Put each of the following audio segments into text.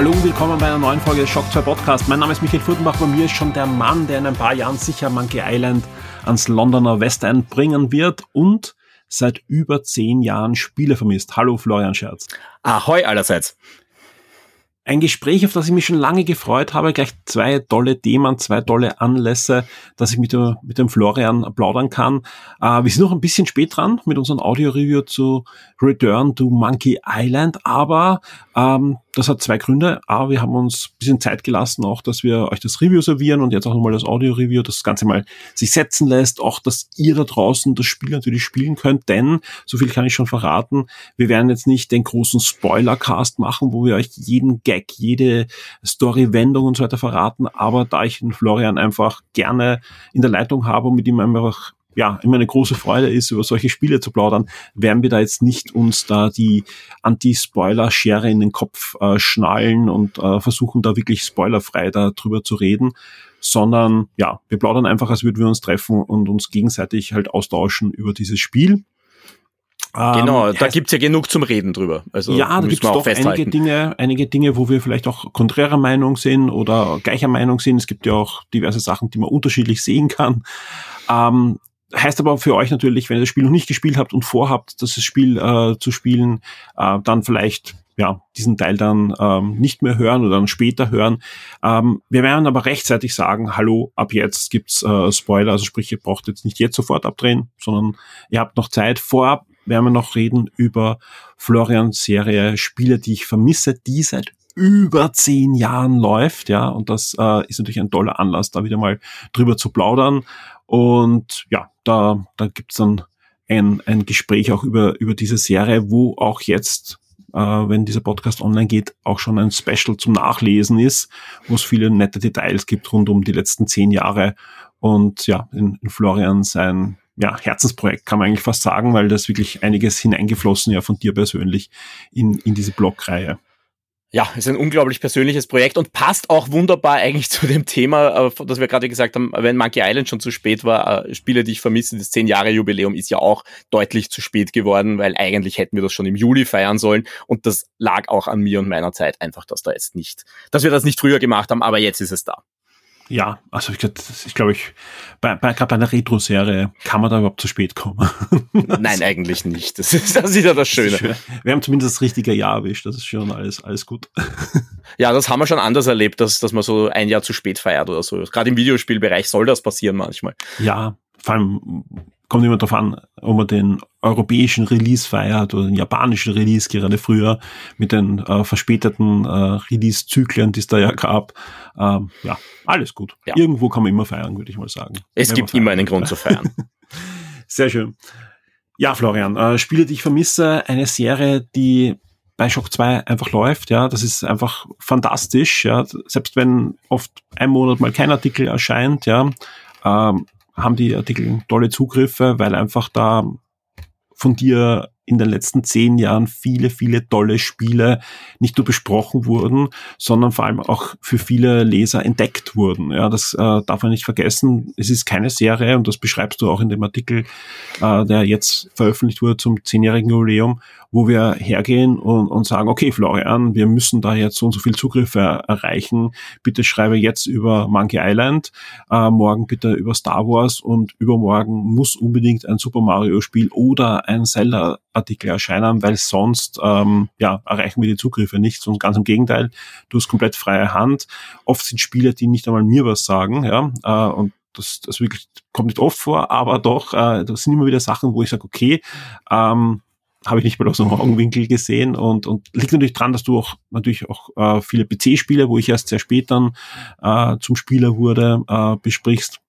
Hallo und willkommen bei einer neuen Folge des Shock 2 Podcast. Mein Name ist Michael Furtenbach. Bei mir ist schon der Mann, der in ein paar Jahren sicher Monkey Island ans Londoner West End bringen wird und seit über zehn Jahren Spiele vermisst. Hallo Florian Scherz. Ahoi allerseits. Ein Gespräch, auf das ich mich schon lange gefreut habe, gleich zwei tolle Themen, zwei tolle Anlässe, dass ich mit, dem, mit dem Florian plaudern kann. Äh, wir sind noch ein bisschen spät dran mit unserem Audio-Review zu Return to Monkey Island, aber ähm, das hat zwei Gründe. A, wir haben uns ein bisschen Zeit gelassen, auch, dass wir euch das Review servieren und jetzt auch nochmal das Audio-Review, das Ganze mal sich setzen lässt. Auch, dass ihr da draußen das Spiel natürlich spielen könnt, denn, so viel kann ich schon verraten, wir werden jetzt nicht den großen Spoiler-Cast machen, wo wir euch jeden Gag, jede Story-Wendung und so weiter verraten, aber da ich den Florian einfach gerne in der Leitung habe und mit ihm einfach ja, immer eine große Freude ist, über solche Spiele zu plaudern, werden wir da jetzt nicht uns da die Anti-Spoiler-Schere in den Kopf äh, schnallen und äh, versuchen da wirklich spoilerfrei darüber zu reden, sondern ja, wir plaudern einfach, als würden wir uns treffen und uns gegenseitig halt austauschen über dieses Spiel. Genau, ähm, da gibt's ja genug zum Reden drüber. Also ja, da gibt's doch einige Dinge, einige Dinge, wo wir vielleicht auch konträrer Meinung sind oder gleicher Meinung sind. Es gibt ja auch diverse Sachen, die man unterschiedlich sehen kann. Ähm, Heißt aber für euch natürlich, wenn ihr das Spiel noch nicht gespielt habt und vorhabt, das Spiel äh, zu spielen, äh, dann vielleicht ja, diesen Teil dann ähm, nicht mehr hören oder dann später hören. Ähm, wir werden aber rechtzeitig sagen, hallo, ab jetzt gibt's äh, Spoiler, also sprich, ihr braucht jetzt nicht jetzt sofort abdrehen, sondern ihr habt noch Zeit. Vorab werden wir noch reden über Florians Serie Spiele, die ich vermisse, die seit über zehn Jahren läuft, ja, und das äh, ist natürlich ein toller Anlass, da wieder mal drüber zu plaudern. Und ja, da, da gibt's dann ein, ein Gespräch auch über, über diese Serie, wo auch jetzt, äh, wenn dieser Podcast online geht, auch schon ein Special zum Nachlesen ist, wo es viele nette Details gibt rund um die letzten zehn Jahre. Und ja, in, in Florian sein ja, Herzensprojekt kann man eigentlich fast sagen, weil das wirklich einiges hineingeflossen ja von dir persönlich in, in diese Blogreihe ja, ist ein unglaublich persönliches Projekt und passt auch wunderbar eigentlich zu dem Thema, äh, das wir gerade gesagt haben, wenn Monkey Island schon zu spät war, äh, Spiele, die ich vermisse, das 10 Jahre Jubiläum ist ja auch deutlich zu spät geworden, weil eigentlich hätten wir das schon im Juli feiern sollen und das lag auch an mir und meiner Zeit einfach, dass da jetzt nicht, dass wir das nicht früher gemacht haben, aber jetzt ist es da. Ja, also ich, ich glaube, ich, bei, bei, gerade bei einer Retro-Serie kann man da überhaupt zu spät kommen. Nein, eigentlich nicht. Das ist, das ist ja das Schöne. Das wir haben zumindest das richtige Jahr erwischt. Das ist schon alles, alles gut. Ja, das haben wir schon anders erlebt, dass, dass man so ein Jahr zu spät feiert oder so. Gerade im Videospielbereich soll das passieren manchmal. Ja, vor allem kommt immer darauf an, ob man den europäischen Release feiert oder den japanischen Release, gerade früher mit den äh, verspäteten äh, Release-Zyklen, die es da ja gab. Ähm, ja, alles gut. Ja. Irgendwo kann man immer feiern, würde ich mal sagen. Es gibt immer einen Grund zu feiern. Sehr schön. Ja, Florian, äh, Spiele, die ich vermisse, eine Serie, die bei Shock 2 einfach läuft, ja, das ist einfach fantastisch, ja, selbst wenn oft ein Monat mal kein Artikel erscheint, ja, ähm, haben die Artikel tolle Zugriffe, weil einfach da von dir in den letzten zehn Jahren viele, viele tolle Spiele nicht nur besprochen wurden, sondern vor allem auch für viele Leser entdeckt wurden. Ja, das äh, darf man nicht vergessen. Es ist keine Serie und das beschreibst du auch in dem Artikel, äh, der jetzt veröffentlicht wurde zum zehnjährigen Jubiläum, wo wir hergehen und, und sagen, okay, Florian, wir müssen da jetzt so und so viel Zugriffe erreichen. Bitte schreibe jetzt über Monkey Island, äh, morgen bitte über Star Wars und übermorgen muss unbedingt ein Super Mario Spiel oder ein Zelda Artikel erscheinen, weil sonst ähm, ja, erreichen wir die Zugriffe nicht. Und ganz im Gegenteil, du hast komplett freie Hand. Oft sind Spiele, die nicht einmal mir was sagen, ja, äh, und das, das wirklich kommt nicht oft vor, aber doch, äh, das sind immer wieder Sachen, wo ich sage, okay, ähm, habe ich nicht mal aus dem Augenwinkel gesehen und, und liegt natürlich dran, dass du auch natürlich auch äh, viele PC-Spiele, wo ich erst sehr spät dann äh, zum Spieler wurde, äh, besprichst.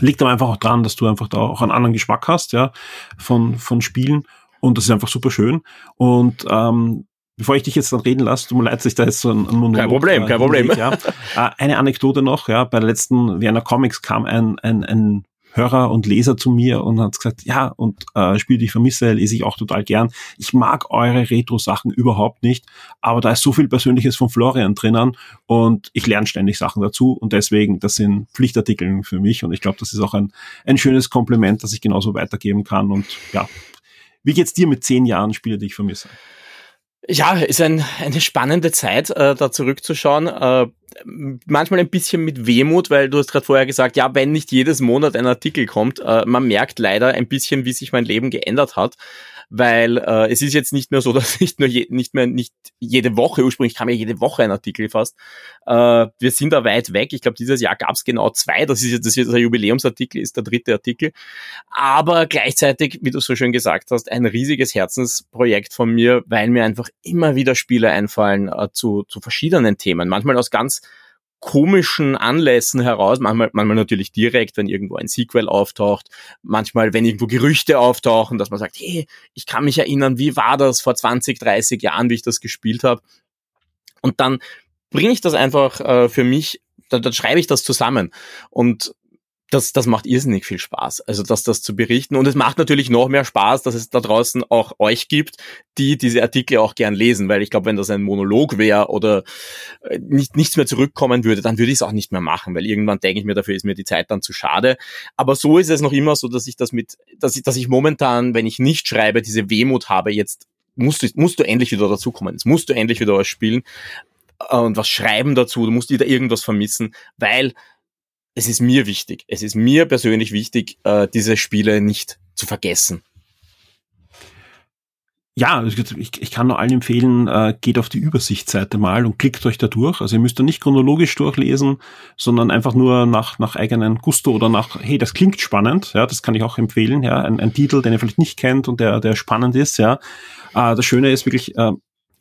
Liegt aber einfach auch dran, dass du einfach da auch einen anderen Geschmack hast, ja, von, von Spielen. Und das ist einfach super schön. Und ähm, Bevor ich dich jetzt dann reden lasse, tut mir leid, dass ich da jetzt so ein, ein Monolog, Kein Problem, kein Problem. Ja. Äh, eine Anekdote noch, ja, bei der letzten Werner Comics kam ein, ein, ein Hörer und Leser zu mir und hat gesagt, ja, und äh, Spiel, die ich vermisse, lese ich auch total gern. Ich mag eure Retro-Sachen überhaupt nicht, aber da ist so viel Persönliches von Florian drinnen und ich lerne ständig Sachen dazu und deswegen, das sind Pflichtartikel für mich und ich glaube, das ist auch ein, ein schönes Kompliment, das ich genauso weitergeben kann und ja. Wie geht's dir mit zehn Jahren Spiele, die ich vermisse? Ja, ist ein, eine spannende Zeit, äh, da zurückzuschauen. Äh, manchmal ein bisschen mit Wehmut, weil du hast gerade vorher gesagt, ja, wenn nicht jedes Monat ein Artikel kommt, äh, man merkt leider ein bisschen, wie sich mein Leben geändert hat weil äh, es ist jetzt nicht mehr so, dass nicht nur je, nicht mehr nicht jede Woche ursprünglich kam ja jede Woche ein Artikel fast. Äh, wir sind da weit weg. Ich glaube, dieses Jahr gab es genau zwei. Das ist jetzt das ist der Jubiläumsartikel, ist der dritte Artikel. Aber gleichzeitig, wie du so schön gesagt hast, ein riesiges Herzensprojekt von mir, weil mir einfach immer wieder Spiele einfallen äh, zu zu verschiedenen Themen. Manchmal aus ganz komischen Anlässen heraus, manchmal, manchmal natürlich direkt, wenn irgendwo ein Sequel auftaucht, manchmal, wenn irgendwo Gerüchte auftauchen, dass man sagt, hey, ich kann mich erinnern, wie war das vor 20, 30 Jahren, wie ich das gespielt habe. Und dann bringe ich das einfach äh, für mich, dann, dann schreibe ich das zusammen. Und das, das macht irrsinnig viel Spaß, also das, das zu berichten. Und es macht natürlich noch mehr Spaß, dass es da draußen auch euch gibt, die diese Artikel auch gern lesen, weil ich glaube, wenn das ein Monolog wäre oder äh, nicht, nichts mehr zurückkommen würde, dann würde ich es auch nicht mehr machen, weil irgendwann denke ich mir, dafür ist mir die Zeit dann zu schade. Aber so ist es noch immer so, dass ich das mit, dass ich, dass ich momentan, wenn ich nicht schreibe, diese Wehmut habe, jetzt musst du, musst du endlich wieder dazukommen, jetzt musst du endlich wieder was spielen äh, und was schreiben dazu, du musst wieder irgendwas vermissen, weil es ist mir wichtig, es ist mir persönlich wichtig, äh, diese Spiele nicht zu vergessen. Ja, ich, ich kann nur allen empfehlen, äh, geht auf die Übersichtsseite mal und klickt euch da durch. Also ihr müsst da nicht chronologisch durchlesen, sondern einfach nur nach, nach eigenen Gusto oder nach, hey, das klingt spannend, ja, das kann ich auch empfehlen, ja, ein, ein Titel, den ihr vielleicht nicht kennt und der, der spannend ist, ja. Äh, das Schöne ist wirklich, äh,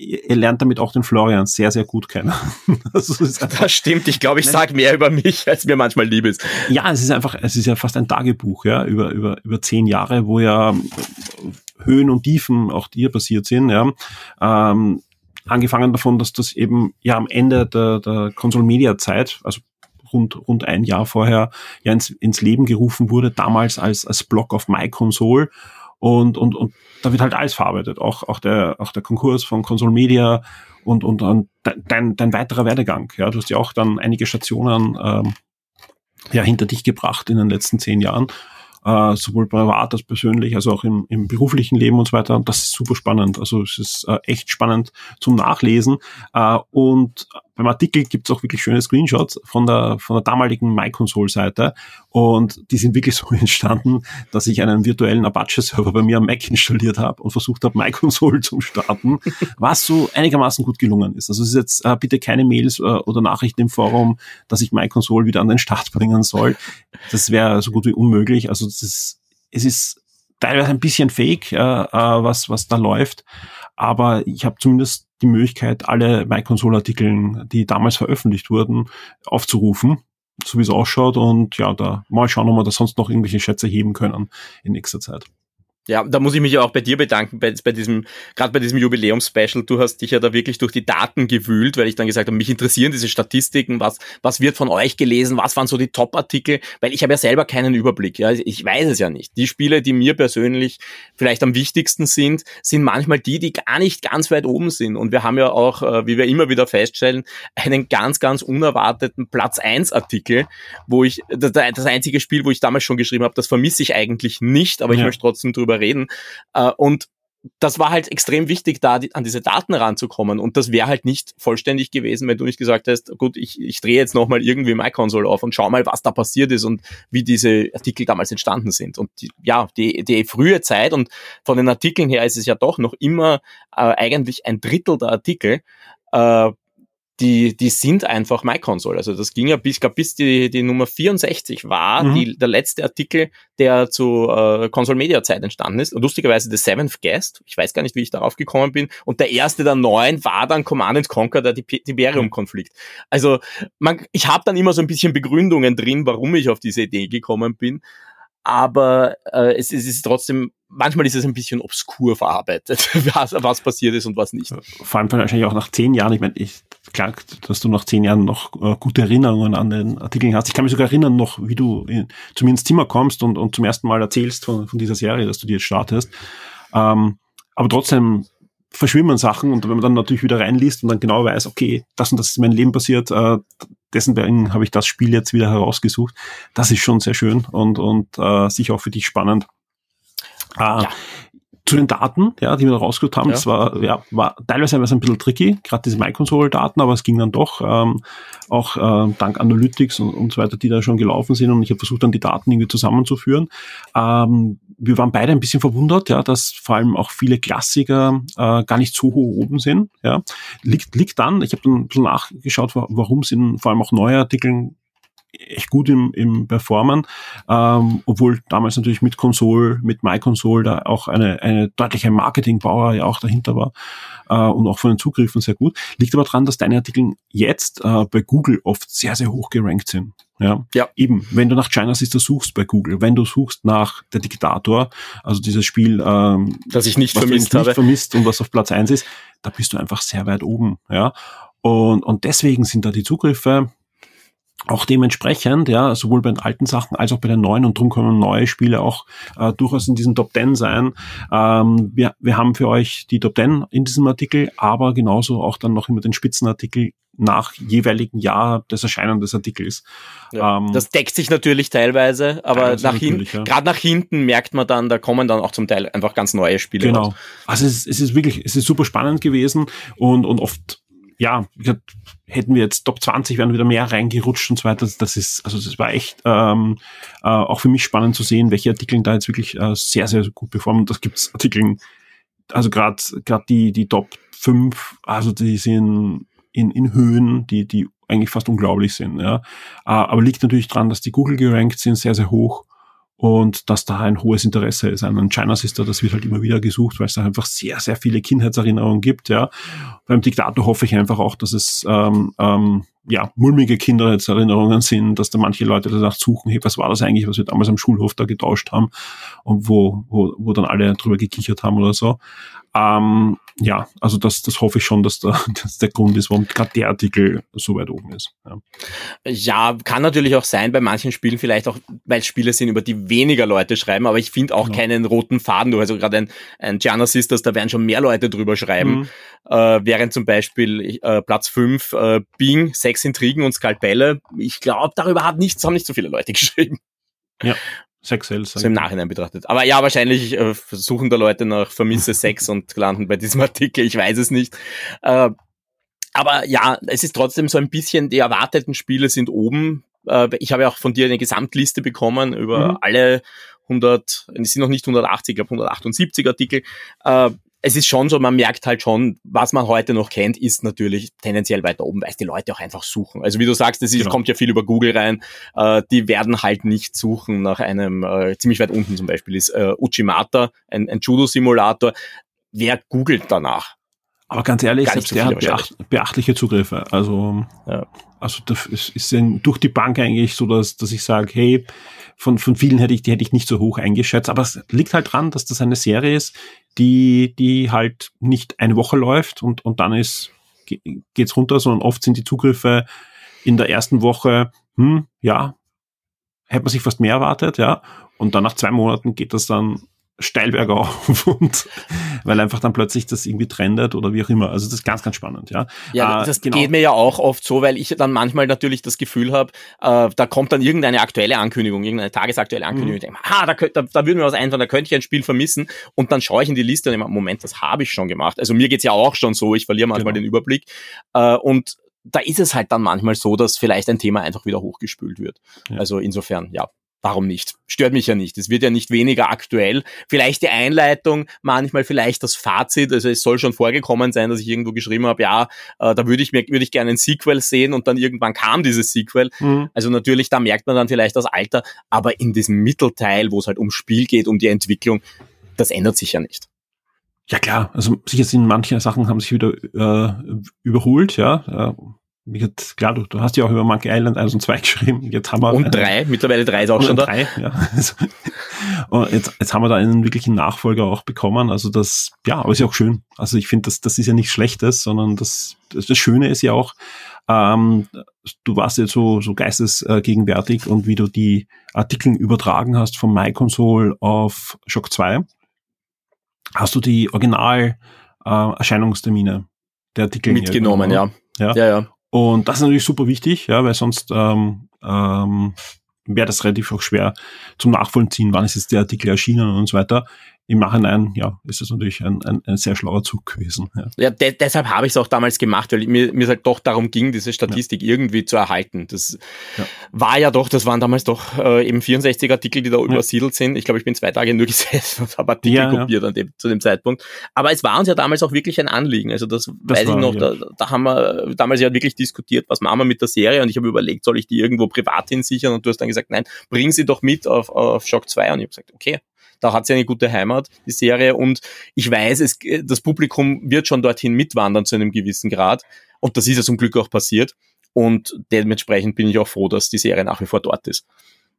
ihr lernt damit auch den Florian sehr, sehr gut kennen. das, das stimmt. Ich glaube, ich sage mehr über mich, als mir manchmal lieb ist. Ja, es ist einfach, es ist ja fast ein Tagebuch, ja, über, über, über zehn Jahre, wo ja Höhen und Tiefen auch dir passiert sind, ja. Ähm, angefangen davon, dass das eben ja am Ende der, der Console-Media-Zeit, also rund, rund ein Jahr vorher, ja ins, ins Leben gerufen wurde, damals als, als Block of My Console und, und, und da wird halt alles verarbeitet, auch, auch der, auch der Konkurs von Console Media und, und, und dein, dein weiterer Werdegang. Ja, du hast ja auch dann einige Stationen ähm, ja, hinter dich gebracht in den letzten zehn Jahren äh, sowohl privat als persönlich, also auch im, im beruflichen Leben und so weiter. Und das ist super spannend. Also es ist äh, echt spannend zum Nachlesen. Äh, und beim Artikel gibt es auch wirklich schöne Screenshots von der, von der damaligen MyConsole-Seite. Und die sind wirklich so entstanden, dass ich einen virtuellen Apache-Server bei mir am Mac installiert habe und versucht habe, MyConsole zu starten, was so einigermaßen gut gelungen ist. Also es ist jetzt äh, bitte keine Mails äh, oder Nachrichten im Forum, dass ich MyConsole wieder an den Start bringen soll. Das wäre so gut wie unmöglich. Also das ist, es ist teilweise ein bisschen fake, äh, äh, was, was da läuft. Aber ich habe zumindest die Möglichkeit, alle MyConsole-Artikeln, die damals veröffentlicht wurden, aufzurufen, so wie es ausschaut. Und ja, da mal schauen, ob wir da sonst noch irgendwelche Schätze heben können in nächster Zeit. Ja, da muss ich mich ja auch bei dir bedanken, bei, bei diesem, gerade bei diesem Jubiläumspecial. Du hast dich ja da wirklich durch die Daten gewühlt, weil ich dann gesagt habe, mich interessieren diese Statistiken, was, was wird von euch gelesen, was waren so die Top-Artikel, weil ich habe ja selber keinen Überblick. Ja, ich weiß es ja nicht. Die Spiele, die mir persönlich vielleicht am wichtigsten sind, sind manchmal die, die gar nicht ganz weit oben sind. Und wir haben ja auch, äh, wie wir immer wieder feststellen, einen ganz, ganz unerwarteten Platz 1 Artikel, wo ich, das, das einzige Spiel, wo ich damals schon geschrieben habe, das vermisse ich eigentlich nicht, aber ich möchte trotzdem drüber drüber reden. Äh, und das war halt extrem wichtig, da an diese Daten ranzukommen. Und das wäre halt nicht vollständig gewesen, wenn du nicht gesagt hast, gut, ich, ich drehe jetzt nochmal irgendwie MyConsole auf und schau mal, was da passiert ist und wie diese Artikel damals entstanden sind. Und die, ja, die, die frühe Zeit und von den Artikeln her ist es ja doch noch immer äh, eigentlich ein Drittel der Artikel, äh, die, die sind einfach MyConsole. Also das ging ja bis, glaub, bis die, die Nummer 64 war, mhm. die, der letzte Artikel, der zu äh, Console Media Zeit entstanden ist. Und lustigerweise The Seventh Guest. Ich weiß gar nicht, wie ich darauf gekommen bin. Und der erste der neun war dann Command Conquer, der Tiberium-Konflikt. Also man, ich habe dann immer so ein bisschen Begründungen drin, warum ich auf diese Idee gekommen bin. Aber äh, es, es ist trotzdem manchmal ist es ein bisschen obskur verarbeitet, was, was passiert ist und was nicht. Vor allem wahrscheinlich auch nach zehn Jahren. Ich meine, ich klar, dass du nach zehn Jahren noch äh, gute Erinnerungen an den Artikeln hast. Ich kann mich sogar erinnern noch, wie du in, zu mir ins Zimmer kommst und, und zum ersten Mal erzählst von, von dieser Serie, dass du die jetzt startest. Ähm, aber trotzdem verschwimmen Sachen und wenn man dann natürlich wieder reinliest und dann genau weiß, okay, das und das ist in meinem Leben passiert, äh, deswegen habe ich das Spiel jetzt wieder herausgesucht. Das ist schon sehr schön und, und äh, sicher auch für dich spannend. Äh, ja zu den Daten, ja, die wir da rausgeholt haben. Ja. Das war, ja, war teilweise ein bisschen tricky, gerade diese MyConsole-Daten, aber es ging dann doch, ähm, auch äh, dank Analytics und, und so weiter, die da schon gelaufen sind und ich habe versucht, dann die Daten irgendwie zusammenzuführen. Ähm, wir waren beide ein bisschen verwundert, ja, dass vor allem auch viele Klassiker äh, gar nicht so hoch oben sind. Ja. Liegt, liegt dann, ich habe dann ein bisschen nachgeschaut, warum sind vor allem auch neue Artikel echt gut im, im Performen, ähm, obwohl damals natürlich mit Console, mit MyConsole da auch eine, eine deutliche Marketing-Power ja auch dahinter war äh, und auch von den Zugriffen sehr gut. Liegt aber dran, dass deine Artikel jetzt äh, bei Google oft sehr, sehr hoch gerankt sind. Ja. ja. Eben, wenn du nach China Sister suchst bei Google, wenn du suchst nach der Diktator, also dieses Spiel, ähm, das ich nicht was vermisst nicht habe. vermisst und was auf Platz eins ist, da bist du einfach sehr weit oben. Ja. Und, und deswegen sind da die Zugriffe auch dementsprechend, ja, sowohl bei den alten Sachen als auch bei den neuen und drum können neue Spiele auch äh, durchaus in diesem Top 10 sein. Ähm, wir, wir haben für euch die Top 10 in diesem Artikel, aber genauso auch dann noch immer den Spitzenartikel nach jeweiligen Jahr des Erscheinen des Artikels. Ja, ähm, das deckt sich natürlich teilweise, aber nach hinten, ja. gerade nach hinten merkt man dann, da kommen dann auch zum Teil einfach ganz neue Spiele. Genau. Raus. Also es, es ist wirklich, es ist super spannend gewesen und, und oft ja, hätten wir jetzt Top 20, wären wieder mehr reingerutscht und so weiter. Das ist, also das war echt ähm, äh, auch für mich spannend zu sehen, welche Artikel da jetzt wirklich äh, sehr, sehr gut performen. Das gibt's Artikel, also gerade gerade die, die Top 5, also die sind in, in Höhen, die, die eigentlich fast unglaublich sind. Ja. Äh, aber liegt natürlich dran, dass die Google gerankt sind, sehr, sehr hoch und dass da ein hohes Interesse ist an China Sister. Das wird halt immer wieder gesucht, weil es da einfach sehr, sehr viele Kindheitserinnerungen gibt. Ja. Beim Diktator hoffe ich einfach auch, dass es ähm, ähm, ja, mulmige Kindheitserinnerungen sind, dass da manche Leute danach suchen, hey, was war das eigentlich, was wir damals am Schulhof da getauscht haben und wo, wo, wo dann alle drüber gekichert haben oder so. Ähm, ja, also das, das hoffe ich schon, dass, da, dass der Grund ist, warum gerade der Artikel so weit oben ist. Ja. ja. kann natürlich auch sein, bei manchen Spielen vielleicht auch, weil Spiele sind, über die weniger Leute schreiben, aber ich finde auch ja. keinen roten Faden durch. Also gerade ein, ein Gianna Sisters, da werden schon mehr Leute drüber schreiben, mhm. äh, während zum Beispiel äh, Platz 5 äh, Bing 6 Sexintrigen und Skalpelle. Ich glaube, darüber hat nichts, haben nicht so viele Leute geschrieben. Ja. Sexuell sein. So im Nachhinein betrachtet. Aber ja, wahrscheinlich äh, suchen da Leute nach Vermisse Sex und landen bei diesem Artikel. Ich weiß es nicht. Äh, aber ja, es ist trotzdem so ein bisschen, die erwarteten Spiele sind oben. Äh, ich habe ja auch von dir eine Gesamtliste bekommen über mhm. alle 100, es sind noch nicht 180, ich glaube 178 Artikel. Äh, es ist schon so, man merkt halt schon, was man heute noch kennt, ist natürlich tendenziell weiter oben, weil es die Leute auch einfach suchen. Also wie du sagst, es genau. kommt ja viel über Google rein. Äh, die werden halt nicht suchen nach einem, äh, ziemlich weit unten zum Beispiel ist äh, Uchimata, ein, ein Judo-Simulator. Wer googelt danach? Aber ganz ehrlich, selbst so der hat beacht, beachtliche Zugriffe. Also, ja. also das ist, ist durch die Bank eigentlich so, dass, dass ich sage, hey, von, von vielen hätte ich, die hätte ich nicht so hoch eingeschätzt. Aber es liegt halt dran, dass das eine Serie ist, die, die halt nicht eine Woche läuft und, und dann ist, geht's runter, sondern oft sind die Zugriffe in der ersten Woche, hm, ja, hätte man sich fast mehr erwartet, ja. Und dann nach zwei Monaten geht das dann steil bergauf und weil einfach dann plötzlich das irgendwie trendet oder wie auch immer. Also das ist ganz, ganz spannend, ja. Ja, äh, das genau. geht mir ja auch oft so, weil ich dann manchmal natürlich das Gefühl habe, äh, da kommt dann irgendeine aktuelle Ankündigung, irgendeine tagesaktuelle Ankündigung. Mhm. Ich denke, ah, da, da, da würde mir was einfallen, da könnte ich ein Spiel vermissen und dann schaue ich in die Liste und denke, Moment, das habe ich schon gemacht. Also mir geht's ja auch schon so, ich verliere manchmal genau. den Überblick äh, und da ist es halt dann manchmal so, dass vielleicht ein Thema einfach wieder hochgespült wird. Ja. Also insofern, ja, Warum nicht? Stört mich ja nicht. Es wird ja nicht weniger aktuell. Vielleicht die Einleitung, manchmal vielleicht das Fazit. Also es soll schon vorgekommen sein, dass ich irgendwo geschrieben habe, ja, äh, da würde ich mir würde ich gerne ein Sequel sehen und dann irgendwann kam dieses Sequel. Mhm. Also natürlich, da merkt man dann vielleicht das Alter, aber in diesem Mittelteil, wo es halt ums Spiel geht, um die Entwicklung, das ändert sich ja nicht. Ja klar, also sicher sind manche Sachen haben sich wieder äh, überholt, ja. Jetzt, klar, du, du hast ja auch über Monkey Island 1 und 2 geschrieben. Jetzt haben wir und drei, mittlerweile drei ist auch schon da. Drei, ja. und jetzt, jetzt haben wir da einen wirklichen Nachfolger auch bekommen. Also das, ja, aber ist ja auch schön. Also ich finde, das, das ist ja nichts Schlechtes, sondern das, das, das Schöne ist ja auch, ähm, du warst jetzt so, so geistesgegenwärtig und wie du die Artikel übertragen hast von MyConsole auf Shock 2, hast du die Original äh, Erscheinungstermine der Artikel mitgenommen, ja. ja. Ja, ja. Und das ist natürlich super wichtig, ja, weil sonst ähm, ähm, wäre das relativ auch schwer zum Nachvollziehen, wann ist jetzt der Artikel erschienen und so weiter im Nachhinein, ja, ist das natürlich ein, ein, ein sehr schlauer Zug gewesen. Ja, ja de deshalb habe ich es auch damals gemacht, weil mir, mir halt doch darum ging, diese Statistik ja. irgendwie zu erhalten. Das ja. war ja doch, das waren damals doch äh, eben 64 Artikel, die da übersiedelt sind. Ich glaube, ich bin zwei Tage nur gesessen und habe Artikel kopiert an dem, zu dem Zeitpunkt. Aber es war uns ja damals auch wirklich ein Anliegen. Also das, das weiß war, ich noch, da, da haben wir damals ja wirklich diskutiert, was machen wir mit der Serie und ich habe überlegt, soll ich die irgendwo privat hinsichern und du hast dann gesagt, nein, bring sie doch mit auf, auf Shock 2 und ich habe gesagt, okay, da hat sie eine gute Heimat, die Serie. Und ich weiß, es, das Publikum wird schon dorthin mitwandern zu einem gewissen Grad. Und das ist ja zum Glück auch passiert. Und dementsprechend bin ich auch froh, dass die Serie nach wie vor dort ist.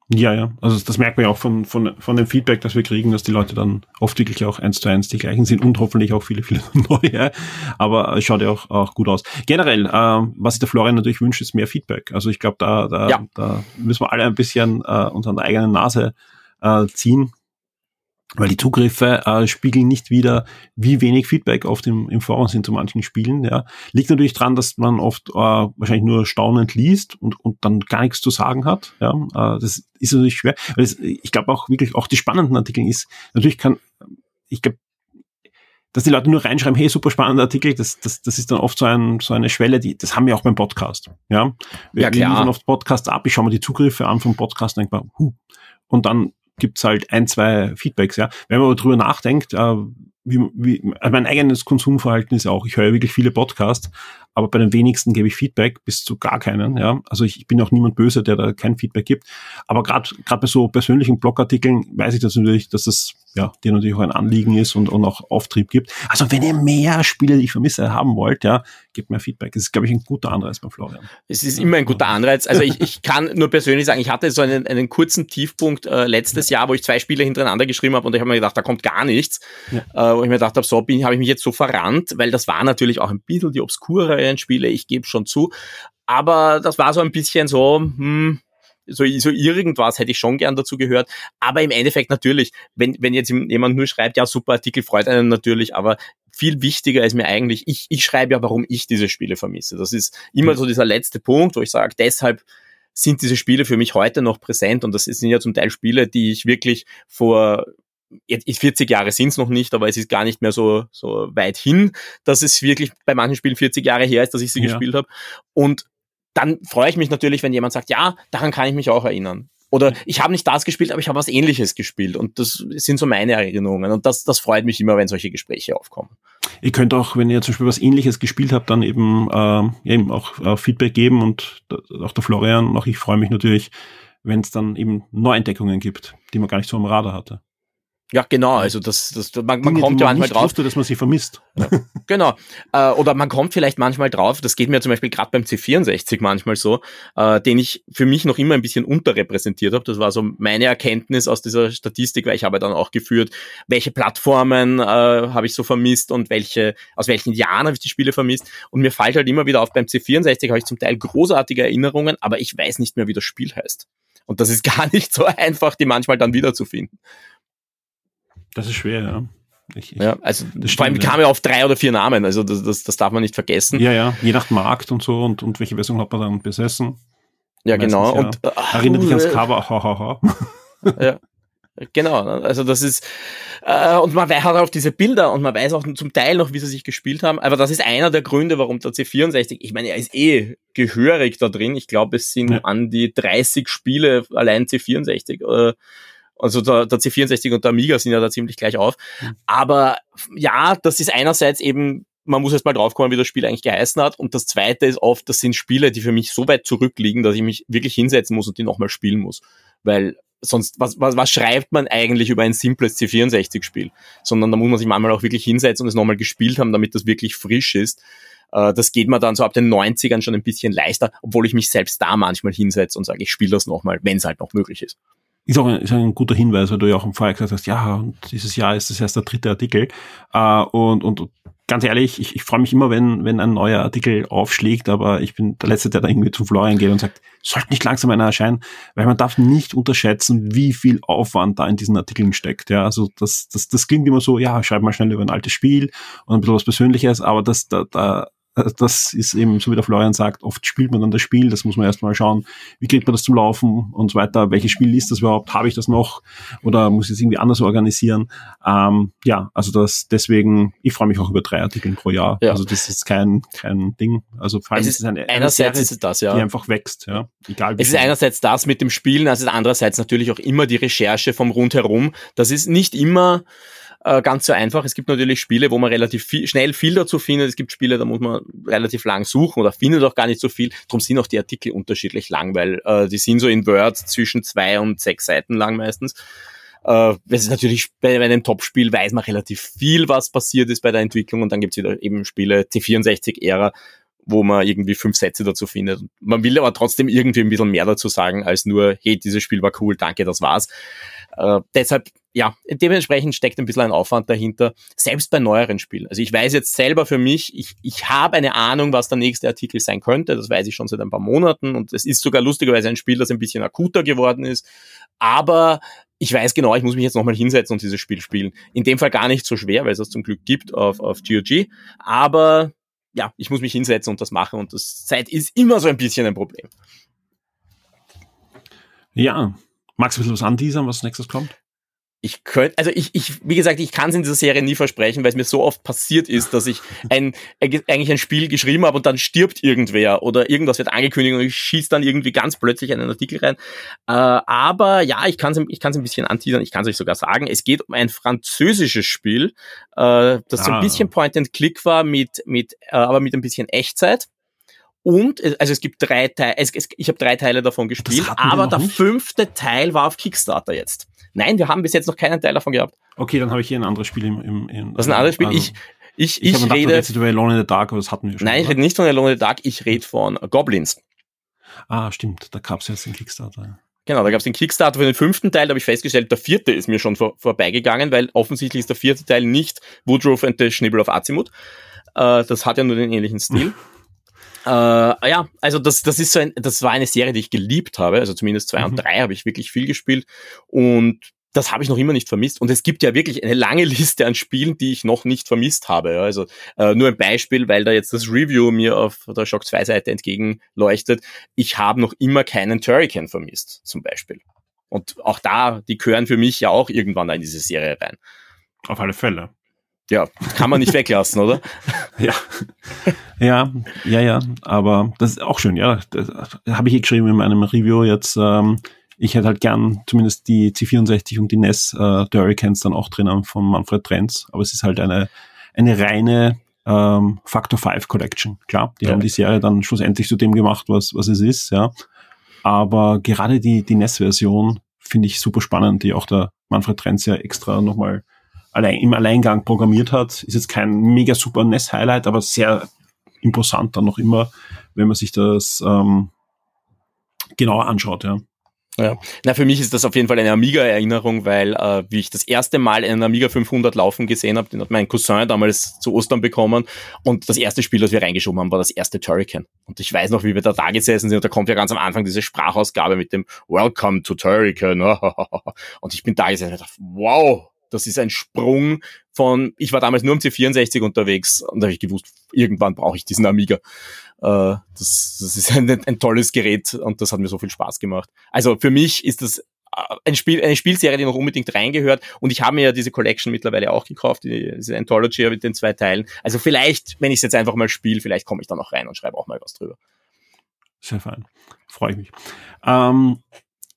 Ja, ja. Also das merkt man ja auch von, von, von dem Feedback, das wir kriegen, dass die Leute dann oft wirklich auch eins zu eins die gleichen sind und hoffentlich auch viele, viele neue. Aber es schaut ja auch, auch gut aus. Generell, äh, was der Florian natürlich wünscht, ist mehr Feedback. Also ich glaube, da, da, ja. da müssen wir alle ein bisschen äh, uns an der eigenen Nase äh, ziehen weil die Zugriffe äh, spiegeln nicht wieder, wie wenig Feedback oft im, im Forum sind zu manchen Spielen. Ja. Liegt natürlich dran, dass man oft äh, wahrscheinlich nur staunend liest und, und dann gar nichts zu sagen hat. Ja. Äh, das ist natürlich schwer. Weil es, ich glaube auch wirklich, auch die spannenden Artikel ist, natürlich kann, ich glaube, dass die Leute nur reinschreiben, hey, super spannender Artikel, das, das, das ist dann oft so, ein, so eine Schwelle, die, das haben wir auch beim Podcast. Ja, wir, ja, klar. liefern oft Podcasts ab, ich schaue mir die Zugriffe an vom Podcast und denke mal, huh. Und dann gibt's halt ein, zwei Feedbacks, ja. Wenn man aber drüber nachdenkt, äh, wie, wie, also mein eigenes Konsumverhalten ist auch, ich höre wirklich viele Podcasts, aber bei den wenigsten gebe ich Feedback bis zu gar keinen. Ja, also ich, ich bin auch niemand böse, der da kein Feedback gibt. Aber gerade gerade bei so persönlichen Blogartikeln weiß ich das natürlich, dass das ja dir natürlich auch ein Anliegen ist und, und auch Auftrieb gibt. Also wenn ihr mehr Spiele, die ich vermisse, haben wollt, ja, gebt mir Feedback. Das ist, glaube ich, ein guter Anreiz bei Florian. Es ist immer ein guter Anreiz. Also ich, ich kann nur persönlich sagen, ich hatte so einen, einen kurzen Tiefpunkt äh, letztes ja. Jahr, wo ich zwei Spiele hintereinander geschrieben habe und ich habe mir gedacht, da kommt gar nichts. Ja. Äh, wo ich mir gedacht habe, so bin habe ich mich jetzt so verrannt, weil das war natürlich auch ein bisschen die obskure Spiele, ich gebe schon zu. Aber das war so ein bisschen so, hm, so, so irgendwas hätte ich schon gern dazu gehört. Aber im Endeffekt natürlich, wenn, wenn jetzt jemand nur schreibt, ja, super Artikel freut einen natürlich, aber viel wichtiger ist mir eigentlich, ich, ich schreibe ja, warum ich diese Spiele vermisse. Das ist immer so dieser letzte Punkt, wo ich sage, deshalb sind diese Spiele für mich heute noch präsent und das sind ja zum Teil Spiele, die ich wirklich vor jetzt 40 Jahre sind es noch nicht, aber es ist gar nicht mehr so, so weit hin, dass es wirklich bei manchen Spielen 40 Jahre her ist, dass ich sie ja. gespielt habe. Und dann freue ich mich natürlich, wenn jemand sagt, ja, daran kann ich mich auch erinnern. Oder ich habe nicht das gespielt, aber ich habe was ähnliches gespielt. Und das sind so meine Erinnerungen. Und das, das freut mich immer, wenn solche Gespräche aufkommen. Ihr könnt auch, wenn ihr zum Beispiel was ähnliches gespielt habt, dann eben, äh, eben auch äh, Feedback geben und auch der Florian auch ich freue mich natürlich, wenn es dann eben Neuentdeckungen gibt, die man gar nicht so am Radar hatte. Ja, genau. Also das, das man, man Dinge, kommt ja manchmal drauf. Wusste, dass man sie vermisst. Ja, genau. Äh, oder man kommt vielleicht manchmal drauf. Das geht mir zum Beispiel gerade beim C64 manchmal so, äh, den ich für mich noch immer ein bisschen unterrepräsentiert habe. Das war so meine Erkenntnis aus dieser Statistik, weil ich habe dann auch geführt, welche Plattformen äh, habe ich so vermisst und welche aus welchen Jahren habe ich die Spiele vermisst. Und mir fällt halt immer wieder auf, beim C64 habe ich zum Teil großartige Erinnerungen, aber ich weiß nicht mehr, wie das Spiel heißt. Und das ist gar nicht so einfach, die manchmal dann wiederzufinden. Das ist schwer, ja. Ich, ich, ja, also vor allem kam ja auf drei oder vier Namen, also das, das, das darf man nicht vergessen. Ja, ja, je nach Markt und so und, und welche Version hat man dann besessen. Ja, Meistens, genau. Ja. Und, ach, Erinnert dich ans Cover, hahaha. ja. Genau, also das ist, äh, und man hat auch diese Bilder und man weiß auch zum Teil noch, wie sie sich gespielt haben, aber das ist einer der Gründe, warum der C64, ich meine, er ist eh gehörig da drin, ich glaube, es sind ja. an die 30 Spiele allein C64, äh, also der, der C64 und der Amiga sind ja da ziemlich gleich auf. Mhm. Aber ja, das ist einerseits eben man muss erst mal draufkommen, wie das Spiel eigentlich geheißen hat. Und das zweite ist oft, das sind Spiele, die für mich so weit zurückliegen, dass ich mich wirklich hinsetzen muss und die nochmal spielen muss. Weil sonst, was, was, was schreibt man eigentlich über ein simples C64-Spiel? Sondern da muss man sich manchmal auch wirklich hinsetzen und es nochmal gespielt haben, damit das wirklich frisch ist. Äh, das geht mir dann so ab den 90ern schon ein bisschen leichter, obwohl ich mich selbst da manchmal hinsetze und sage, ich spiele das nochmal, wenn es halt noch möglich ist. Ist auch ein, ist ein guter Hinweis, weil du ja auch im Vorher gesagt hast, ja, und dieses Jahr ist das erst der dritte Artikel. Äh, und, und ganz ehrlich, ich, ich freue mich immer, wenn, wenn ein neuer Artikel aufschlägt, aber ich bin der Letzte, der da irgendwie zu Florian geht und sagt, sollte nicht langsam einer erscheinen, weil man darf nicht unterschätzen, wie viel Aufwand da in diesen Artikeln steckt. Ja, also das, das, das klingt immer so, ja, schreib mal schnell über ein altes Spiel und ein bisschen was Persönliches, aber das, da, da das ist eben, so wie der Florian sagt, oft spielt man dann das Spiel, das muss man erstmal schauen, wie kriegt man das zum Laufen und so weiter, welches Spiel ist das überhaupt, habe ich das noch oder muss ich es irgendwie anders organisieren. Ähm, ja, also das deswegen, ich freue mich auch über drei Artikel pro Jahr. Ja. Also das ist kein, kein Ding. Also vor allem es ist, ist eine, einerseits eine Serie, das, ja. die einfach wächst, ja. Egal wie es ist einerseits das mit dem Spielen, also andererseits natürlich auch immer die Recherche vom Rundherum. Das ist nicht immer äh, ganz so einfach. Es gibt natürlich Spiele, wo man relativ viel, schnell viel dazu findet. Es gibt Spiele, da muss man relativ lang suchen oder findet auch gar nicht so viel. Darum sind auch die Artikel unterschiedlich lang, weil äh, die sind so in Word zwischen zwei und sechs Seiten lang meistens. Äh, das ist natürlich bei, bei einem Top-Spiel weiß man relativ viel, was passiert ist bei der Entwicklung und dann gibt's wieder eben Spiele C64-Ära, wo man irgendwie fünf Sätze dazu findet. Man will aber trotzdem irgendwie ein bisschen mehr dazu sagen, als nur, hey, dieses Spiel war cool, danke, das war's. Äh, deshalb, ja, dementsprechend steckt ein bisschen ein Aufwand dahinter, selbst bei neueren Spielen. Also ich weiß jetzt selber für mich, ich, ich habe eine Ahnung, was der nächste Artikel sein könnte, das weiß ich schon seit ein paar Monaten und es ist sogar lustigerweise ein Spiel, das ein bisschen akuter geworden ist, aber ich weiß genau, ich muss mich jetzt nochmal hinsetzen und dieses Spiel spielen. In dem Fall gar nicht so schwer, weil es das zum Glück gibt auf, auf GOG, aber ja, ich muss mich hinsetzen und das machen und das Zeit ist immer so ein bisschen ein Problem. Ja, magst du ein bisschen was anteasern, was nächstes kommt? Ich könnte, also ich, ich, wie gesagt, ich kann es in dieser Serie nie versprechen, weil es mir so oft passiert ist, dass ich ein, eigentlich ein Spiel geschrieben habe und dann stirbt irgendwer oder irgendwas wird angekündigt und ich schieße dann irgendwie ganz plötzlich einen Artikel rein. Äh, aber ja, ich kann es ich kann's ein bisschen anteasern, ich kann es euch sogar sagen. Es geht um ein französisches Spiel, äh, das ah. so ein ah. bisschen Point-and-Click war, mit, mit, äh, aber mit ein bisschen Echtzeit. Und äh, also es gibt drei Teile, es, es, ich habe drei Teile davon gespielt, aber der nicht? fünfte Teil war auf Kickstarter jetzt. Nein, wir haben bis jetzt noch keinen Teil davon gehabt. Okay, dann habe ich hier ein anderes Spiel im. im, im das ist ein anderes Spiel. Also, ich, ich, ich, ich rede. Gedacht, jetzt über Alone in the Dark, aber das hatten wir schon. Nein, ich rede nicht von Alone in the Dark, ich rede von Goblins. Ah, stimmt, da gab's jetzt den Kickstarter. Genau, da gab's den Kickstarter für den fünften Teil, da habe ich festgestellt, der vierte ist mir schon vor, vorbeigegangen, weil offensichtlich ist der vierte Teil nicht Woodruff and the Schnibbel of Azimuth. Äh, das hat ja nur den ähnlichen Stil. Äh, ja, also das, das ist so ein, das war eine Serie, die ich geliebt habe. Also zumindest zwei mhm. und drei habe ich wirklich viel gespielt. Und das habe ich noch immer nicht vermisst. Und es gibt ja wirklich eine lange Liste an Spielen, die ich noch nicht vermisst habe. Also äh, nur ein Beispiel, weil da jetzt das Review mir auf der Shock 2 Seite entgegenleuchtet. Ich habe noch immer keinen Turrican vermisst, zum Beispiel. Und auch da, die gehören für mich ja auch irgendwann in diese Serie rein. Auf alle Fälle. Ja, kann man nicht weglassen, oder? Ja. Ja, ja, ja. Aber das ist auch schön, ja. Das habe ich eh geschrieben in meinem Review jetzt. Ähm, ich hätte halt gern zumindest die C64 und die NES äh, Hurricanes dann auch drinnen von Manfred Trenz. Aber es ist halt eine, eine reine ähm, Factor 5 Collection. Klar, die ja. haben die Serie dann schlussendlich zu dem gemacht, was, was es ist, ja. Aber gerade die, die NES-Version finde ich super spannend, die auch der Manfred Trenz ja extra nochmal allein, im Alleingang programmiert hat. Ist jetzt kein mega super NES-Highlight, aber sehr imposant dann noch immer, wenn man sich das ähm, genauer anschaut, ja. Ja, na für mich ist das auf jeden Fall eine Amiga-Erinnerung, weil äh, wie ich das erste Mal einen Amiga 500 laufen gesehen habe, den hat mein Cousin damals zu Ostern bekommen und das erste Spiel, das wir reingeschoben haben, war das erste Turrican. Und ich weiß noch, wie wir da da gesessen sind und da kommt ja ganz am Anfang diese Sprachausgabe mit dem Welcome to Turrican und ich bin da gesessen und dachte, wow, das ist ein Sprung von, ich war damals nur am C64 unterwegs und da habe ich gewusst, irgendwann brauche ich diesen Amiga. Äh, das, das ist ein, ein tolles Gerät und das hat mir so viel Spaß gemacht. Also für mich ist das äh, ein Spiel, eine Spielserie, die noch unbedingt reingehört. Und ich habe mir ja diese Collection mittlerweile auch gekauft, die, diese Anthology mit den zwei Teilen. Also vielleicht, wenn ich es jetzt einfach mal spiele, vielleicht komme ich da noch rein und schreibe auch mal was drüber. Sehr fein. Freue ich mich. Ähm,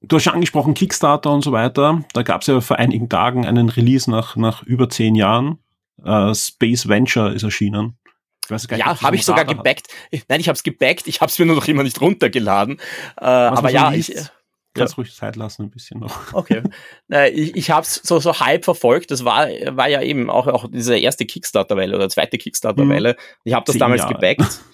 Du hast schon angesprochen, Kickstarter und so weiter. Da gab es ja vor einigen Tagen einen Release nach, nach über zehn Jahren. Uh, Space Venture ist erschienen. Ich nicht, ja, habe ich sogar gebackt. Nein, ich habe es gebackt, ich habe es mir nur noch immer nicht runtergeladen. Äh, aber ja, ich, Kannst ja. ruhig Zeit lassen, ein bisschen noch. Okay. Äh, ich ich habe es so, so halb verfolgt. Das war, war ja eben auch, auch diese erste Kickstarter-Welle oder zweite Kickstarter-Welle. Hm. Ich habe das Zehn damals Jahre. gebackt.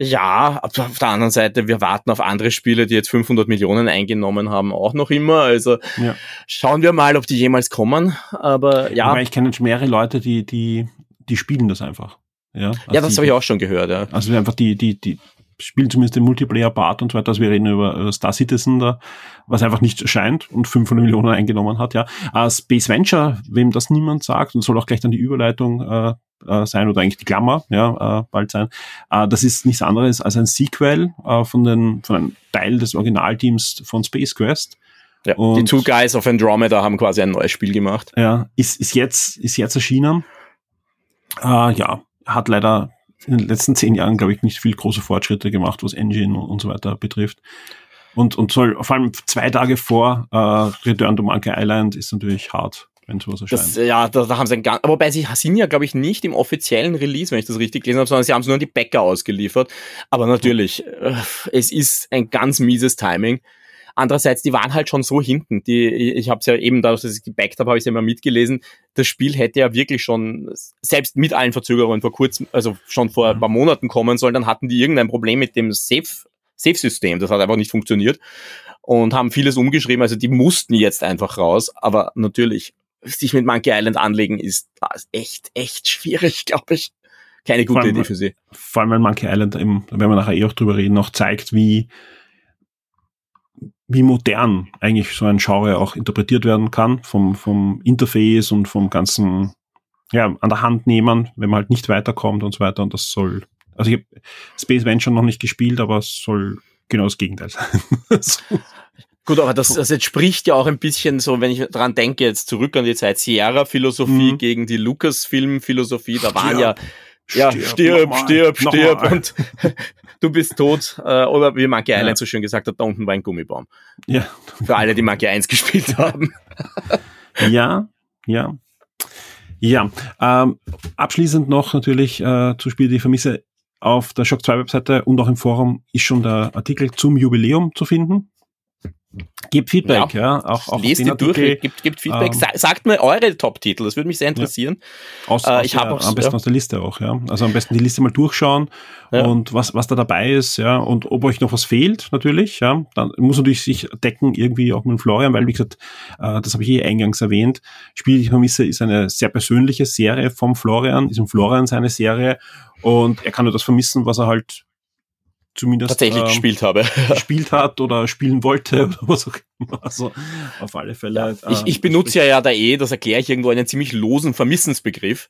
Ja, auf der anderen Seite, wir warten auf andere Spiele, die jetzt 500 Millionen eingenommen haben, auch noch immer. Also ja. schauen wir mal, ob die jemals kommen. Aber ja. Aber ich kenne mehrere Leute, die, die, die spielen das einfach. Ja, also ja das habe ich auch schon gehört. Ja. Also einfach die, die, die spielen zumindest den Multiplayer-Part und so weiter. Also wir reden über Star Citizen da, was einfach nicht erscheint und 500 Millionen eingenommen hat. Ja, uh, Space Venture, wem das niemand sagt und soll auch gleich dann die Überleitung uh, äh, sein oder eigentlich die Klammer, ja, äh, bald sein. Äh, das ist nichts anderes als ein Sequel äh, von, den, von einem Teil des Originalteams von Space Quest. Ja, und, die Two Guys of Andromeda haben quasi ein neues Spiel gemacht. Ja, ist, ist jetzt, ist jetzt erschienen. Äh, ja, hat leider in den letzten zehn Jahren, glaube ich, nicht viel große Fortschritte gemacht, was Engine und, und so weiter betrifft. Und, und soll vor allem zwei Tage vor äh, Return to Monkey Island ist natürlich hart wenn sowas erscheint. Das, ja, da, da haben sie ein ganz, wobei sie sind ja, glaube ich, nicht im offiziellen Release, wenn ich das richtig gelesen habe, sondern sie haben es nur an die Bäcker ausgeliefert. Aber natürlich, äh, es ist ein ganz mieses Timing. Andererseits, die waren halt schon so hinten. Die, ich habe es ja eben, dadurch, dass ich gebackt habe, habe ich es ja immer mitgelesen. Das Spiel hätte ja wirklich schon, selbst mit allen Verzögerungen vor kurzem, also schon vor ein paar Monaten kommen sollen, dann hatten die irgendein Problem mit dem Safe, Safe-System. Das hat einfach nicht funktioniert und haben vieles umgeschrieben. Also die mussten jetzt einfach raus. Aber natürlich, sich mit Monkey Island anlegen, ist echt, echt schwierig, glaube ich. Keine gute allem, Idee für sie. Vor allem, weil Monkey Island, eben, wenn wir nachher eh auch drüber reden, noch zeigt, wie, wie modern eigentlich so ein Genre auch interpretiert werden kann, vom, vom Interface und vom ganzen, ja, an der Hand nehmen, wenn man halt nicht weiterkommt und so weiter. Und das soll, also ich habe Space Venture noch nicht gespielt, aber es soll genau das Gegenteil sein. so. Gut, aber das, das entspricht ja auch ein bisschen so, wenn ich dran denke, jetzt zurück an die Zeit Sierra-Philosophie mhm. gegen die Lucas-Film-Philosophie, da waren ja, ja, stirb, stirb, stirb, stirb und du bist tot. Äh, oder wie Monkey Island so schön gesagt hat, da unten war ein Gummibaum. Ja. Für alle, die Monkey 1 gespielt haben. ja, ja. Ja, ähm, abschließend noch natürlich äh, zu Spiele, die ich vermisse. Auf der Shock 2 Webseite und auch im Forum ist schon der Artikel zum Jubiläum zu finden. Gebt Feedback, ja. ja auch, auch Lest die durch, gibt, gibt Feedback. Ähm, Sagt mir eure Top-Titel, das würde mich sehr interessieren. Ja. Aus, äh, ich habe am besten ja. aus der Liste auch, ja. Also am besten die Liste mal durchschauen ja. und was, was da dabei ist, ja. Und ob euch noch was fehlt, natürlich, ja. Dann muss natürlich sich decken irgendwie auch mit Florian, weil, wie gesagt, äh, das habe ich eh eingangs erwähnt. Spiel ich vermisse ist eine sehr persönliche Serie vom Florian, ist im Florian seine Serie und er kann nur das vermissen, was er halt zumindest tatsächlich ähm, gespielt habe. gespielt hat oder spielen wollte oder was auch immer. Also auf alle Fälle. Ja, ich, ich benutze ja ja da eh, das erkläre ich irgendwo einen ziemlich losen Vermissensbegriff.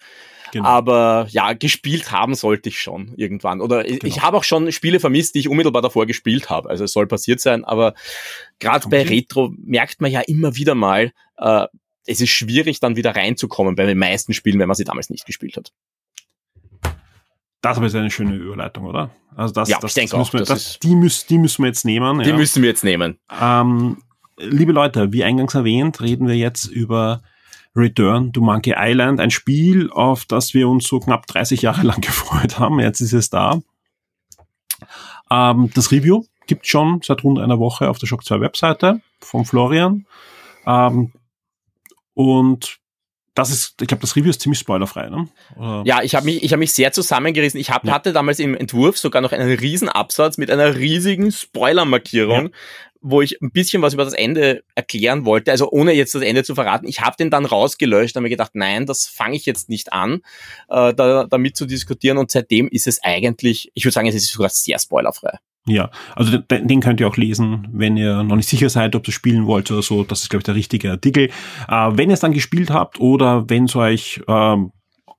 Genau. Aber ja, gespielt haben sollte ich schon irgendwann. Oder genau. ich habe auch schon Spiele vermisst, die ich unmittelbar davor gespielt habe. Also es soll passiert sein, aber gerade bei Retro merkt man ja immer wieder mal, äh, es ist schwierig, dann wieder reinzukommen bei den meisten Spielen, wenn man sie damals nicht gespielt hat. Das aber ist eine schöne Überleitung, oder? Also das, ja, das, ich denke das auch. Wir, das, die, müssen, die müssen wir jetzt nehmen. Die ja. müssen wir jetzt nehmen. Ähm, liebe Leute, wie eingangs erwähnt, reden wir jetzt über Return to Monkey Island, ein Spiel, auf das wir uns so knapp 30 Jahre lang gefreut haben. Jetzt ist es da. Ähm, das Review gibt schon seit rund einer Woche auf der Shock 2 Webseite von Florian. Ähm, und das ist, ich glaube, das Review ist ziemlich spoilerfrei, ne? Oder ja, ich habe mich, ich habe mich sehr zusammengerissen. Ich hab, ja. hatte damals im Entwurf sogar noch einen riesen Absatz mit einer riesigen Spoiler-Markierung, ja. wo ich ein bisschen was über das Ende erklären wollte, also ohne jetzt das Ende zu verraten. Ich habe den dann rausgelöscht und mir gedacht, nein, das fange ich jetzt nicht an, äh, da, damit zu diskutieren. Und seitdem ist es eigentlich, ich würde sagen, es ist sogar sehr spoilerfrei. Ja, also den, den, könnt ihr auch lesen, wenn ihr noch nicht sicher seid, ob ihr spielen wollt oder so. Das ist, glaube ich, der richtige Artikel. Äh, wenn ihr es dann gespielt habt oder wenn es euch ähm,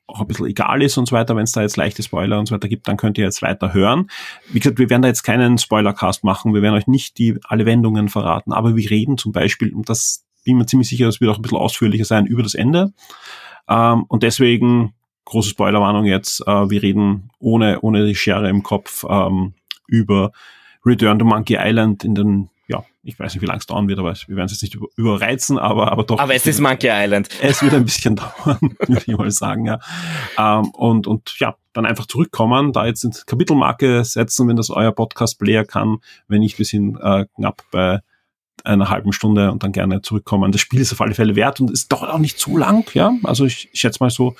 auch ein bisschen egal ist und so weiter, wenn es da jetzt leichte Spoiler und so weiter gibt, dann könnt ihr jetzt weiter hören. Wie gesagt, wir werden da jetzt keinen Spoilercast machen, wir werden euch nicht die alle Wendungen verraten, aber wir reden zum Beispiel, und das bin mir ziemlich sicher, das wird auch ein bisschen ausführlicher sein, über das Ende. Ähm, und deswegen, große Spoilerwarnung jetzt, äh, wir reden ohne, ohne die Schere im Kopf ähm, über Return to Monkey Island in den, ja, ich weiß nicht, wie lange es dauern wird, aber wir werden es jetzt nicht überreizen, aber, aber doch. Aber es ist Monkey Island. Es wird ein bisschen dauern, würde ich mal sagen, ja. Ähm, und, und ja, dann einfach zurückkommen, da jetzt eine Kapitelmarke setzen, wenn das euer Podcast-Player kann. Wenn nicht, wir sind äh, knapp bei einer halben Stunde und dann gerne zurückkommen. Das Spiel ist auf alle Fälle wert und ist dauert auch nicht so lang, ja. Also ich, ich schätze mal so,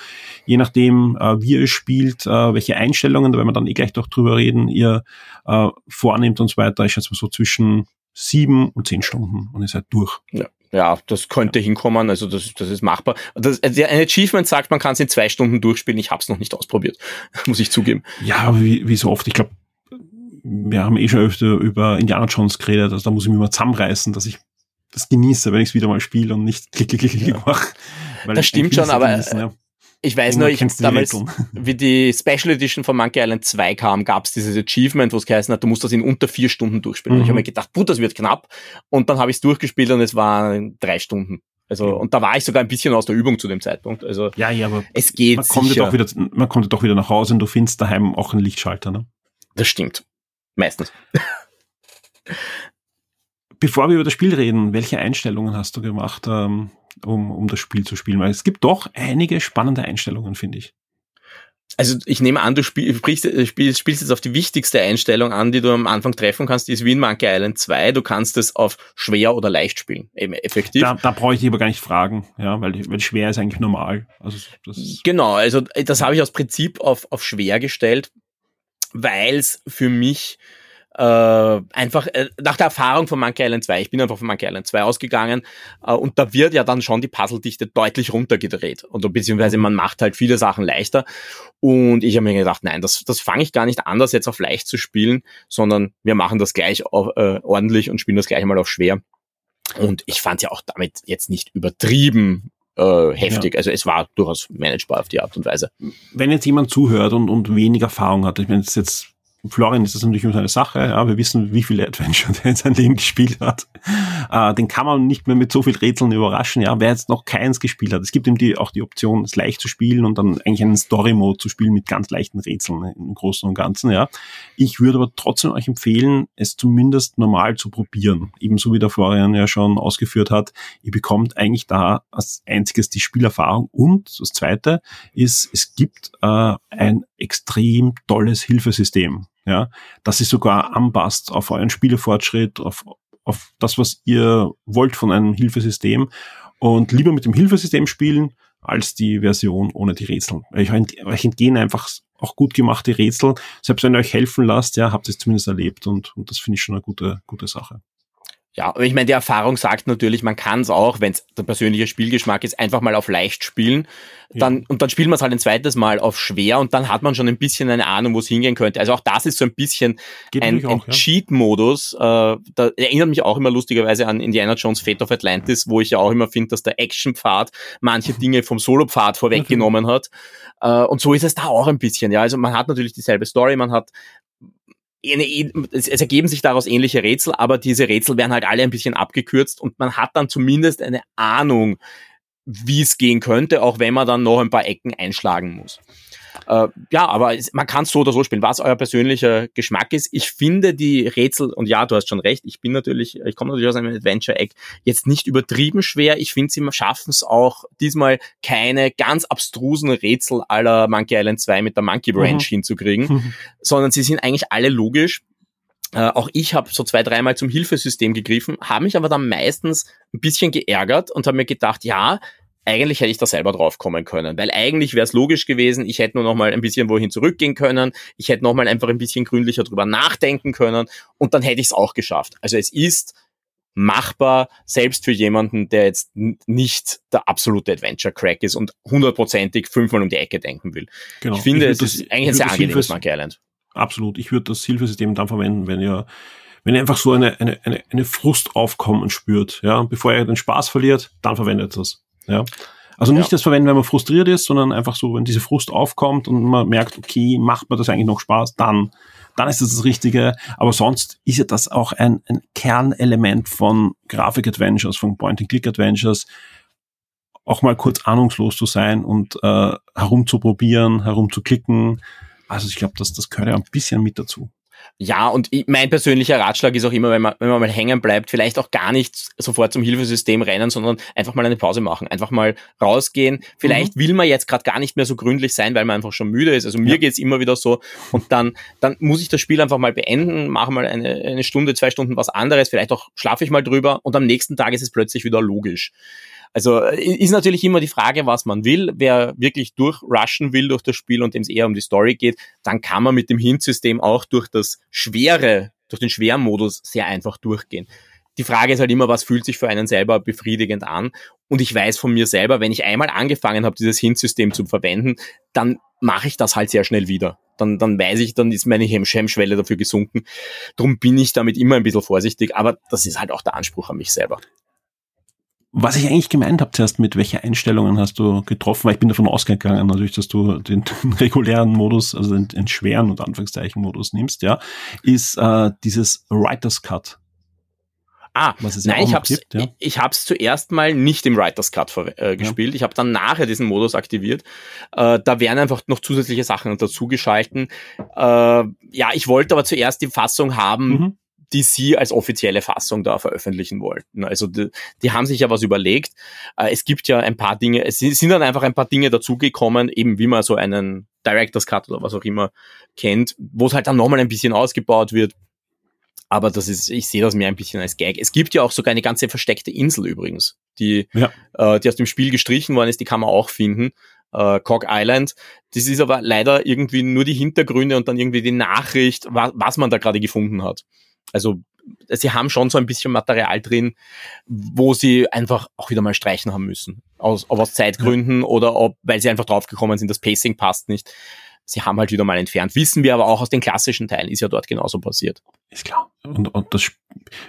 je nachdem, äh, wie ihr spielt, äh, welche Einstellungen, da werden wir dann eh gleich doch drüber reden, ihr äh, vornehmt und so weiter. Ich schätze mal so zwischen sieben und zehn Stunden und ihr seid durch. Ja. Ja, das könnte ja. hinkommen, also das, das ist machbar. Das, also ein Achievement sagt, man kann es in zwei Stunden durchspielen. Ich habe es noch nicht ausprobiert, muss ich zugeben. Ja, aber wie, wie so oft, ich glaube, wir haben eh schon öfter über Indiana Jones geredet, also da muss ich mich mal zusammenreißen, dass ich das genieße, wenn ich es wieder mal spiele und nicht klick, klick, klick, klick ja. mache. Das stimmt schon, aber genießen, ja. Ich weiß nur, ich damals, wie die Special Edition von Monkey Island 2 kam, gab es dieses Achievement, wo es geheißen hat, du musst das in unter vier Stunden durchspielen. Mhm. Und ich habe mir gedacht, gut, das wird knapp. Und dann habe ich es durchgespielt und es waren drei Stunden. Also, mhm. und da war ich sogar ein bisschen aus der Übung zu dem Zeitpunkt. Also, ja, ja, aber es geht man kommt, sicher. Doch wieder, man kommt doch wieder nach Hause und du findest daheim auch einen Lichtschalter, ne? Das stimmt. Meistens. Bevor wir über das Spiel reden, welche Einstellungen hast du gemacht? Ähm, um, um das Spiel zu spielen, weil es gibt doch einige spannende Einstellungen, finde ich. Also ich nehme an, du spiel, sprichst, äh, spielst, spielst jetzt auf die wichtigste Einstellung an, die du am Anfang treffen kannst, die ist wie in Monkey Island 2. Du kannst es auf schwer oder leicht spielen, eben effektiv. Da, da brauche ich dich aber gar nicht fragen, ja, weil, weil schwer ist eigentlich normal. Also das genau, also das habe ich aus Prinzip auf, auf schwer gestellt, weil es für mich äh, einfach äh, nach der Erfahrung von Monkey Island 2, ich bin einfach von Monkey Island 2 ausgegangen äh, und da wird ja dann schon die Puzzledichte deutlich runtergedreht und beziehungsweise man macht halt viele Sachen leichter und ich habe mir gedacht, nein, das, das fange ich gar nicht an, das jetzt auf leicht zu spielen, sondern wir machen das gleich auf, äh, ordentlich und spielen das gleich mal auf schwer. Und ich fand ja auch damit jetzt nicht übertrieben äh, heftig. Ja. Also es war durchaus managebar auf die Art und Weise. Wenn jetzt jemand zuhört und, und wenig Erfahrung hat, ich meine, das ist jetzt Florian ist das natürlich immer seine Sache. Ja, wir wissen, wie viele Adventure der in seinem Leben gespielt hat. Äh, den kann man nicht mehr mit so viel Rätseln überraschen. Ja, wer jetzt noch keins gespielt hat, es gibt ihm die, auch die Option, es leicht zu spielen und dann eigentlich einen Story-Mode zu spielen mit ganz leichten Rätseln im Großen und Ganzen. Ja, ich würde aber trotzdem euch empfehlen, es zumindest normal zu probieren. Ebenso wie der Florian ja schon ausgeführt hat, ihr bekommt eigentlich da als einziges die Spielerfahrung und das Zweite ist, es gibt äh, ein extrem tolles Hilfesystem ja, dass sie sogar anpasst auf euren Spielefortschritt, auf, auf das, was ihr wollt von einem Hilfesystem und lieber mit dem Hilfesystem spielen, als die Version ohne die Rätsel. Euch, euch entgehen einfach auch gut gemachte Rätsel. Selbst wenn ihr euch helfen lasst, ja, habt ihr es zumindest erlebt und, und das finde ich schon eine gute, gute Sache. Ja, aber ich meine, die Erfahrung sagt natürlich, man kann es auch, wenn es der persönliche Spielgeschmack ist, einfach mal auf leicht spielen. Dann, ja. Und dann spielt man es halt ein zweites Mal auf schwer und dann hat man schon ein bisschen eine Ahnung, wo es hingehen könnte. Also auch das ist so ein bisschen Geht ein, ein ja. Cheat-Modus. Äh, da erinnert mich auch immer lustigerweise an Indiana Jones Fate of Atlantis, wo ich ja auch immer finde, dass der Action-Pfad manche Dinge vom Solo-Pfad vorweggenommen hat. Äh, und so ist es da auch ein bisschen. Ja, also man hat natürlich dieselbe Story, man hat es, es ergeben sich daraus ähnliche Rätsel, aber diese Rätsel werden halt alle ein bisschen abgekürzt und man hat dann zumindest eine Ahnung, wie es gehen könnte, auch wenn man dann noch ein paar Ecken einschlagen muss. Äh, ja, aber man kann es so oder so spielen, was euer persönlicher Geschmack ist. Ich finde die Rätsel, und ja, du hast schon recht, ich bin natürlich, ich komme natürlich aus einem Adventure-Eck, jetzt nicht übertrieben schwer. Ich finde, sie schaffen es auch diesmal keine ganz abstrusen Rätsel aller Monkey Island 2 mit der Monkey Branch mhm. hinzukriegen, mhm. sondern sie sind eigentlich alle logisch. Äh, auch ich habe so zwei, dreimal zum Hilfesystem gegriffen, habe mich aber dann meistens ein bisschen geärgert und habe mir gedacht, ja, eigentlich hätte ich da selber drauf kommen können, weil eigentlich wäre es logisch gewesen, ich hätte nur noch mal ein bisschen wohin zurückgehen können, ich hätte noch mal einfach ein bisschen gründlicher drüber nachdenken können und dann hätte ich es auch geschafft. Also es ist machbar, selbst für jemanden, der jetzt nicht der absolute Adventure-Crack ist und hundertprozentig fünfmal um die Ecke denken will. Genau. Ich finde, ich es ist eigentlich ein sehr angenehmes Monkey Island. Absolut. Ich würde das Hilfesystem dann verwenden, wenn ihr wenn ihr einfach so eine, eine, eine, eine Frust aufkommen spürt, ja, bevor ihr den Spaß verliert, dann verwendet das. Ja. Also nicht ja. das verwenden, wenn man frustriert ist, sondern einfach so, wenn diese Frust aufkommt und man merkt, okay, macht mir das eigentlich noch Spaß, dann, dann ist das das Richtige. Aber sonst ist ja das auch ein, ein Kernelement von Grafik-Adventures, von Point-and-Click-Adventures, auch mal kurz ahnungslos zu sein und äh, herumzuprobieren, herumzuklicken. Also ich glaube, das, das gehört ja ein bisschen mit dazu. Ja, und mein persönlicher Ratschlag ist auch immer, wenn man, wenn man mal hängen bleibt, vielleicht auch gar nicht sofort zum Hilfesystem rennen, sondern einfach mal eine Pause machen, einfach mal rausgehen. Vielleicht mhm. will man jetzt gerade gar nicht mehr so gründlich sein, weil man einfach schon müde ist. Also mir ja. geht's immer wieder so. Und dann, dann muss ich das Spiel einfach mal beenden, mache mal eine, eine Stunde, zwei Stunden was anderes, vielleicht auch schlafe ich mal drüber und am nächsten Tag ist es plötzlich wieder logisch. Also äh, ist natürlich immer die Frage, was man will. Wer wirklich durchrushen will durch das Spiel und dem es eher um die Story geht, dann kann man mit dem Hint-System auch durch das schwere, durch den schweren Modus sehr einfach durchgehen. Die Frage ist halt immer, was fühlt sich für einen selber befriedigend an? Und ich weiß von mir selber, wenn ich einmal angefangen habe, dieses Hint-System zu verwenden, dann mache ich das halt sehr schnell wieder. Dann, dann weiß ich, dann ist meine Hemmschwelle dafür gesunken. Darum bin ich damit immer ein bisschen vorsichtig, aber das ist halt auch der Anspruch an mich selber was ich eigentlich gemeint habe zuerst mit, welche Einstellungen hast du getroffen, weil ich bin davon ausgegangen, natürlich, dass du den, den regulären Modus, also den, den, schweren und Anführungszeichen Modus nimmst, ja, ist äh, dieses Writer's Cut. Ah, nein, ich habe es ja. ich hab's zuerst mal nicht im Writer's Cut äh, gespielt. Ja. Ich habe dann nachher diesen Modus aktiviert. Äh, da werden einfach noch zusätzliche Sachen dazugeschalten. Äh, ja, ich wollte aber zuerst die Fassung haben, mhm die sie als offizielle Fassung da veröffentlichen wollten. Also die, die haben sich ja was überlegt. Äh, es gibt ja ein paar Dinge, es sind dann einfach ein paar Dinge dazugekommen, eben wie man so einen Director's Cut oder was auch immer kennt, wo es halt dann nochmal ein bisschen ausgebaut wird. Aber das ist, ich sehe das mehr ein bisschen als Gag. Es gibt ja auch sogar eine ganze versteckte Insel übrigens, die, ja. äh, die aus dem Spiel gestrichen worden ist, die kann man auch finden. Äh, Cock Island. Das ist aber leider irgendwie nur die Hintergründe und dann irgendwie die Nachricht, was, was man da gerade gefunden hat. Also sie haben schon so ein bisschen Material drin, wo sie einfach auch wieder mal streichen haben müssen. Aus, ob aus Zeitgründen ja. oder ob, weil sie einfach draufgekommen sind, das Pacing passt nicht. Sie haben halt wieder mal entfernt. Wissen wir aber auch aus den klassischen Teilen, ist ja dort genauso passiert. Ist klar. Und, und das,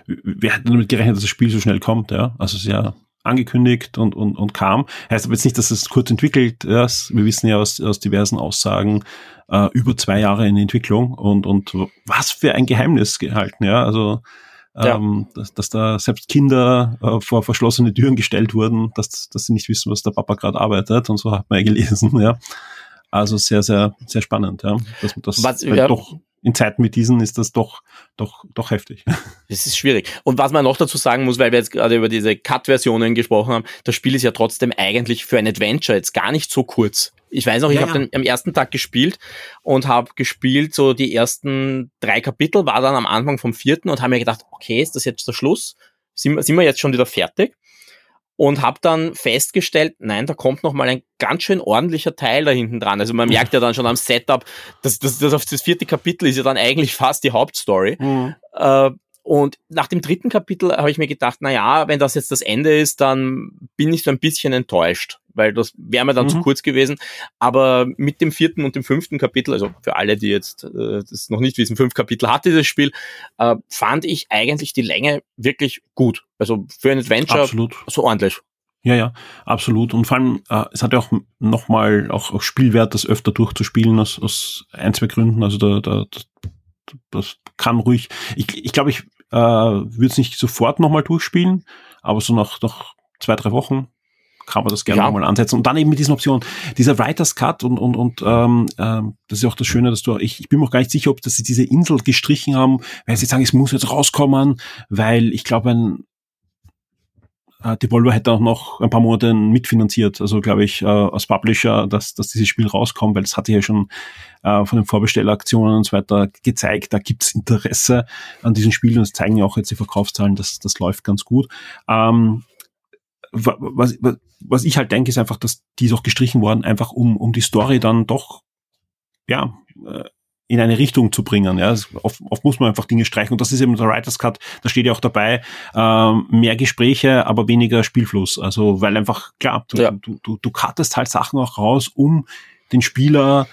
wer hat damit gerechnet, dass das Spiel so schnell kommt, ja? Also es ist ja angekündigt und, und, und kam. Heißt aber jetzt nicht, dass es kurz entwickelt ist. Wir wissen ja aus, aus diversen Aussagen, äh, über zwei Jahre in Entwicklung und, und was für ein Geheimnis gehalten, ja. Also ähm, ja. dass, dass da selbst Kinder äh, vor verschlossene Türen gestellt wurden, dass, dass sie nicht wissen, was der Papa gerade arbeitet und so hat man ja gelesen, ja. Also sehr, sehr, sehr spannend, ja. Dass, das was, ja, doch in Zeiten wie diesen ist das doch, doch, doch heftig. Das ist schwierig. Und was man noch dazu sagen muss, weil wir jetzt gerade über diese Cut-Versionen gesprochen haben, das Spiel ist ja trotzdem eigentlich für ein Adventure jetzt gar nicht so kurz. Ich weiß noch, ich ja, habe ja. am ersten Tag gespielt und habe gespielt, so die ersten drei Kapitel, war dann am Anfang vom vierten und habe mir gedacht, okay, ist das jetzt der Schluss? Sind, sind wir jetzt schon wieder fertig? Und habe dann festgestellt, nein, da kommt noch mal ein ganz schön ordentlicher Teil da hinten dran. Also man merkt ja dann schon am Setup, dass das, das, das, das vierte Kapitel ist ja dann eigentlich fast die Hauptstory. Mhm. Äh, und nach dem dritten Kapitel habe ich mir gedacht, na ja, wenn das jetzt das Ende ist, dann bin ich so ein bisschen enttäuscht, weil das wäre mir dann mhm. zu kurz gewesen. Aber mit dem vierten und dem fünften Kapitel, also für alle, die jetzt äh, das noch nicht wissen, fünf Kapitel hat dieses Spiel, äh, fand ich eigentlich die Länge wirklich gut. Also für ein Adventure Absolut. so ordentlich. Ja, ja, absolut. Und vor allem, äh, es hat ja auch nochmal auch, auch Spielwert, das öfter durchzuspielen aus, aus ein, zwei Gründen. Also da, da, das kann ruhig. Ich, ich glaube, ich äh, würde es nicht sofort nochmal durchspielen, aber so nach, nach zwei, drei Wochen kann man das gerne ja. nochmal ansetzen. Und dann eben mit diesen Optionen, dieser Writer's Cut und, und, und ähm, ähm, das ist ja auch das Schöne, dass du, ich, ich bin mir auch gar nicht sicher, ob dass sie diese Insel gestrichen haben, weil sie sagen, es muss jetzt rauskommen, weil ich glaube, ein äh, Devolver hätte auch noch ein paar Monate mitfinanziert, also glaube ich, äh, als Publisher, dass, dass dieses Spiel rauskommt, weil das hatte ja schon äh, von den Vorbestelleraktionen und so weiter gezeigt, da gibt's Interesse an diesen Spielen und das zeigen ja auch jetzt die Verkaufszahlen, dass das läuft ganz gut. Ähm, was, was, was ich halt denke, ist einfach, dass die ist auch gestrichen worden, einfach um, um die Story dann doch ja, äh, in eine Richtung zu bringen. Ja, oft, oft muss man einfach Dinge streichen und das ist eben der Writers Cut. Da steht ja auch dabei ähm, mehr Gespräche, aber weniger Spielfluss. Also weil einfach klar, du, ja. du, du, du cuttest halt Sachen auch raus, um den Spieler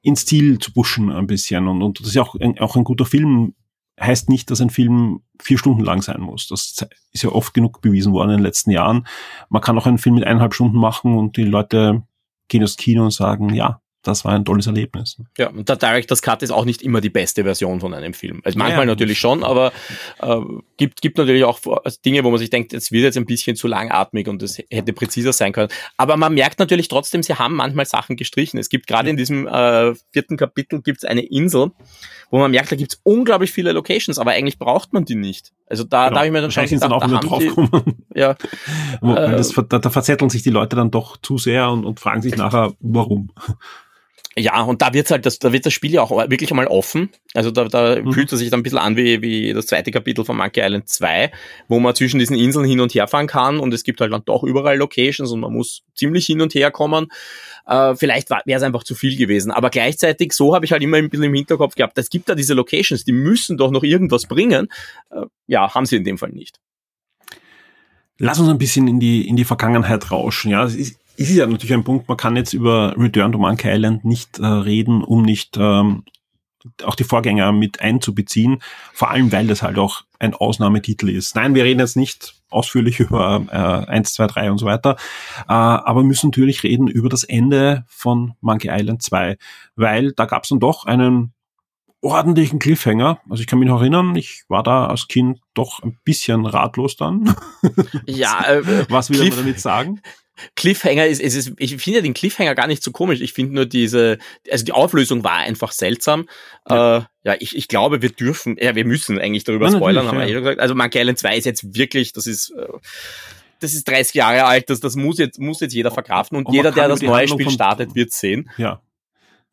ins Ziel zu pushen ein bisschen. Und, und das ist ja auch ein, auch ein guter Film. Heißt nicht, dass ein Film vier Stunden lang sein muss. Das ist ja oft genug bewiesen worden in den letzten Jahren. Man kann auch einen Film mit eineinhalb Stunden machen und die Leute gehen ins Kino und sagen, ja, das war ein tolles Erlebnis. Ja, und der Director's Cut ist auch nicht immer die beste Version von einem Film. Also manchmal ja, natürlich schon, aber äh, gibt, gibt natürlich auch also Dinge, wo man sich denkt, es wird jetzt ein bisschen zu langatmig und es hätte präziser sein können. Aber man merkt natürlich trotzdem, sie haben manchmal Sachen gestrichen. Es gibt gerade in diesem äh, vierten Kapitel gibt's eine Insel, wo man merkt, da gibt's unglaublich viele Locations, aber eigentlich braucht man die nicht. Also da, genau. da habe ich mir dann schon gedacht, auch da haben die, ja, Wo, äh, das, da, da verzetteln sich die Leute dann doch zu sehr und, und fragen sich nachher, warum. Ja, und da wird's halt, das, da wird das Spiel ja auch wirklich einmal offen. Also da, da mhm. fühlt es sich dann ein bisschen an wie, wie das zweite Kapitel von Monkey Island 2, wo man zwischen diesen Inseln hin und her fahren kann und es gibt halt dann doch überall Locations und man muss ziemlich hin und her kommen. Äh, vielleicht wäre es einfach zu viel gewesen. Aber gleichzeitig, so habe ich halt immer ein bisschen im Hinterkopf gehabt, es gibt da diese Locations, die müssen doch noch irgendwas bringen. Äh, ja, haben sie in dem Fall nicht. Lass uns ein bisschen in die, in die Vergangenheit rauschen. Ja, es ist, ist ja natürlich ein Punkt, man kann jetzt über Return to Monkey Island nicht äh, reden, um nicht ähm, auch die Vorgänger mit einzubeziehen, vor allem weil das halt auch ein Ausnahmetitel ist. Nein, wir reden jetzt nicht ausführlich über äh, 1, 2, 3 und so weiter, äh, aber müssen natürlich reden über das Ende von Monkey Island 2, weil da gab es dann doch einen ordentlichen Cliffhanger. Also ich kann mich noch erinnern, ich war da als Kind doch ein bisschen ratlos dann. Ja, äh, was will Cliff man damit sagen? Cliffhanger ist, ist, ist ich finde den Cliffhanger gar nicht so komisch. Ich finde nur diese, also die Auflösung war einfach seltsam. Ja, äh, ja ich, ich glaube, wir dürfen, ja, wir müssen eigentlich darüber ja, spoilern, haben wir ja. eh gesagt. Also Monkey Island 2 ist jetzt wirklich, das ist, äh, das ist 30 Jahre alt, das, das muss jetzt, muss jetzt jeder verkraften und, und jeder, der das neue Spiel startet, wird sehen. Ja.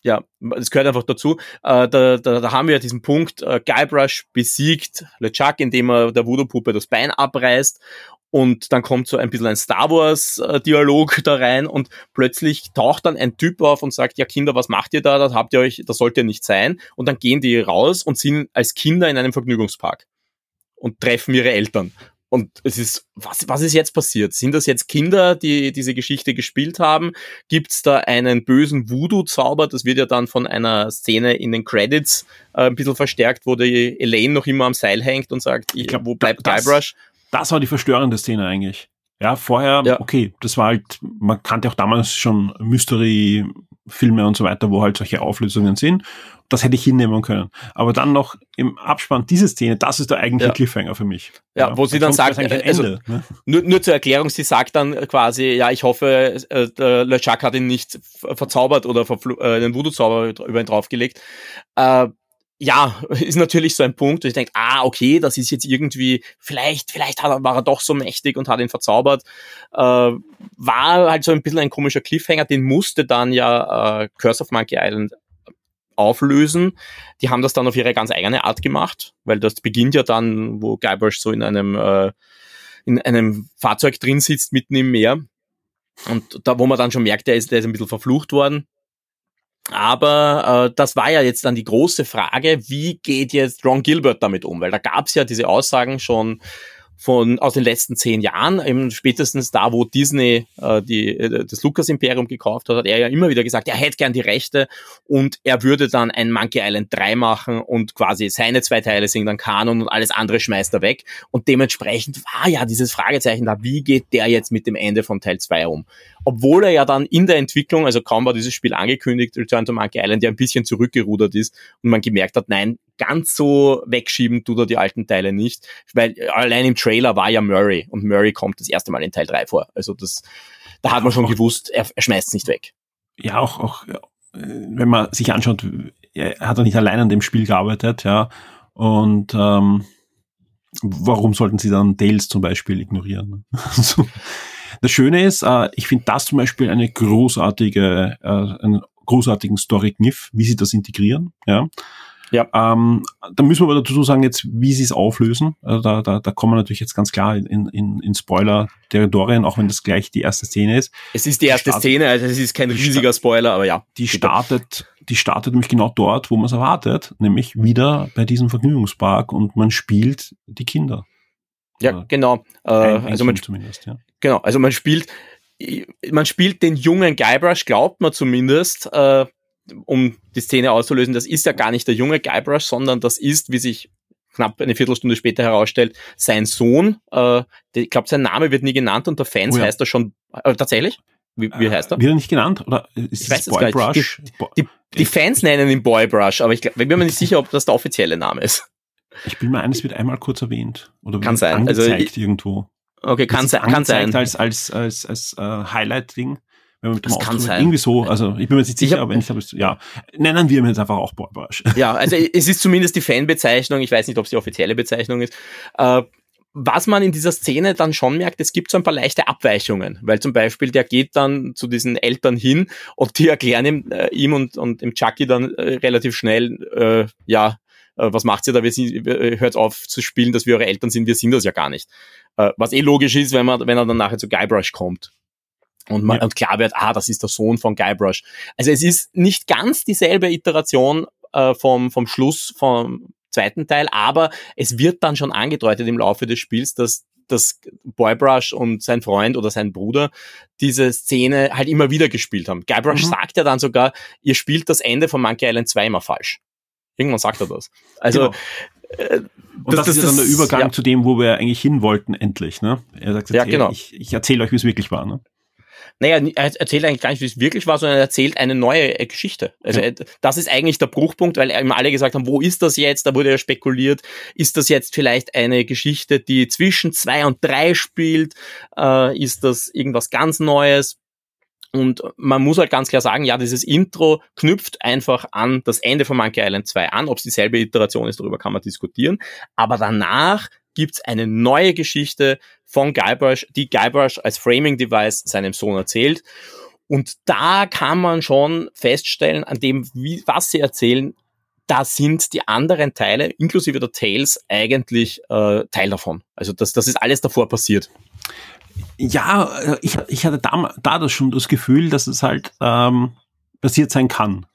Ja, das gehört einfach dazu. Äh, da, da, da haben wir diesen Punkt, äh, Guybrush besiegt LeChuck, indem er der Voodoo-Puppe das Bein abreißt und dann kommt so ein bisschen ein Star Wars-Dialog da rein und plötzlich taucht dann ein Typ auf und sagt, ja Kinder, was macht ihr da? Das habt ihr euch, das sollt ihr nicht sein. Und dann gehen die raus und sind als Kinder in einem Vergnügungspark und treffen ihre Eltern. Und es ist, was, was ist jetzt passiert? Sind das jetzt Kinder, die diese Geschichte gespielt haben? Gibt es da einen bösen Voodoo-Zauber? Das wird ja dann von einer Szene in den Credits äh, ein bisschen verstärkt, wo die Elaine noch immer am Seil hängt und sagt, ich glaub, wo bleibt Guybrush? Das war die verstörende Szene eigentlich. Ja, vorher, ja. okay, das war halt, man kannte auch damals schon Mystery-Filme und so weiter, wo halt solche Auflösungen sind. Das hätte ich hinnehmen können. Aber dann noch im Abspann diese Szene, das ist der eigentliche ja. Cliffhanger für mich. Ja, ja wo sie dann sagt, also, Ende, ne? nur, nur zur Erklärung, sie sagt dann quasi, ja, ich hoffe, äh, der LeChuck hat ihn nicht verzaubert oder äh, den Voodoo-Zauber über ihn draufgelegt. Äh, ja, ist natürlich so ein Punkt, wo ich denke, ah, okay, das ist jetzt irgendwie, vielleicht, vielleicht hat war er doch so mächtig und hat ihn verzaubert. Äh, war halt so ein bisschen ein komischer Cliffhanger, den musste dann ja äh, Curse of Monkey Island auflösen. Die haben das dann auf ihre ganz eigene Art gemacht, weil das beginnt ja dann, wo Guybrush so in einem, äh, in einem Fahrzeug drin sitzt, mitten im Meer. Und da, wo man dann schon merkt, der ist, der ist ein bisschen verflucht worden. Aber äh, das war ja jetzt dann die große Frage, wie geht jetzt Ron Gilbert damit um? Weil da gab es ja diese Aussagen schon von aus den letzten zehn Jahren, eben spätestens da, wo Disney äh, die, äh, das Lucas-Imperium gekauft hat, hat er ja immer wieder gesagt, er hätte gern die Rechte und er würde dann ein Monkey Island 3 machen und quasi seine zwei Teile sind dann Kanon und alles andere schmeißt er weg. Und dementsprechend war ja dieses Fragezeichen da, wie geht der jetzt mit dem Ende von Teil 2 um? Obwohl er ja dann in der Entwicklung, also kaum war dieses Spiel angekündigt, Return to Monkey Island ja ein bisschen zurückgerudert ist und man gemerkt hat, nein, ganz so wegschieben tut er die alten Teile nicht, weil allein im Trailer war ja Murray und Murray kommt das erste Mal in Teil 3 vor. Also das, da hat man schon gewusst, er, er schmeißt es nicht weg. Ja, auch, auch, wenn man sich anschaut, er hat er nicht allein an dem Spiel gearbeitet, ja, und ähm, warum sollten sie dann Dales zum Beispiel ignorieren? das Schöne ist, äh, ich finde das zum Beispiel eine großartige, äh, einen großartigen Story-Kniff, wie sie das integrieren, ja. Ja. Ähm, da müssen wir aber dazu sagen, jetzt, wie sie es auflösen. Also da, da, da kommen wir natürlich jetzt ganz klar in, in, in Spoiler-Territorien, auch wenn das gleich die erste Szene ist. Es ist die erste die Szene, also es ist kein riesiger Spoiler, aber ja. Die startet, die startet nämlich genau dort, wo man es erwartet, nämlich wieder bei diesem Vergnügungspark und man spielt die Kinder. Ja, genau. Äh, also man, zumindest, ja. Genau, also man spielt, man spielt den jungen Guybrush, glaubt man zumindest, äh, um die Szene auszulösen, das ist ja gar nicht der junge Guybrush, sondern das ist, wie sich knapp eine Viertelstunde später herausstellt, sein Sohn. Äh, ich glaube, sein Name wird nie genannt, unter Fans oh ja. heißt er schon äh, tatsächlich. Wie, wie heißt er? Wird er nicht genannt? Oder ist Ich weiß es gar Boy nicht. Brush? Bo- Die, die Fans nennen ihn Boy Brush, aber ich, glaub, ich bin mir nicht sicher, ob das der offizielle Name ist. Ich bin mir ein, es wird einmal kurz erwähnt. Oder Kann wird sein. Also angezeigt irgendwo. Okay, kann sein, kann sein. Als, als, als, als äh, Highlight-Ding. Wenn man mit Das kann sein. Irgendwie so, also ich bin mir jetzt nicht Ich sicher, hab- aber wenn ich habe, ja, nennen wir ihn jetzt einfach auch Boy Brush. Ja, also es ist zumindest die Fanbezeichnung. Ich weiß nicht, ob es die offizielle Bezeichnung ist. Äh, was man in dieser Szene dann schon merkt, es gibt so ein paar leichte Abweichungen, weil zum Beispiel der geht dann zu diesen Eltern hin und die erklären ihm, äh, ihm und, und dem Chucky dann äh, relativ schnell, äh, ja, äh, was macht ihr da? Wir sind, äh, hört auf zu spielen, dass wir eure Eltern sind, wir sind das ja gar nicht. Was eh logisch ist, wenn man, wenn er dann nachher zu Guybrush kommt. Und, man, Ja. und klar wird, ah, das ist der Sohn von Guybrush. Also es ist nicht ganz dieselbe Iteration äh, vom, vom Schluss vom zweiten Teil, aber es wird dann schon angedeutet im Laufe des Spiels, dass dass Boybrush und sein Freund oder sein Bruder diese Szene halt immer wieder gespielt haben. Guybrush Mhm. sagt ja dann sogar, ihr spielt das Ende von Monkey Island 2 immer falsch. Irgendwann sagt er das. Also, Genau. äh, Und das, ist ja dann der Übergang ja. zu dem, wo wir eigentlich hin wollten, endlich. Ne? Er sagt, Ja, jetzt, genau. hey, ich, ich erzähle euch, wie es wirklich war. Ne? Naja, er erzählt eigentlich gar nicht, wie es wirklich war, sondern er erzählt eine neue äh, Geschichte. Also Ja. das ist eigentlich der Bruchpunkt, weil immer alle gesagt haben, wo ist das jetzt? Da wurde ja spekuliert, ist das jetzt vielleicht eine Geschichte, die zwischen zwei und drei spielt? Äh, ist das irgendwas ganz Neues? Und man muss halt ganz klar sagen, ja, dieses Intro knüpft einfach an das Ende von Monkey Island 2 an. Ob es dieselbe Iteration ist, darüber kann man diskutieren. Aber danach gibt's eine neue Geschichte von Guybrush, die Guybrush als Framing-Device seinem Sohn erzählt. Und da kann man schon feststellen, an dem, wie, was sie erzählen, da sind die anderen Teile, inklusive der Tales, eigentlich äh, Teil davon. Also das, das ist alles davor passiert. Ja, äh, ich, ich hatte da, da das schon das Gefühl, dass es halt ähm, passiert sein kann.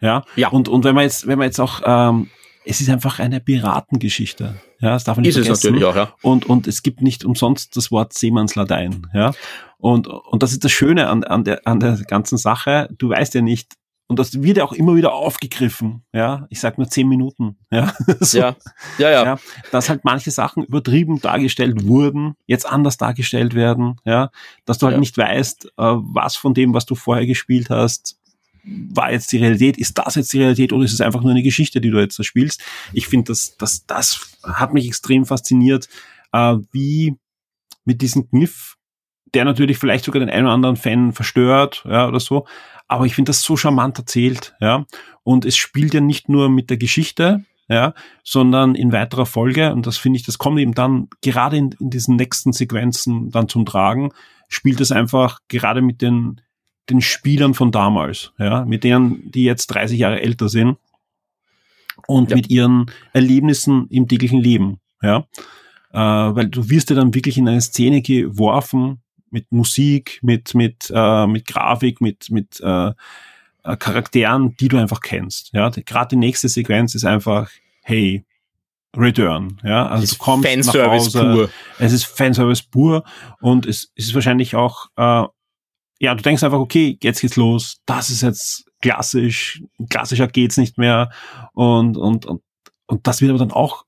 Ja. Ja. Und, und wenn man jetzt, wenn man jetzt auch, ähm, es ist einfach eine Piratengeschichte. Ja, das darf man nicht Ist es vergessen. natürlich auch, ja. Und, und es gibt nicht umsonst das Wort Seemannslatein. Ja. Und, und das ist das Schöne an, an, der, an der ganzen Sache. Du weißt ja nicht, und das wird ja auch immer wieder aufgegriffen. Ja, ich sag nur zehn Minuten. Ja, so, Ja, ja, ja. ja, dass halt manche Sachen übertrieben dargestellt wurden, jetzt anders dargestellt werden, ja, dass du halt Ja. nicht weißt, äh, was von dem, was du vorher gespielt hast, war jetzt die Realität, ist das jetzt die Realität oder ist es einfach nur eine Geschichte, die du jetzt da spielst? Ich finde, das, das, das hat mich extrem fasziniert, äh, wie mit diesem Kniff, der natürlich vielleicht sogar den einen oder anderen Fan verstört, ja, oder so, aber ich finde das so charmant erzählt, ja, und es spielt ja nicht nur mit der Geschichte, ja, sondern in weiterer Folge, und das finde ich, das kommt eben dann gerade in, in diesen nächsten Sequenzen dann zum Tragen, spielt es einfach gerade mit den, den Spielern von damals, ja, mit denen, die jetzt 30 Jahre älter sind und Ja. mit ihren Erlebnissen im täglichen Leben, ja, äh, weil du wirst ja dann wirklich in eine Szene geworfen mit Musik, mit mit äh, mit Grafik, mit mit äh, äh, Charakteren, die du einfach kennst. Ja, Gerade die nächste Sequenz ist einfach, hey, Return. Ja, also Das du kommst nach Fanservice Hause. pur. Es ist Fanservice pur und es ist wahrscheinlich auch, äh, ja, du denkst einfach, okay, jetzt geht's los. Das ist jetzt klassisch. Klassischer geht's nicht mehr und und und und das wird aber dann auch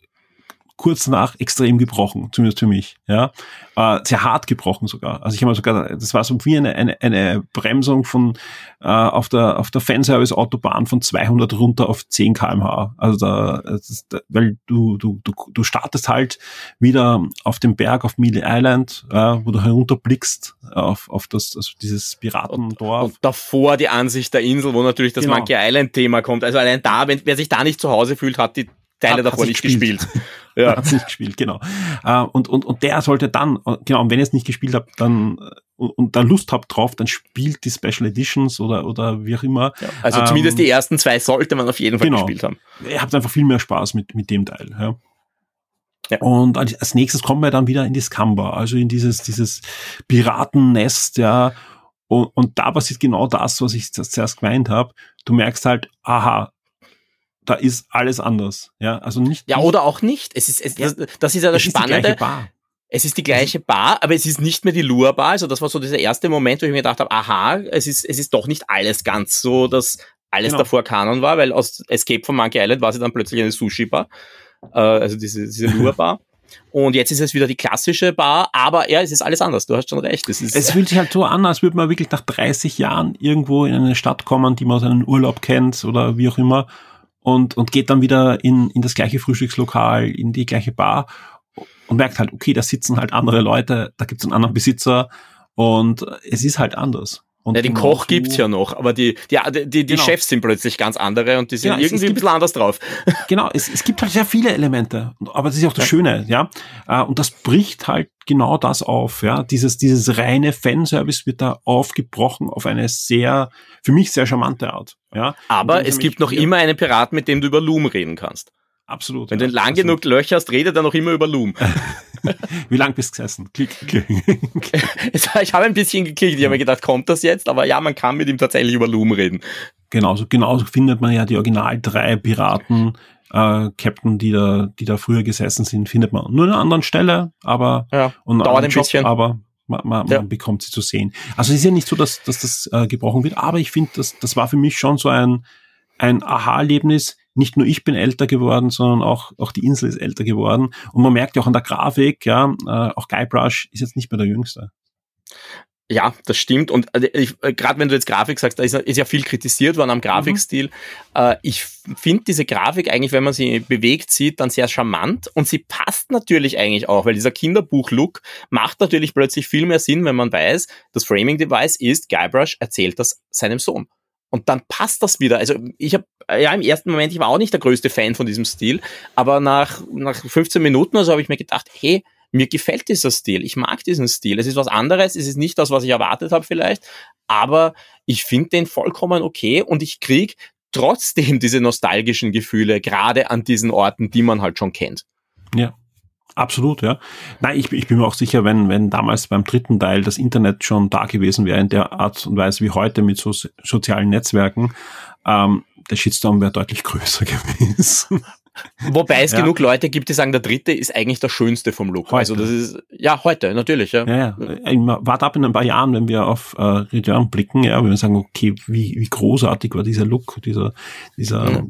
kurz danach extrem gebrochen, zumindest für mich. Ja, äh, sehr hart gebrochen sogar. Also ich habe mal sogar, das war so wie eine eine, eine Bremsung von äh, auf der auf der Fanservice Autobahn von 200 runter auf 10 km/h. Also da, das ist, weil du du du du startest halt wieder auf dem Berg auf Mealy Island, äh, wo du herunterblickst auf auf das also dieses Piratendorf. Und davor die Ansicht der Insel, wo natürlich das Genau. Monkey Island Thema kommt. Also allein da, wenn, wer sich da nicht zu Hause fühlt, hat die Teile Hat- davor hat nicht gespielt. gespielt. ja. Hat's nicht gespielt, genau. Äh, und, und, und der sollte dann, äh, genau, und wenn ihr es nicht gespielt habt, dann äh, und, da Lust habt drauf, dann spielt die Special Editions oder, oder wie auch immer. Ja. Also Ähm, zumindest die ersten zwei sollte man auf jeden Fall genau. gespielt haben. Ihr habt einfach viel mehr Spaß mit, mit dem Teil. Ja. Ja. Und als nächstes kommen wir dann wieder in die Skamba, also in dieses, dieses Piratennest, ja. Und, und da passiert genau das, was ich zuerst gemeint habe. Du merkst halt, aha, da ist alles anders. Ja, also nicht. Ja, oder auch nicht. Es ist, es, das, das ist ja das es ist die Spannende. gleiche Bar. Es ist die gleiche Bar, aber es ist nicht mehr die Lure-Bar. Also das war so dieser erste Moment, wo ich mir gedacht habe, aha, es ist, es ist doch nicht alles ganz so, dass alles Genau. davor Kanon war, weil aus Escape from Monkey Island war sie dann plötzlich eine Sushi-Bar. Äh, also diese, diese Lure-Bar. Und jetzt ist es wieder die klassische Bar, aber ja, es ist alles anders. Du hast schon recht. Es, ist es fühlt sich halt so an, als würde man wirklich nach 30 Jahren irgendwo in eine Stadt kommen, die man aus einem Urlaub kennt oder wie auch immer und, und geht dann wieder in, in das gleiche Frühstückslokal, in die gleiche Bar und merkt halt, okay, da sitzen halt andere Leute, da gibt es einen anderen Besitzer und es ist halt anders. Und ja, den Koch gibt's ja noch, aber die, die, die, die genau. Chefs sind plötzlich ganz andere und die sind genau, irgendwie ein bisschen anders drauf. Genau, es, es gibt halt sehr viele Elemente, aber das ist auch das. Schöne, ja. Äh, und das bricht halt genau das auf, ja. Dieses, dieses reine Fanservice wird da aufgebrochen auf eine sehr, für mich sehr charmante Art, ja. Aber es gibt noch immer einen Piraten, mit dem du über Loom reden kannst. Absolut. Wenn ja, du lang absolut. genug Löcher hast, redet er noch immer über Loom. Wie lang bist du gesessen? Klick, klick. ich habe ein bisschen geklickt. Ich habe mir gedacht, kommt das jetzt? Aber ja, man kann mit ihm tatsächlich über Loom reden. Genauso, genauso findet man ja die original drei Piraten, äh, Captain, die da, die da früher gesessen sind, findet man nur an einer anderen Stelle, aber ja, und dauert ein Job, bisschen. aber man, man, ja. man bekommt sie zu sehen. Also es ist ja nicht so, dass, dass das äh, gebrochen wird, aber ich finde, das, das war für mich schon so ein, ein Aha-Erlebnis, nicht nur ich bin älter geworden, sondern auch, auch die Insel ist älter geworden. Und man merkt ja auch an der Grafik, ja, äh, auch Guybrush ist jetzt nicht mehr der Jüngste. Ja, das stimmt. Und äh, äh gerade wenn du jetzt Grafik sagst, da ist, ist, ja viel kritisiert worden am Grafikstil. Mhm. Äh, ich finde diese Grafik eigentlich, wenn man sie bewegt sieht, dann sehr charmant und sie passt natürlich eigentlich auch, weil dieser Kinderbuch-Look macht natürlich plötzlich viel mehr Sinn, wenn man weiß, das Framing-Device ist, Guybrush erzählt das seinem Sohn. Und dann passt das wieder. Also ich habe ja im ersten Moment, ich war auch nicht der größte Fan von diesem Stil, aber nach, nach 15 Minuten oder so habe ich mir gedacht, hey, mir gefällt dieser Stil, ich mag diesen Stil. Es ist was anderes, es ist nicht das, was ich erwartet habe vielleicht, aber ich finde den vollkommen okay und ich krieg trotzdem diese nostalgischen Gefühle, gerade an diesen Orten, die man halt schon kennt. Ja, Absolut, ja. Nein, ich, ich bin mir auch sicher, wenn, wenn damals beim dritten Teil das Internet schon da gewesen wäre in der Art und Weise wie heute mit so sozialen Netzwerken, ähm, der Shitstorm wäre deutlich größer gewesen. Wobei es ja. genug Leute gibt, die sagen, der dritte ist eigentlich der schönste vom Look. Heute. Also das ist, ja, heute, natürlich, ja. Ja, ja. Warte ab in ein paar Jahren, wenn wir auf äh, Return blicken, ja, wenn wir sagen, okay, wie, wie großartig war dieser Look, dieser, dieser.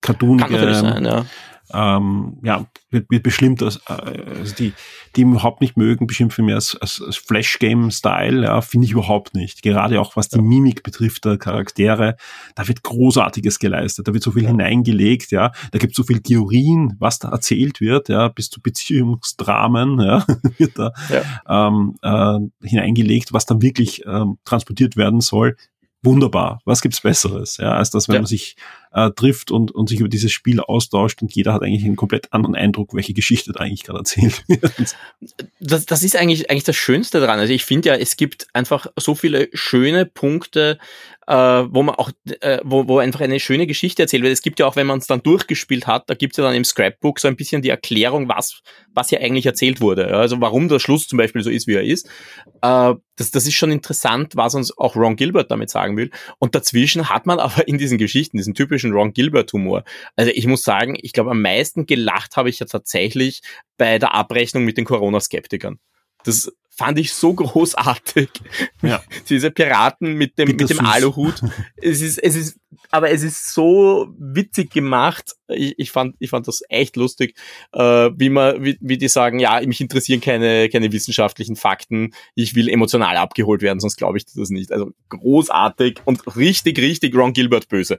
Cartoon. Kann natürlich sein, ja ähm, ja, wird, wird bestimmt, als, äh, also die, die überhaupt nicht mögen, beschimpfen mir als, als, als Flash-Game-Style, ja, finde ich überhaupt nicht. Gerade auch was die Mimik betrifft der Charaktere, da wird Großartiges geleistet, da wird so viel ja. hineingelegt, ja, da gibt es so viel Theorien, was da erzählt wird, ja, bis zu Beziehungsdramen, ja, wird da ja. Ähm, äh, hineingelegt, was dann wirklich ähm, transportiert werden soll wunderbar. Was gibt's Besseres, ja, als das, wenn ja. man sich äh, trifft und, und sich über dieses Spiel austauscht und jeder hat eigentlich einen komplett anderen Eindruck, welche Geschichte da eigentlich gerade erzählt wird. Das, das ist eigentlich, eigentlich das Schönste daran. Also ich finde ja, es gibt einfach so viele schöne Punkte, äh, wo man auch, äh, wo, wo einfach eine schöne Geschichte erzählt wird. Es gibt ja auch, wenn man es dann durchgespielt hat, da gibt es ja dann im Scrapbook so ein bisschen die Erklärung, was, was hier eigentlich erzählt wurde. Also warum der Schluss zum Beispiel so ist, wie er ist. Äh, das, das ist schon interessant, was uns auch Ron Gilbert damit sagen will. Und dazwischen hat man aber in diesen Geschichten, diesen typischen Ron Gilbert-Humor. Also ich muss sagen, ich glaube, am meisten gelacht habe ich ja tatsächlich bei der Abrechnung mit den Corona-Skeptikern. Das fand ich so großartig. Ja. Diese Piraten mit dem, mit dem Aluhut. Es ist, es ist, aber es ist so witzig gemacht. Ich, ich fand, ich fand das echt lustig, äh, wie man, wie, wie die sagen, ja, mich interessieren keine, keine wissenschaftlichen Fakten. Ich will emotional abgeholt werden, sonst glaube ich das nicht. Also großartig und richtig, richtig Ron Gilbert böse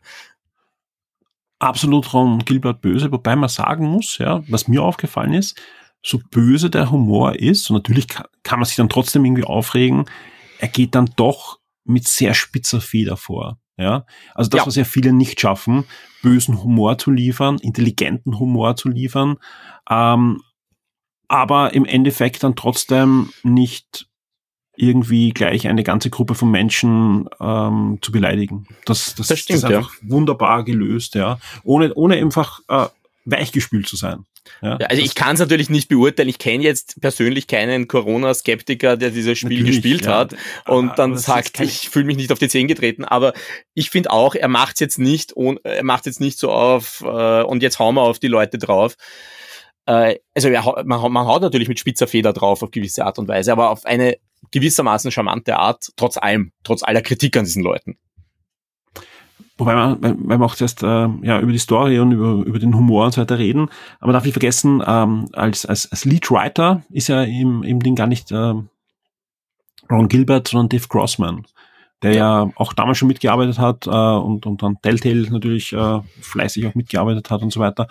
absolut Ron Gilbert böse, wobei man sagen muss, ja, was mir aufgefallen ist, so böse der Humor ist, und natürlich kann, kann man sich dann trotzdem irgendwie aufregen, er geht dann doch mit sehr spitzer Feder vor. Ja, also das, ja. was ja viele nicht schaffen, bösen Humor zu liefern, intelligenten Humor zu liefern, ähm, aber im Endeffekt dann trotzdem nicht irgendwie gleich eine ganze Gruppe von Menschen ähm, zu beleidigen. Das, das, das, stimmt, das ist einfach ja. wunderbar gelöst, ja, ohne ohne einfach äh, weichgespült zu sein. Ja, also ich kann es natürlich nicht beurteilen. Ich kenne jetzt persönlich keinen Corona-Skeptiker, der dieses Spiel gespielt ja. hat und dann sagt, ich fühle mich nicht auf die Zehen getreten. Aber ich finde auch, er macht jetzt nicht, er macht jetzt nicht so auf äh, und jetzt hauen wir auf die Leute drauf. Äh, also er, man, man haut natürlich mit spitzer Feder drauf auf gewisse Art und Weise, aber auf eine gewissermaßen charmante Art, trotz allem, trotz aller Kritik an diesen Leuten. wobei man, weil wir auch zuerst äh, ja, über die Story und über, über den Humor und so weiter reden, aber darf nicht vergessen, ähm, als, als, als Leadwriter ist ja im, im Ding gar nicht äh, Ron Gilbert, sondern Dave Grossman, der ja. auch damals schon mitgearbeitet hat äh, und, und dann Telltale natürlich äh, fleißig auch mitgearbeitet hat und so weiter.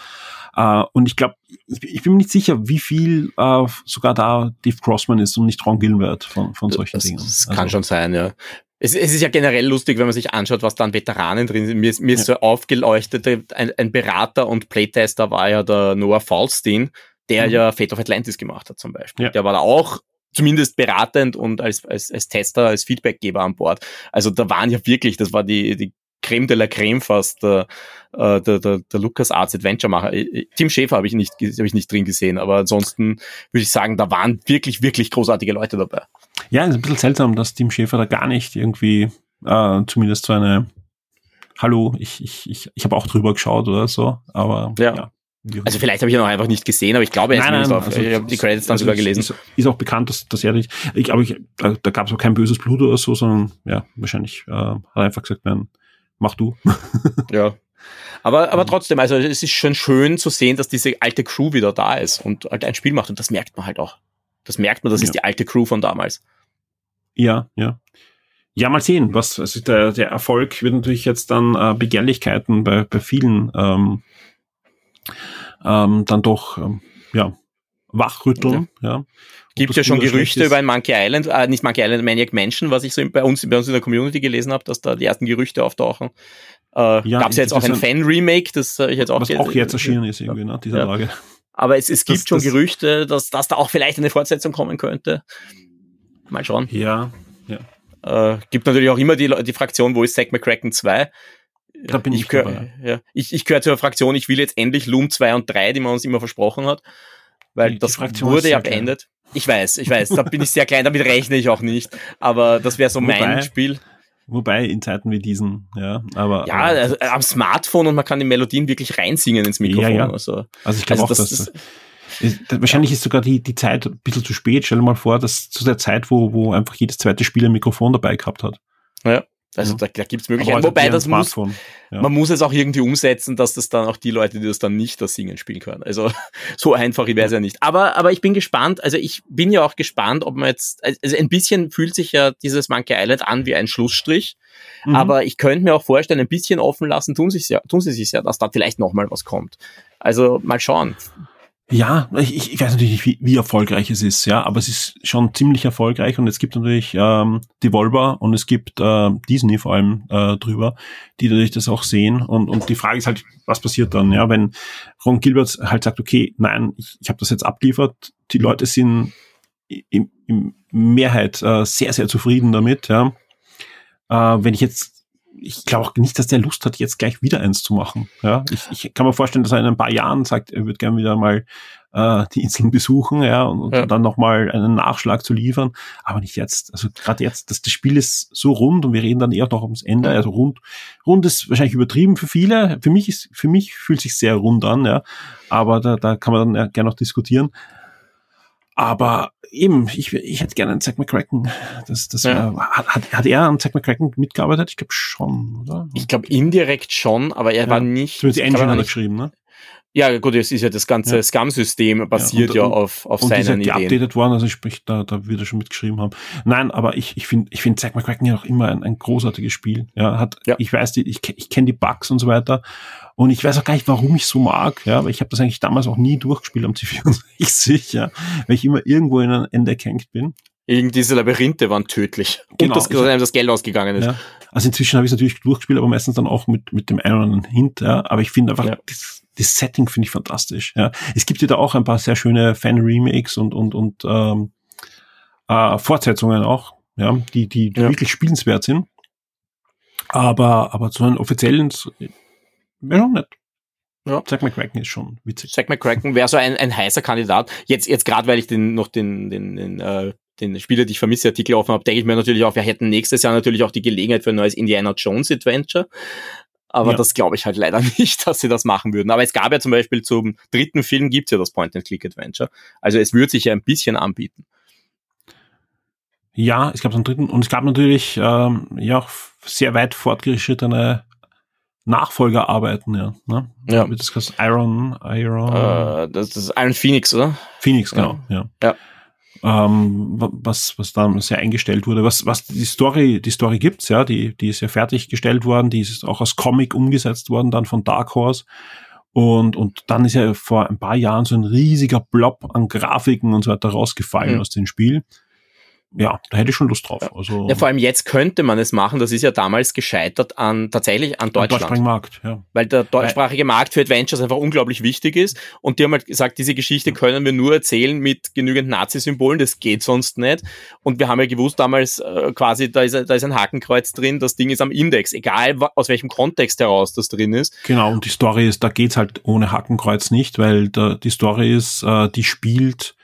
Äh, und ich glaube, ich, ich, bin mir nicht sicher, wie viel äh, sogar da Dave Grossman ist und nicht Ron Gilbert von, von solchen das, Dingen. Das kann also, schon sein, ja. Es, es, ist ja generell lustig, wenn man sich anschaut, was da an Veteranen drin sind. Mir, ist, mir ist so aufgeleuchtet, ein, ein, Berater und Playtester war ja der Noah Falstein, der mhm. ja Fate of Atlantis gemacht hat zum Beispiel. Ja. Der war da auch zumindest beratend und als, als, als Tester, als Feedbackgeber an Bord. Also da waren ja wirklich, das war die, die Creme de la Creme fast, der, äh, der, der, der Lucas Arts Adventure Macher. Äh, Tim Schäfer habe ich nicht, habe ich nicht drin gesehen, aber ansonsten würde ich sagen, da waren wirklich, wirklich großartige Leute dabei. Ja, es ist ein bisschen seltsam, dass Tim Schäfer da gar nicht irgendwie äh, zumindest so eine Hallo, ich, ich, ich, ich habe auch drüber geschaut oder so, aber ja. ja. Also vielleicht habe ich ihn auch einfach nicht gesehen, aber ich glaube, er ist nein, nein, auf, also, ich habe die Credits dann also sogar gelesen. Ist, ist, auch bekannt, dass, dass er nicht, ich glaube, ich, da, da gab es auch kein böses Blut oder so, sondern ja, wahrscheinlich äh, hat er einfach gesagt, nein, mach du. ja. Aber, aber trotzdem, also es ist schon schön zu sehen, dass diese alte Crew wieder da ist und halt ein Spiel macht und das merkt man halt auch. Das merkt man, das ja. ist die alte Crew von damals. Ja, ja. Ja, mal sehen, was, also der, der Erfolg wird natürlich jetzt dann äh, Begehrlichkeiten bei, bei vielen ähm, ähm, dann doch ähm, ja, wachrütteln. Ja. ja. Gibt ja schon Gerüchte über ein Monkey Island, äh, nicht Monkey Island, Maniac Mansion, was ich so bei uns, bei uns in der Community gelesen habe, dass da die ersten Gerüchte auftauchen. Äh, ja, Gab es ja jetzt auch ein Fan-Remake, das äh, ich jetzt auch Was auch jetzt erschienen ist irgendwie, ne, dieser ja. Tage. Aber es, es gibt das, schon das, Gerüchte, dass, dass da auch vielleicht eine Fortsetzung kommen könnte. Mal schauen. Ja, ja. Äh, gibt natürlich auch immer die, die Fraktion, wo ist Zack McCracken 2? Da bin ich, ich gehör, ja, ich, ich gehöre zur Fraktion, ich will jetzt endlich Loom 2 und 3, die man uns immer versprochen hat. Weil die, das die wurde ja beendet. Klein. Ich weiß, ich weiß, da bin ich sehr klein, damit rechne ich auch nicht. Aber das wäre so wobei, mein Spiel. Wobei in Zeiten wie diesen, ja, aber. Ja, also, am Smartphone und man kann die Melodien wirklich reinsingen ins Mikrofon. Ja, ja. Also, also ich glaube also auch, dass. Das, das, wahrscheinlich ja. ist sogar die, die Zeit ein bisschen zu spät. Stell dir mal vor, dass zu der Zeit, wo, wo einfach jedes zweite Spiel ein Mikrofon dabei gehabt hat. Ja. Also ja. da, da gibt es Möglichkeiten. Wobei das muss, ja. man muss es auch irgendwie umsetzen, dass das dann auch die Leute, die das dann nicht das Singen spielen können. Also so einfach wäre es ja. ja nicht. Aber, aber ich bin gespannt, also ich bin ja auch gespannt, ob man jetzt, also ein bisschen fühlt sich ja dieses Monkey Island an wie ein Schlussstrich. Mhm. Aber ich könnte mir auch vorstellen, ein bisschen offen lassen, tun sie es ja, tun sie sich ja, dass da vielleicht nochmal was kommt. Also mal schauen. Ja, ich, ich weiß natürlich nicht, wie, wie erfolgreich es ist, ja, aber es ist schon ziemlich erfolgreich und es gibt natürlich ähm, Devolver und es gibt äh, Disney vor allem äh, drüber, die natürlich das auch sehen und, und die Frage ist halt, was passiert dann, ja, wenn Ron Gilbert halt sagt, okay, nein, ich, ich habe das jetzt abgeliefert, die Leute sind in, in Mehrheit äh, sehr, sehr zufrieden damit, ja. Äh, wenn ich jetzt ich glaube auch nicht, dass der Lust hat, jetzt gleich wieder eins zu machen. Ja, ich, ich kann mir vorstellen, dass er in ein paar Jahren sagt, er würde gerne wieder mal äh, die Inseln besuchen, ja, und, ja. und dann nochmal einen Nachschlag zu liefern, aber nicht jetzt. Also gerade jetzt, das, das Spiel ist so rund und wir reden dann eher noch ums Ende. Also rund, rund ist wahrscheinlich übertrieben für viele. Für mich ist, für mich fühlt sich sehr rund an, ja. Aber da, da kann man dann gerne noch diskutieren. Aber eben, ich, ich hätte gerne einen Zack McCracken. Das, das ja. hat, hat er an Zack McCracken mitgearbeitet? Ich glaube schon, oder? Ich glaube indirekt schon, aber er ja. war nicht. Die Engine hat er geschrieben, ne? Ja, gut, es ist ja das ganze ja. Scum-System basiert ja, und, ja auf, auf und seinen Ideen. Und geupdatet worden, also sprich, da, da wird er schon mitgeschrieben haben. Nein, aber ich, ich finde, ich finde Zack McCracken ja auch immer ein, ein großartiges Spiel. Ja, hat, ja. ich weiß, die, ich, ich kenne die Bugs und so weiter. Und ich weiß auch gar nicht, warum ich so mag, ja, aber ich habe das eigentlich damals auch nie durchgespielt am C64, ja, weil ich immer irgendwo in ein Ende gehängt bin. Irgend diese Labyrinthe waren tödlich. Genau. Und das, dass einem das Geld ausgegangen ist. Ja. Also inzwischen habe ich es natürlich durchgespielt, aber meistens dann auch mit, mit dem einen oder anderen Hint, ja. Aber ich finde einfach, ja. das, das Setting finde ich fantastisch, ja. Es gibt ja da auch ein paar sehr schöne Fan-Remakes und, und, und, ähm, äh, Fortsetzungen auch, ja, die, die, die ja. wirklich spielenswert sind. Aber, aber zu einem offiziellen, wäre schon nett. Ja. Zack McCracken ist schon witzig. Zack McCracken wäre so ein, ein heißer Kandidat. Jetzt, jetzt gerade, weil ich den noch den, den, den, äh, den Spieler, die ich vermisse, Artikel offen habe, denke ich mir natürlich auch, wir hätten nächstes Jahr natürlich auch die Gelegenheit für ein neues Indiana Jones Adventure. Aber ja. das glaube ich halt leider nicht, dass sie das machen würden. Aber es gab ja zum Beispiel zum dritten Film gibt's ja das Point-and-Click-Adventure. Also es würde sich ja ein bisschen anbieten. Ja, es gab zum dritten und es gab natürlich ähm, ja auch sehr weit fortgeschrittene Nachfolger arbeiten, ja. Ne? Ja. Das heißt Iron, Iron, Äh, das, das ist Iron Phoenix, oder? Phoenix, genau, ja. Ja. Ähm, wa- was, was da sehr eingestellt wurde. Was, was die Story, die Story gibt's, ja, die, die ist ja fertiggestellt worden, die ist auch als Comic umgesetzt worden, dann von Dark Horse. Und, und dann ist ja vor ein paar Jahren so ein riesiger Blob an Grafiken und so weiter rausgefallen Mhm. aus dem Spiel. Ja, da hätte ich schon Lust drauf. Also, Ja, vor allem jetzt könnte man es machen. Das ist ja damals gescheitert an tatsächlich an Deutschland. deutschsprachigen Markt, ja. weil der deutschsprachige Markt für Adventures einfach unglaublich wichtig ist. Und die haben halt gesagt, diese Geschichte können wir nur erzählen mit genügend Nazi-Symbolen, das geht sonst nicht. Und wir haben ja gewusst damals äh, quasi, da ist, da ist ein Hakenkreuz drin, das Ding ist am Index, egal aus welchem Kontext heraus das drin ist. Genau, und die Story ist, da geht's halt ohne Hakenkreuz nicht, weil da, die Story ist, äh, die spielt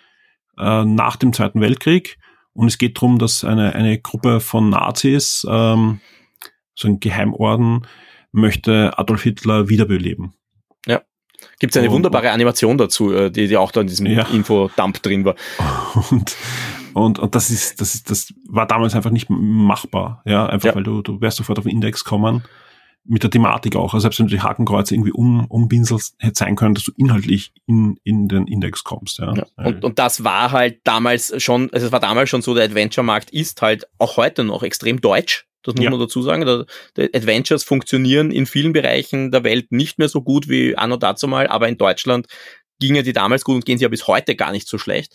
äh, nach dem Zweiten Weltkrieg und es geht drum, dass eine, eine Gruppe von Nazis, ähm, so ein Geheimorden, möchte Adolf Hitler wiederbeleben. Gibt es eine Und- wunderbare Animation dazu, äh, die, die auch da in diesem Ja. Infodump drin war. Und, und, und das ist, das ist, das war damals einfach nicht machbar. Ja, einfach Ja. weil du, du wärst sofort auf den Index kommen. Mit der Thematik auch. Also selbst wenn du die Hakenkreuze irgendwie um, umbinselst, hätte sein können, dass du inhaltlich in, in den Index kommst. Ja. Ja. Und, und das war halt damals schon, also es war damals schon so, der Adventure-Markt ist halt auch heute noch extrem deutsch. Das muss Ja. man dazu sagen. Adventures funktionieren in vielen Bereichen der Welt nicht mehr so gut wie anno dazu mal, aber in Deutschland gingen die damals gut und gehen sie ja bis heute gar nicht so schlecht.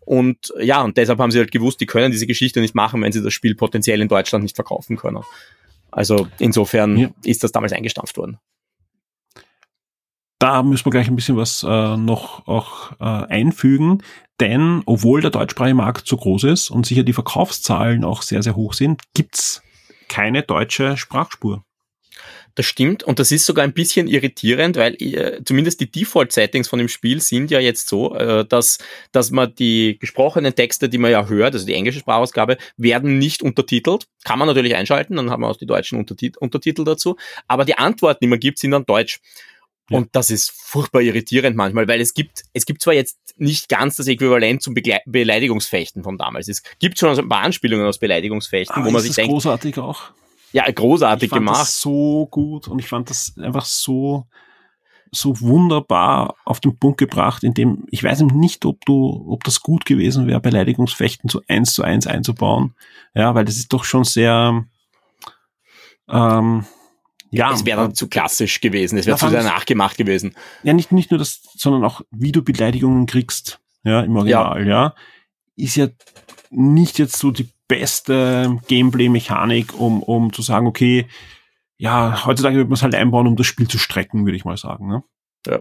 Und ja, und deshalb haben sie halt gewusst, die können diese Geschichte nicht machen, wenn sie das Spiel potenziell in Deutschland nicht verkaufen können. Also insofern Ja. ist das damals eingestampft worden. da müssen wir gleich ein bisschen was äh, noch auch äh, einfügen, denn obwohl der deutschsprachige Markt so groß ist und sicher die Verkaufszahlen auch sehr, sehr hoch sind, gibt's keine deutsche Sprachspur. Das stimmt und das ist sogar ein bisschen irritierend, weil äh, zumindest die Default-Settings von dem Spiel sind ja jetzt so, äh, dass, dass man die gesprochenen Texte, die man ja hört, also die englische Sprachausgabe, werden nicht untertitelt. Kann man natürlich einschalten, dann haben wir auch die deutschen Untertit Untertitel dazu. Aber die Antworten, die man gibt, sind dann deutsch. Ja. Und das ist furchtbar irritierend manchmal, weil es gibt, es gibt zwar jetzt nicht ganz das Äquivalent zum Begle Beleidigungsfechten von damals. Es gibt schon ein paar Anspielungen aus Beleidigungsfechten, wo man ist sich das denkt, großartig auch. Ja, großartig ich fand gemacht. Das so gut und ich fand das einfach so so wunderbar auf den Punkt gebracht, indem ich weiß nicht, ob du, ob das gut gewesen wäre, Beleidigungsfechten so eins zu eins einzubauen. Ja, weil das ist doch schon sehr ähm, ja, es wäre dann zu klassisch gewesen, es wäre Ja, zu sehr nachgemacht gewesen. ja nicht, nicht nur das, sondern auch wie du Beleidigungen kriegst, ja, im Original, ja, ist ja nicht jetzt so die beste Gameplay-Mechanik, um, um zu sagen, okay, ja, heutzutage wird man es halt einbauen, um das Spiel zu strecken, würde ich mal sagen. Ne? Ja.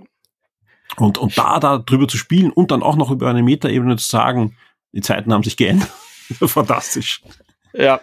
Und, und da, da drüber zu spielen und dann auch noch über eine Metaebene zu sagen, die Zeiten haben sich geändert. Fantastisch. Ja.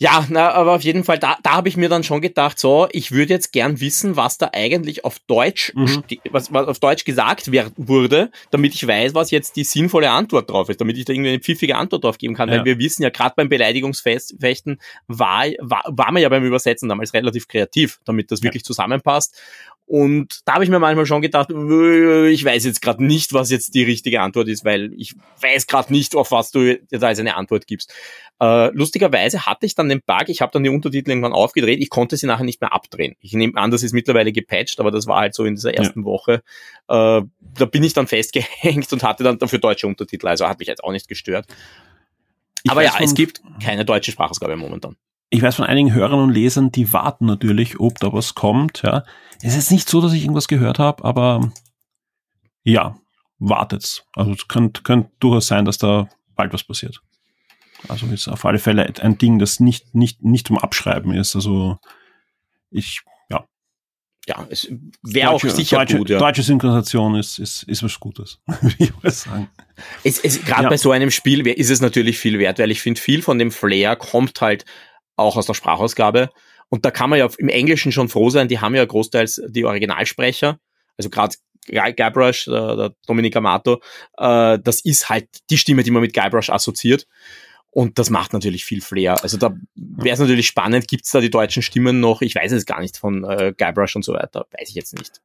Ja, na, aber auf jeden Fall, da, da habe ich mir dann schon gedacht, so, ich würde jetzt gern wissen, was da eigentlich auf Deutsch, Mhm. was, was auf Deutsch gesagt wer- wurde, damit ich weiß, was jetzt die sinnvolle Antwort drauf ist, damit ich da irgendwie eine pfiffige Antwort drauf geben kann. Ja. Weil wir wissen ja, gerade beim Beleidigungsfechten war, war, war man ja beim Übersetzen damals relativ kreativ, damit das Ja. wirklich zusammenpasst. Und da habe ich mir manchmal schon gedacht, ich weiß jetzt gerade nicht, was jetzt die richtige Antwort ist, weil ich weiß gerade nicht, auf was du da als eine Antwort gibst. Äh, lustigerweise hatte ich dann den Bug, ich habe dann die Untertitel irgendwann aufgedreht, ich konnte sie nachher nicht mehr abdrehen. Ich nehme an, das ist mittlerweile gepatcht, aber das war halt so in dieser ersten Woche. Äh, da bin ich dann festgehängt und hatte dann dafür deutsche Untertitel, also hat mich jetzt auch nicht gestört. Ich aber ja, es von- gibt keine deutsche Sprachausgabe momentan. ich weiß von einigen Hörern und Lesern, die warten natürlich, ob da was kommt. Ja, es ist jetzt nicht so, dass ich irgendwas gehört habe, aber ja, wartet's. Also es könnte, könnte durchaus sein, dass da bald was passiert. Also ist auf alle Fälle ein Ding, das nicht nicht nicht zum Abschreiben ist. Also ich ja Ja, es wäre auch sicher deutsche, gut, ja. deutsche Synchronisation ist ist ist was Gutes, würde ich mal sagen. Es, es, Gerade Ja. bei so einem Spiel ist es natürlich viel wert, weil ich finde, viel von dem Flair kommt halt auch aus der Sprachausgabe. Und da kann man ja im Englischen schon froh sein, die haben ja großteils die Originalsprecher. Also gerade Guybrush, der, der Dominik Amato, äh, das ist halt die Stimme, die man mit Guybrush assoziiert. Und das macht natürlich viel Flair. Also da wäre es natürlich spannend, gibt's da die deutschen Stimmen noch? Ich weiß es gar nicht von äh, Guybrush und so weiter. Weiß ich jetzt nicht.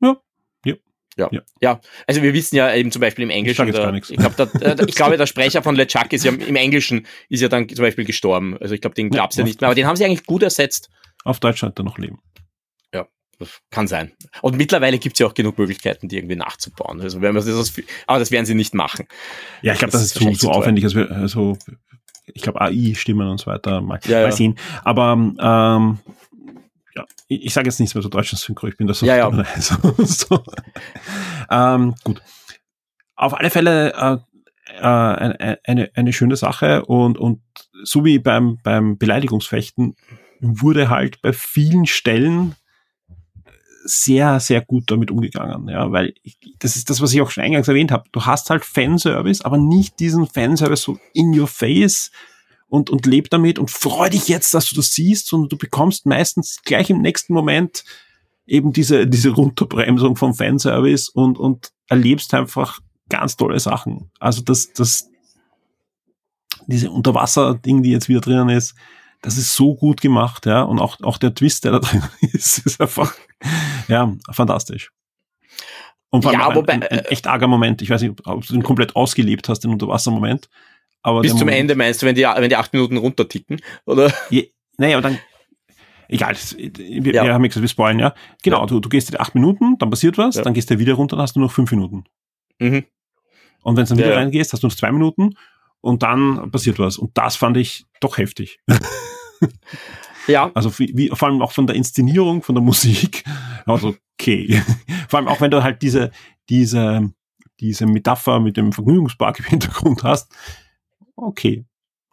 Ja. Ja. Ja. Ja. ja, also wir wissen ja eben zum Beispiel im Englischen, der, nichts. ich, glaub, der, äh, ich glaube, der Sprecher von LeChuck ist ja im Englischen ist ja dann zum Beispiel gestorben. Also ich glaube, den Ja, gab's ja was- nicht mehr. Aber den haben sie eigentlich gut ersetzt. auf Deutsch sollte er noch leben. Das kann sein. Und mittlerweile gibt es ja auch genug Möglichkeiten, die irgendwie nachzubauen. Also wenn man das, aber das werden sie nicht machen. Ja, ich glaube, das, das, ist zu, zu aufwendig. Also, also ich glaube, AI-Stimmen und so weiter, mal, Ja, mal ja. sehen. Aber ähm, ja, ich, ich sage jetzt nichts mehr zu deutschen Synchro, ich bin da so. Ja, ja. so, so. Ähm, gut. Auf alle Fälle äh, äh, eine, eine, eine schöne Sache und, und so wie beim, beim Beleidigungsfechten wurde halt bei vielen Stellen sehr, sehr gut damit umgegangen, ja, weil ich, das ist das, was ich auch schon eingangs erwähnt habe. Du hast halt Fanservice, aber nicht diesen Fanservice so in your face und, und leb damit und freu dich jetzt, dass du das siehst, sondern du bekommst meistens gleich im nächsten Moment eben diese, diese Runterbremsung vom Fanservice und, und erlebst einfach ganz tolle Sachen. Also das, das, diese Unterwasser-Ding, die jetzt wieder drinnen ist, das ist so gut gemacht, ja, und auch, auch der Twist, der da drin ist, ist einfach, ja, fantastisch. Und vor allem Ja, ein, wobei, ein, ein äh, echt arger Moment. Ich weiß nicht, ob du den komplett ausgelebt hast, den Unterwasser-Moment. Aber Bis zum Moment- Ende meinst du, wenn die, wenn die acht Minuten runterticken? Oder? Je, naja, aber dann, egal, das- wir, Ja. wir haben ja gesagt, wir spoilen, ja. Genau, Ja. Du, du gehst dir acht Minuten, dann passiert was, Ja. dann gehst du wieder runter, dann hast du noch fünf Minuten. Mhm. Und wenn du dann wieder reingehst, hast du noch zwei Minuten und dann passiert was. Und das fand ich doch heftig. Ja, Also wie, vor allem auch von der Inszenierung, von der Musik. Also okay. vor allem auch wenn du halt diese, diese, diese Metapher mit dem Vergnügungspark im Hintergrund hast. Okay.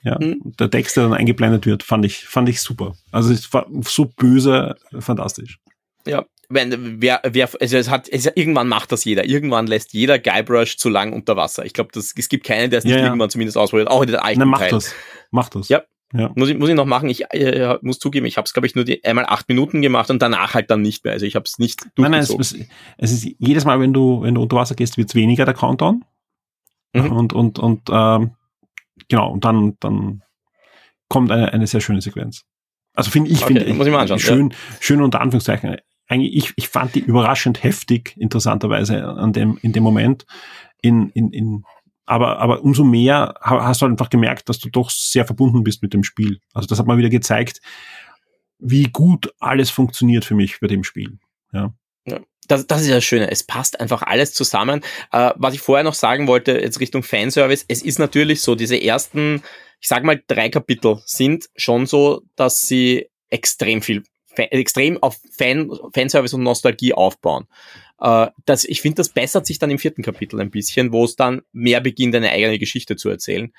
Ja. Und der Text, der dann eingeblendet wird, fand ich, fand ich super. Also es war so böse, fantastisch. ja. Wenn, wer, wer, also es hat, es, irgendwann macht das jeder. Irgendwann lässt jeder Guybrush zu lang unter Wasser. Ich glaube, es gibt keinen, der es nicht Ja, ja. irgendwann zumindest ausprobiert. Auch in den alten Na, mach Teil. das. Mach das. Ja. Ja. Muss ich, muss ich noch machen. Ich äh, muss zugeben, ich habe es, glaube ich, nur die, einmal acht Minuten gemacht und danach halt dann nicht mehr. Also ich habe es nicht Nein, nein, es, durchgezogen. es, es ist jedes Mal, wenn du, wenn du unter Wasser gehst, wird's weniger der Countdown. Mhm. Und, und, und ähm, genau, und dann, dann kommt eine, eine sehr schöne Sequenz. Also finde ich, Okay, finde muss ich anschauen, schön, schön unter Anführungszeichen. Eigentlich, ich, ich fand die überraschend heftig, interessanterweise an dem, in dem Moment. In, in, in, aber, aber umso mehr ha- hast du halt einfach gemerkt, dass du doch sehr verbunden bist mit dem Spiel. Also das hat mal wieder gezeigt, wie gut alles funktioniert für mich bei dem Spiel. das, das ist ja das Schöne. Es passt einfach alles zusammen. Äh, was ich vorher noch sagen wollte, jetzt Richtung Fanservice, es ist natürlich so, diese ersten, ich sag mal, drei Kapitel sind schon so, dass sie extrem viel, extrem auf Fan, Fanservice und Nostalgie aufbauen. Äh, das, ich finde, das bessert sich dann im vierten Kapitel ein bisschen, wo es dann mehr beginnt, eine eigene Geschichte zu erzählen.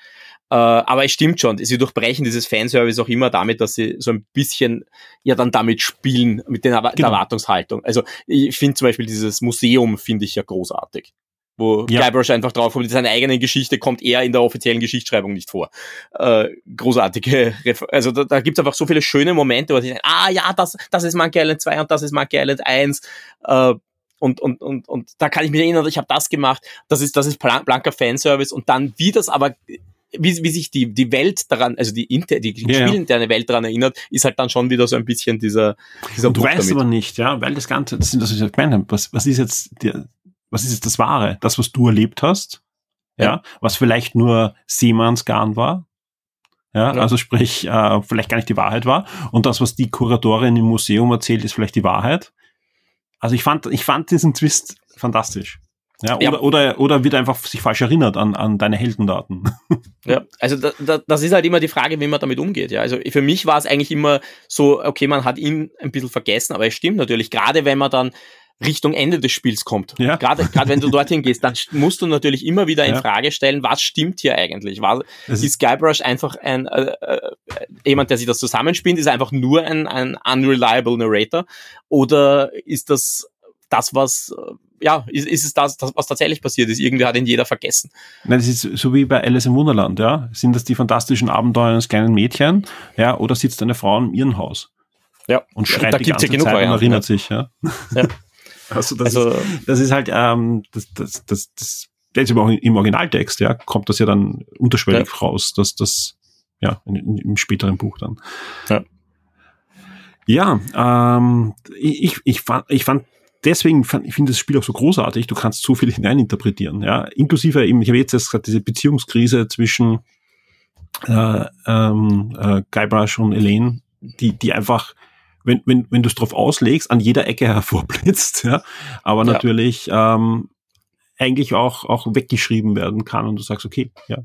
Äh, aber es stimmt schon, sie durchbrechen dieses Fanservice auch immer damit, dass sie so ein bisschen ja dann damit spielen, mit den Genau. der Erwartungshaltung. Also ich finde zum Beispiel dieses Museum finde ich ja großartig. Wo Ja. Guybrush einfach drauf kommt, seine eigene Geschichte kommt eher in der offiziellen Geschichtsschreibung nicht vor. Äh, großartige, Ref also da, da gibt es einfach so viele schöne Momente, wo sie sagen, ah ja, das, das ist Monkey Island 2 und das ist Monkey Island 1. Äh, und, und, und, und da kann ich mich erinnern, ich habe das gemacht, das ist, das ist blan- blanker Fanservice und dann, wie das aber, wie, wie sich die, die Welt daran, also die, Inter, die Ja, spielende Welt daran erinnert, ist halt dann schon wieder so ein bisschen dieser, dieser Und du Bruch weißt damit. aber nicht, ja, weil das Ganze, das sind das, was ich gemeint habe, was, was ist jetzt der, was ist jetzt das Wahre? Das, was du erlebt hast, ja, Ja. was vielleicht nur Seemannsgarn war, ja, Ja. also sprich, äh, vielleicht gar nicht die Wahrheit war, und das, was die Kuratorin im Museum erzählt, ist vielleicht die Wahrheit. Also ich fand, ich fand diesen Twist fantastisch. Ja, oder, Ja. oder, oder wird einfach sich falsch erinnert an, an deine Heldendaten. Ja, also da, da, das ist halt immer die Frage, wie man damit umgeht. Ja, also für mich war es eigentlich immer so, okay, man hat ihn ein bisschen vergessen, aber es stimmt natürlich, gerade wenn man dann Richtung Ende des Spiels kommt. Ja. Gerade, gerade wenn du dorthin gehst, dann musst du natürlich immer wieder in Ja. Frage stellen, was stimmt hier eigentlich? War, Es ist Guybrush einfach ein äh, äh, jemand, der sich das zusammenspinnt? Ist er einfach nur ein, ein unreliable Narrator? Oder ist das das, was äh, ja, ist, ist es das, das, was tatsächlich passiert ist? Irgendwie hat ihn jeder vergessen. Nein, das ist so wie bei Alice im Wunderland, ja. Sind das die fantastischen Abenteuer eines kleinen Mädchen, ja, oder sitzt eine Frau in ihrem Haus Ja, und schreit da die ganze ja genug Zeit und erinnert sich, ja. Ja. Also das, Also, ist, das ist halt, ähm, das, das, das, das, jetzt im Originaltext, ja, kommt das ja dann unterschwellig raus, dass das, ja, im späteren Buch dann. Ja. Ja, ähm, ich, ich fand, ich fand deswegen fand, ich finde das Spiel auch so großartig. Du kannst so viel hineininterpretieren, ja. Inklusive eben, ich habe jetzt gerade diese Beziehungskrise zwischen äh, ähm, äh, Guybrush und Elaine, die, die einfach wenn, wenn, wenn du es drauf auslegst, an jeder Ecke hervorblitzt, ja, aber Ja. natürlich ähm, eigentlich auch, auch weggeschrieben werden kann und du sagst, okay, ja,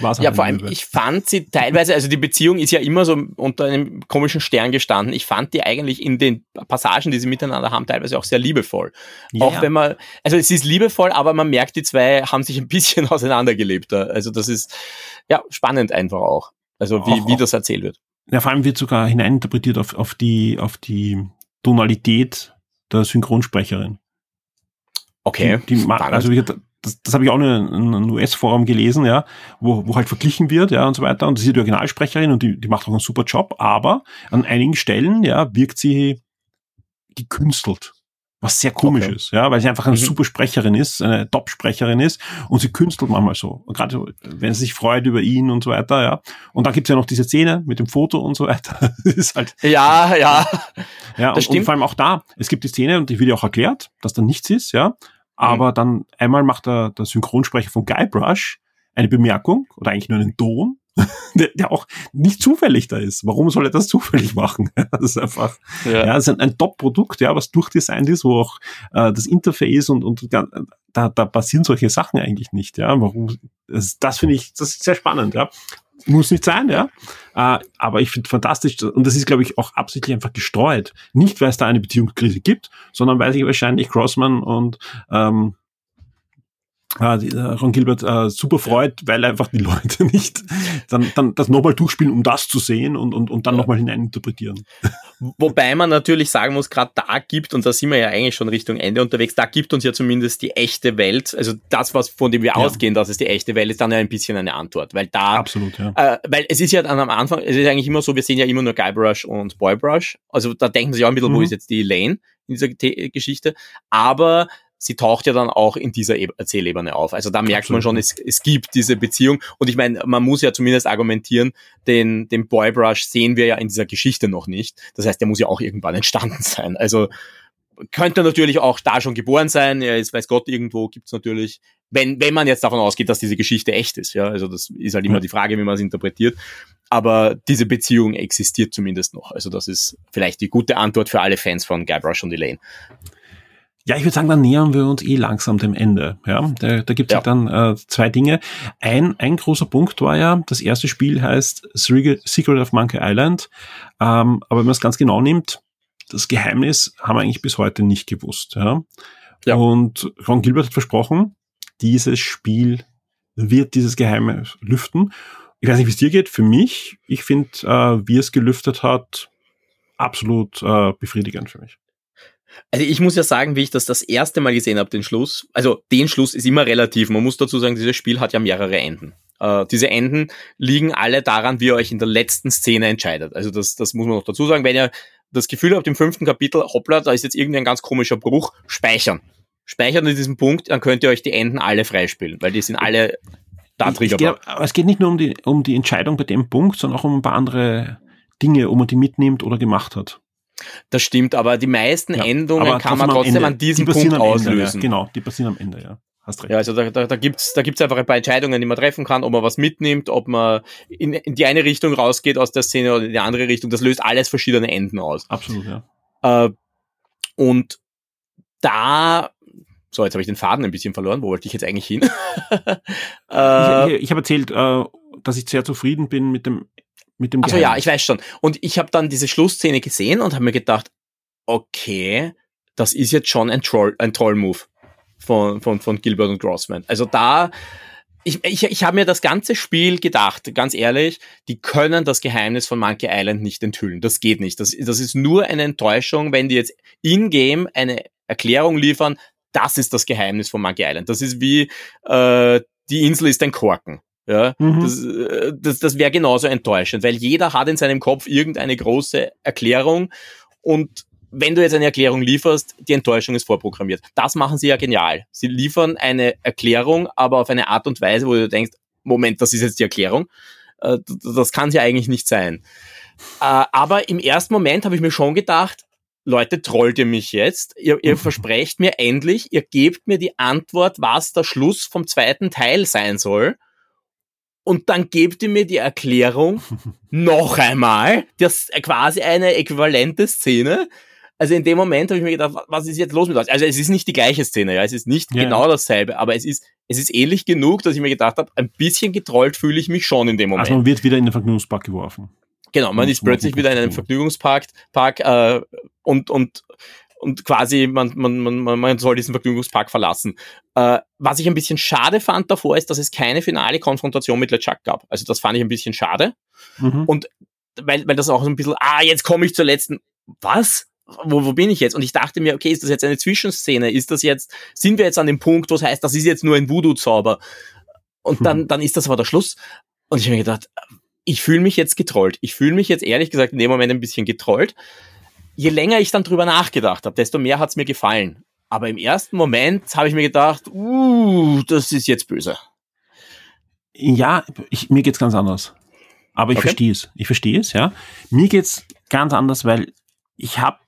war's Ja, vor allem, Möwe. ich fand sie teilweise, also die Beziehung ist ja immer so unter einem komischen Stern gestanden. Ich fand die eigentlich in den Passagen, die sie miteinander haben, teilweise auch sehr liebevoll. Ja, auch wenn man, also es ist liebevoll, aber man merkt, die zwei haben sich ein bisschen auseinandergelebt. Also das ist, ja, spannend einfach auch. Also wie, Auch- wie das erzählt wird. Ja, vor allem wird sogar hineininterpretiert auf, auf die, auf die Tonalität der Synchronsprecherin. Okay. Die, die, also das, das habe ich auch in einem US-Forum gelesen, ja, wo, wo halt verglichen wird, ja, und so weiter. Und das ist die Originalsprecherin und die, die macht auch einen super Job, aber an einigen Stellen, ja, wirkt sie gekünstelt. Was sehr komisch Okay. ist, ja, weil sie einfach eine Mhm. super Sprecherin ist, eine Top-Sprecherin ist und sie künstelt manchmal so. Und gerade wenn sie sich freut über ihn und so weiter, ja. Und dann gibt's ja noch diese Szene mit dem Foto und so weiter. Ist halt, ja, ja. ja, Das und, und vor allem auch da, es gibt die Szene, und die wird ja auch erklärt, dass da nichts ist, ja. Aber Mhm. dann einmal macht der, der Synchronsprecher von Guybrush eine Bemerkung oder eigentlich nur einen Ton, der, der auch nicht zufällig da ist. Warum soll er das zufällig machen? Das ist einfach, ja, das ist ein, ein Top-Produkt, ja, was durchdesignt ist, wo auch äh, das Interface und, und da, da passieren solche Sachen eigentlich nicht, ja. Warum? Das, das finde ich, das ist sehr spannend, ja. Muss nicht sein, ja. Äh, aber ich finde fantastisch, und das ist, glaube ich, auch absichtlich einfach gestreut. Nicht, weil es da eine Beziehungskrise gibt, sondern weil sich wahrscheinlich Crossman und ähm, äh, äh, Ron Gilbert äh, super freut, weil einfach die Leute nicht dann, dann das nochmal durchspielen, um das zu sehen und, und, und dann Ja. nochmal hineininterpretieren. Wobei man natürlich sagen muss, gerade da gibt, und da sind wir ja eigentlich schon Richtung Ende unterwegs, da gibt uns ja zumindest die echte Welt, also das, was von dem wir Ja. ausgehen, dass es die echte Welt ist, dann ja ein bisschen eine Antwort. Weil da Absolut, ja. Äh, weil es ist ja dann am Anfang, es ist eigentlich immer so, wir sehen ja immer nur Guybrush und Boybrush. Also da denken sie auch ein bisschen, wo Mhm. ist jetzt die Elaine in dieser Geschichte. Aber sie taucht ja dann auch in dieser e Erzählebene auf. Also da merkt man Absolut, schon, es, es gibt diese Beziehung. Und ich meine, man muss ja zumindest argumentieren, den, den Boybrush sehen wir ja in dieser Geschichte noch nicht. Das heißt, der muss ja auch irgendwann entstanden sein. Also könnte natürlich auch da schon geboren sein. Er ist, weiß Gott, irgendwo gibt's natürlich, wenn, wenn man jetzt davon ausgeht, dass diese Geschichte echt ist. Ja, also das ist halt immer Ja. die Frage, wie man es interpretiert. Aber diese Beziehung existiert zumindest noch. Also das ist vielleicht die gute Antwort für alle Fans von Guybrush und Elaine. Ja, ich würde sagen, dann nähern wir uns eh langsam dem Ende. Ja, da, da gibt es Ja. dann äh, zwei Dinge. Ein, ein großer Punkt war ja, das erste Spiel heißt Secret of Monkey Island. Ähm, aber wenn man es ganz genau nimmt, das Geheimnis haben wir eigentlich bis heute nicht gewusst. Ja? Ja. Und Ron Gilbert hat versprochen, dieses Spiel wird dieses Geheimnis lüften. Ich weiß nicht, wie es dir geht. Für mich, ich finde, äh, wie es gelüftet hat, absolut äh, befriedigend für mich. Also ich muss ja sagen, wie ich das das erste Mal gesehen habe, den Schluss. Also den Schluss ist immer relativ. Man muss dazu sagen, dieses Spiel hat ja mehrere Enden. Äh, diese Enden liegen alle daran, wie ihr euch in der letzten Szene entscheidet. Also das, das muss man noch dazu sagen. Wenn ihr das Gefühl habt im fünften Kapitel, hoppla, da ist jetzt irgendein ganz komischer Bruch, speichern. Speichern in diesem Punkt, dann könnt ihr euch die Enden alle freispielen, weil die sind alle da geht, triggerbar. aber es geht nicht nur um die, um die Entscheidung bei dem Punkt, sondern auch um ein paar andere Dinge, wo man die mitnimmt oder gemacht hat. Das stimmt, aber die meisten Ja, Endungen kann man trotzdem Ende. an diesem Die Punkt am Ende, auslösen. Ja, genau, die passieren am Ende, ja. Hast recht. Ja, also da, da, da gibt's da gibt's einfach ein paar Entscheidungen, die man treffen kann, ob man was mitnimmt, ob man in, in die eine Richtung rausgeht aus der Szene oder in die andere Richtung. Das löst alles verschiedene Enden aus. Absolut, ja. Äh, und da, so jetzt habe ich den Faden ein bisschen verloren. Wo wollte ich jetzt eigentlich hin? äh, ich ich, ich habe erzählt, äh, dass ich sehr zufrieden bin mit dem mit dem Also ja, ich weiß schon. Und ich habe dann diese Schlussszene gesehen und habe mir gedacht, okay, das ist jetzt schon ein Troll, ein Troll-Move von, von, von Gilbert und Grossman. Also da, ich, ich, ich habe mir das ganze Spiel gedacht, ganz ehrlich, die können das Geheimnis von Monkey Island nicht enthüllen. Das geht nicht. Das, das ist nur eine Enttäuschung, wenn die jetzt in-game eine Erklärung liefern, das ist das Geheimnis von Monkey Island. Das ist wie, äh, die Insel ist ein Korken. Ja, Mhm. das, äh, das, das wäre genauso enttäuschend, weil jeder hat in seinem Kopf irgendeine große Erklärung und wenn du jetzt eine Erklärung lieferst, die Enttäuschung ist vorprogrammiert. Das machen sie ja genial. Sie liefern eine Erklärung, aber auf eine Art und Weise, wo du denkst, Moment, das ist jetzt die Erklärung. Äh, Das kann ja eigentlich nicht sein. Äh, Aber im ersten Moment habe ich mir schon gedacht, Leute, trollt ihr mich jetzt? Ihr, ihr versprecht mir endlich, ihr gebt mir die Antwort, was der Schluss vom zweiten Teil sein soll. Und dann gebt ihr mir die Erklärung noch einmal, das quasi eine äquivalente Szene. Also in dem Moment habe ich mir gedacht, was ist jetzt los mit euch? Also es ist nicht die gleiche Szene, ja, es ist nicht Ja. genau dasselbe, aber es ist es ist ähnlich genug, dass ich mir gedacht habe, ein bisschen getrollt fühle ich mich schon in dem Moment. Also man wird wieder in den Vergnügungspark geworfen. Genau, man ist plötzlich wieder in einem. Vergnügungspark Park, äh, und, und, und quasi man, man, man, man- soll diesen Vergnügungspark verlassen. Äh, was ich ein bisschen schade fand davor, ist, dass es keine finale Konfrontation mit LeChuck gab. Also das fand ich ein bisschen schade, Mhm. Und- weil, weil das auch so ein bisschen, ah, jetzt komme ich zur letzten, was? Wo, wo bin ich jetzt? Und ich dachte mir, okay, ist das jetzt eine Zwischenszene? Ist das jetzt, sind wir jetzt an dem Punkt, wo es heißt, das ist jetzt nur ein Voodoo-Zauber? Und dann, dann ist das aber der Schluss. Und ich habe mir gedacht, ich fühle mich jetzt getrollt. Ich fühle mich jetzt ehrlich gesagt in dem Moment ein bisschen getrollt. Je länger ich dann drüber nachgedacht habe, desto mehr hat's mir gefallen. Aber im ersten Moment habe ich mir gedacht, uh, das ist jetzt böse. Ja, ich, mir geht's ganz anders. Aber ich Okay. verstehe es. Ich verstehe es, ja. Mir geht's ganz anders, weil ich habe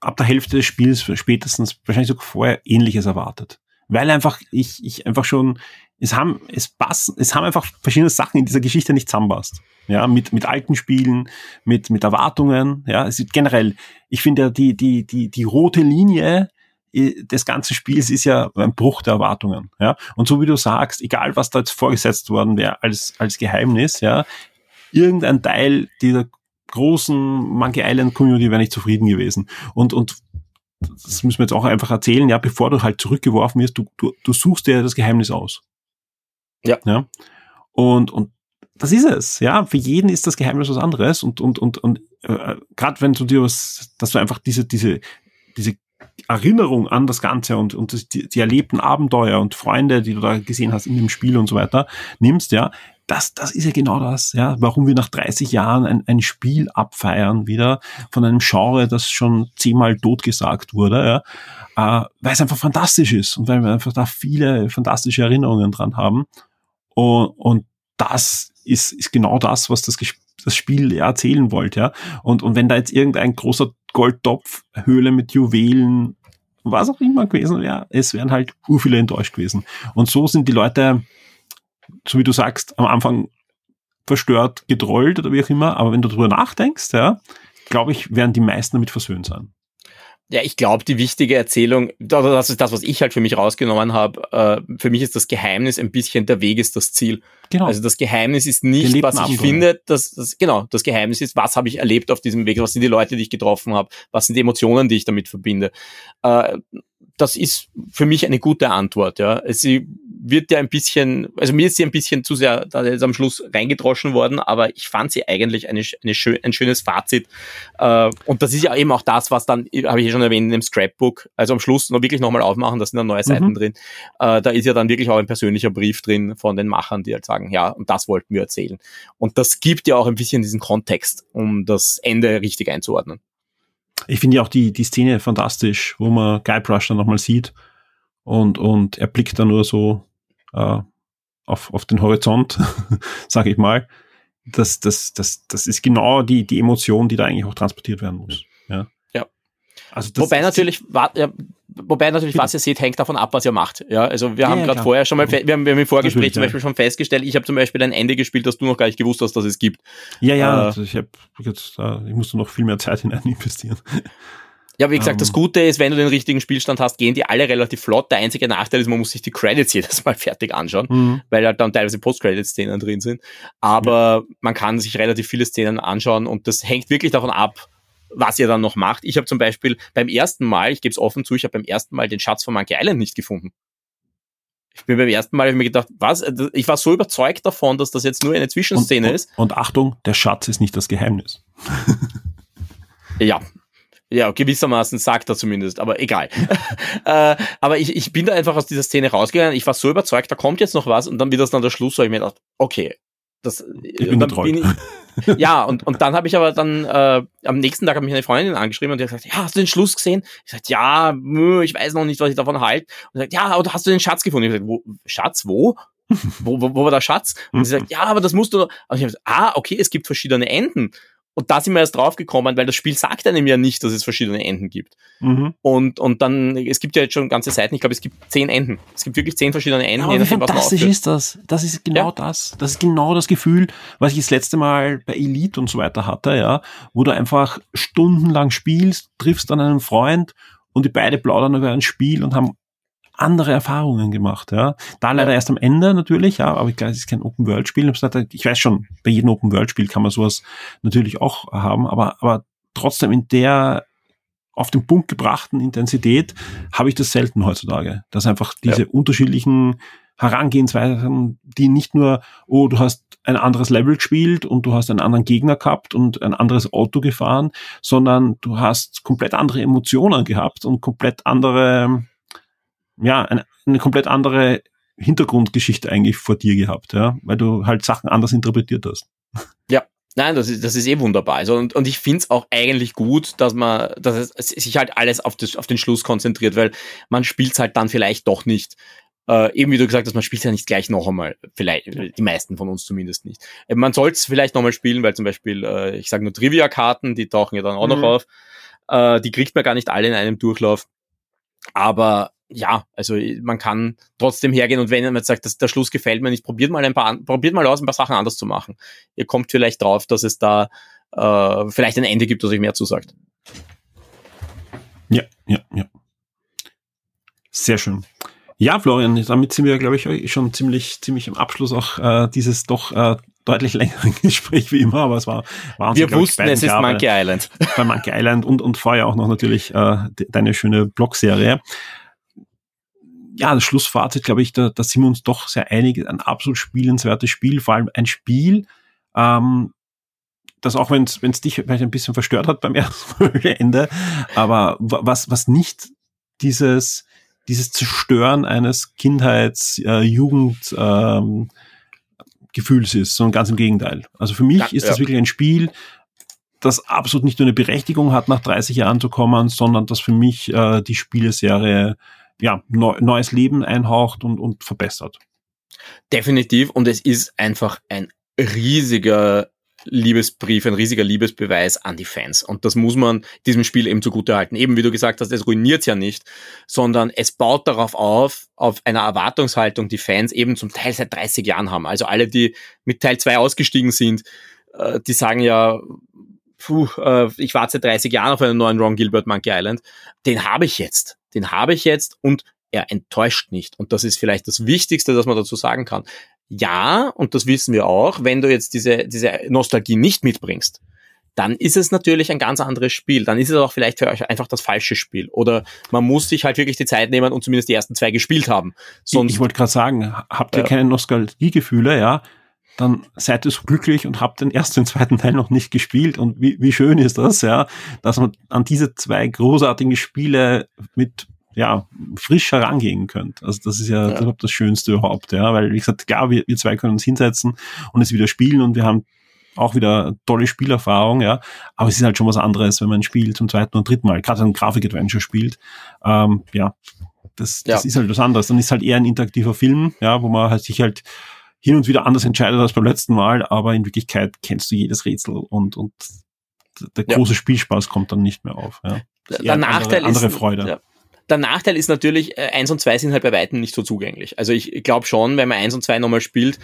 ab der Hälfte des Spiels spätestens wahrscheinlich sogar vorher Ähnliches erwartet. Weil einfach ich, ich einfach schon, es haben, es passen, es haben einfach verschiedene Sachen in dieser Geschichte nicht zusammenpasst. Ja, mit, mit alten Spielen, mit, mit Erwartungen, ja, es ist generell, ich finde ja die, die, die, die rote Linie äh, des ganzen Spiels ist ja ein Bruch der Erwartungen, ja. Und so wie du sagst, egal was da jetzt vorgesetzt worden wäre als, als Geheimnis, ja, irgendein Teil dieser großen Monkey Island Community wäre nicht zufrieden gewesen. Und, und das müssen wir jetzt auch einfach erzählen, ja, bevor du halt zurückgeworfen wirst, du, du, du suchst dir das Geheimnis aus. Ja. Ja. Und, und das ist es, ja. Für jeden ist das Geheimnis was anderes und, und, und, und äh, gerade wenn du dir was, dass du einfach diese, diese, diese Erinnerung an das Ganze und, und die, die erlebten Abenteuer und Freunde, die du da gesehen hast in dem Spiel und so weiter, nimmst, ja, das, das ist ja genau das, ja, warum wir nach 30 Jahren ein, ein Spiel abfeiern wieder von einem Genre, das schon zehnmal totgesagt wurde, ja, äh, weil es einfach fantastisch ist und weil wir einfach da viele fantastische Erinnerungen dran haben. Und, und das ist, ist genau das, was das, das Spiel erzählen wollte, ja. Und, und wenn da jetzt irgendein großer Goldtopf, Höhle mit Juwelen, was auch immer gewesen wäre, es wären halt ur viele enttäuscht gewesen. Und so sind die Leute, so wie du sagst, am Anfang verstört, getrollt oder wie auch immer, aber wenn du drüber nachdenkst, ja, glaube ich, werden die meisten damit versöhnt sein. Ja, ich glaube, die wichtige Erzählung, das ist das, was ich halt für mich rausgenommen habe. Äh, für mich ist das Geheimnis ein bisschen der Weg ist das Ziel. Genau. Also das Geheimnis ist nicht, was ich Abenteuer. finde, das, das genau, das Geheimnis ist, was habe ich erlebt auf diesem Weg, was sind die Leute, die ich getroffen habe, was sind die Emotionen, die ich damit verbinde. Äh, das ist für mich eine gute Antwort. Ja, sie wird ja ein bisschen, also mir ist sie ein bisschen zu sehr da ist am Schluss reingedroschen worden, aber ich fand sie eigentlich eine, eine schön, ein schönes Fazit. Äh, und das ist ja eben auch das, was dann, habe ich ja schon erwähnt, in dem Scrapbook, also am Schluss noch wirklich nochmal aufmachen, da sind dann neue Seiten Mhm. drin. Äh, da ist ja dann wirklich auch ein persönlicher Brief drin von den Machern, die halt sagen, ja, und das wollten wir erzählen. Und das gibt ja auch ein bisschen diesen Kontext, um das Ende richtig einzuordnen. Ich finde ja auch die, die Szene fantastisch, wo man Guybrush dann nochmal sieht und, und er blickt dann nur so äh, auf, auf den Horizont, sage ich mal. Das, das, das, das ist genau die, die Emotion, die da eigentlich auch transportiert werden muss. Ja. Ja. Also das, wobei natürlich, wa- ja, wobei natürlich, was ihr seht, hängt davon ab, was ihr macht. Ja, also wir Ja, haben ja, gerade vorher schon mal, wir haben, wir haben im Vorgespräch Natürlich, zum ja. Beispiel schon festgestellt, ich habe zum Beispiel ein Ende gespielt, das du noch gar nicht gewusst hast, dass es gibt. Ja, ja, Äh, also ich habe jetzt, äh, ich musste noch viel mehr Zeit hinein investieren. Ja, wie gesagt, das Ähm. Gute ist, wenn du den richtigen Spielstand hast, gehen die alle relativ flott. Der einzige Nachteil ist, man muss sich die Credits jedes Mal fertig anschauen, Mhm. weil halt dann teilweise Post-Credit-Szenen drin sind. Aber man kann sich relativ viele Szenen anschauen und das hängt wirklich davon ab, was ihr dann noch macht. Ich habe zum Beispiel beim ersten Mal, ich gebe es offen zu, ich habe beim ersten Mal den Schatz von Monkey Island nicht gefunden. Ich bin beim ersten Mal hab ich mir gedacht, was? Ich war so überzeugt davon, dass das jetzt nur eine Zwischenszene und, ist. Und, und Achtung, der Schatz ist nicht das Geheimnis. Ja. Ja, gewissermaßen sagt er zumindest, aber egal. äh, aber ich, ich bin da einfach aus dieser Szene rausgegangen. Ich war so überzeugt, da kommt jetzt noch was und dann wird das dann der Schluss, wo ich mir gedacht, okay. Das, bin und dann getrollt. ich, ja, und, und dann habe ich aber dann, äh, am nächsten Tag hat mich eine Freundin angeschrieben und die hat gesagt, ja, hast du den Schluss gesehen? Ich gesagt, ja, mh, ich weiß noch nicht, was ich davon halte. Und sie sagt, ja, aber hast du den Schatz gefunden? Ich gesagt, wo, Schatz, wo? wo, wo, wo war der Schatz? Und sie sagt, ja, aber das musst du. Und ich habe gesagt, ah, okay, es gibt verschiedene Enden. Und da sind wir erst drauf gekommen, weil das Spiel sagt einem ja nicht, dass es verschiedene Enden gibt. Mhm. Und, und dann, es gibt ja jetzt schon ganze Seiten, ich glaube, es gibt zehn Enden. Es gibt wirklich zehn verschiedene Enden. Ja, wie nachdem, fantastisch ist das? Das ist genau Ja. das. Das ist genau das Gefühl, was ich das letzte Mal bei Elite und so weiter hatte, ja, wo du einfach stundenlang spielst, triffst dann einen Freund und die beide plaudern über ein Spiel und haben andere Erfahrungen gemacht, ja. Da leider erst am Ende natürlich, ja, aber ich glaube, es ist kein Open-World-Spiel. Ich weiß schon, bei jedem Open-World-Spiel kann man sowas natürlich auch haben, aber, aber trotzdem in der auf den Punkt gebrachten Intensität habe ich das selten heutzutage. Dass einfach diese Ja. unterschiedlichen Herangehensweisen, die nicht nur, oh, du hast ein anderes Level gespielt und du hast einen anderen Gegner gehabt und ein anderes Auto gefahren, sondern du hast komplett andere Emotionen gehabt und komplett andere, ja, eine, eine komplett andere Hintergrundgeschichte eigentlich vor dir gehabt, ja, weil du halt Sachen anders interpretiert hast. Nein, das ist, das ist eh wunderbar. Also, und, und ich find's auch eigentlich gut, dass man, dass es sich halt alles auf, das, auf den Schluss konzentriert, weil man spielt's halt dann vielleicht doch nicht. Äh, eben wie du gesagt hast, man spielt ja nicht gleich noch einmal. Vielleicht, die meisten von uns zumindest nicht. Äh, man soll's vielleicht noch mal spielen, weil zum Beispiel, äh, ich sage nur Trivia-Karten, die tauchen ja dann auch Mhm. noch auf. Äh, die kriegt man gar nicht alle in einem Durchlauf. Aber ja, also man kann trotzdem hergehen und wenn man sagt, dass der Schluss gefällt mir nicht, probiert mal ein paar, probiert mal aus, ein paar Sachen anders zu machen. Ihr kommt vielleicht drauf, dass es da äh, vielleicht ein Ende gibt, das euch mehr zusagt. Ja, ja, ja. Sehr schön. Ja, Florian, damit sind wir, glaube ich, schon ziemlich, ziemlich am Abschluss auch äh, dieses doch äh, deutlich längeren Gespräch wie immer, aber es war Wahnsinn. Wir ich, wussten, es ist Monkey Island. bei Monkey Island und, und vorher auch noch natürlich äh, de, deine schöne Blogserie. Ja, das Schlussfazit, glaube ich, da, da sind wir uns doch sehr einig. Ein absolut spielenswertes Spiel, vor allem ein Spiel, ähm, das auch wenn es dich vielleicht ein bisschen verstört hat beim ersten Ende, aber wa- was, was nicht dieses, dieses Zerstören eines Kindheits-, äh, Jugend, ähm, Gefühls ist, sondern ganz im Gegenteil. Also für mich Ja, ist das ja. wirklich ein Spiel, das absolut nicht nur eine Berechtigung hat, nach 30 Jahren zu kommen, sondern das für mich äh, die Spieleserie ja, neu, neues Leben einhaucht und, und verbessert. Definitiv. Und es ist einfach ein riesiger Liebesbrief, ein riesiger Liebesbeweis an die Fans. Und das muss man diesem Spiel eben zugutehalten. Eben wie du gesagt hast, es ruiniert ja nicht, sondern es baut darauf auf, auf einer Erwartungshaltung, die Fans eben zum Teil seit 30 Jahren haben. Also alle, die mit Teil 2 ausgestiegen sind, äh, die sagen ja, puh, äh, ich warte seit 30 Jahren auf einen neuen Ron Gilbert Monkey Island. Den habe ich jetzt. Den habe ich jetzt und er enttäuscht nicht. Und das ist vielleicht das Wichtigste, das man dazu sagen kann. Ja, und das wissen wir auch, wenn du jetzt diese, diese Nostalgie nicht mitbringst, dann ist es natürlich ein ganz anderes Spiel. Dann ist es auch vielleicht für euch einfach das falsche Spiel. Oder man muss sich halt wirklich die Zeit nehmen und zumindest die ersten zwei gespielt haben. Sonst, ich wollte gerade sagen, habt ihr Ja. keine Nostalgiegefühle, ja, dann seid ihr so glücklich und habt den ersten und zweiten Teil noch nicht gespielt. Und wie, wie schön ist das, ja, dass man an diese zwei großartigen Spiele mit ja, frisch herangehen könnt. Also das ist ja, Ja. überhaupt das Schönste überhaupt, ja, weil wie gesagt, klar, wir, wir zwei können uns hinsetzen und es wieder spielen und wir haben auch wieder tolle Spielerfahrung, ja, aber es ist halt schon was anderes, wenn man ein Spiel zum zweiten und dritten Mal, gerade ein Grafik-Adventure spielt, ähm, ja, das, das Ja. ist halt was anderes. Dann ist halt eher ein interaktiver Film, ja, wo man halt sich halt hin und wieder anders entscheidet als beim letzten Mal, aber in Wirklichkeit kennst du jedes Rätsel und, und der Ja. große Spielspaß kommt dann nicht mehr auf. Ja. Der Nachteil andere, andere ist, Freude. Ja. Der Nachteil ist natürlich, äh, eins und zwei sind halt bei Weitem nicht so zugänglich. Also ich glaube schon, wenn man eins und zwei nochmal spielt,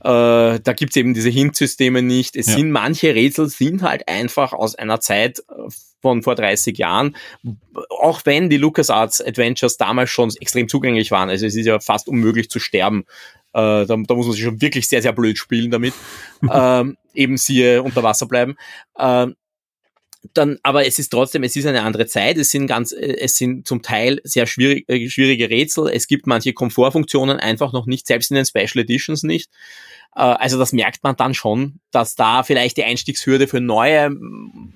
äh, da gibt's eben diese Hint-Systeme nicht. Es Ja. sind manche Rätsel sind halt einfach aus einer Zeit äh, von vor 30 Jahren, auch wenn die LucasArts Adventures damals schon extrem zugänglich waren. Also es ist ja fast unmöglich zu sterben. Äh, da, da muss man sich schon wirklich sehr, sehr blöd spielen damit. ähm, eben siehe unter Wasser bleiben. Ähm, dann, aber es ist trotzdem, es ist eine andere Zeit. Es sind ganz, äh, es sind zum Teil sehr schwierig, äh, schwierige Rätsel. Es gibt manche Komfortfunktionen einfach noch nicht, selbst in den Special Editions nicht. Äh, also das merkt man dann schon, dass da vielleicht die Einstiegshürde für neue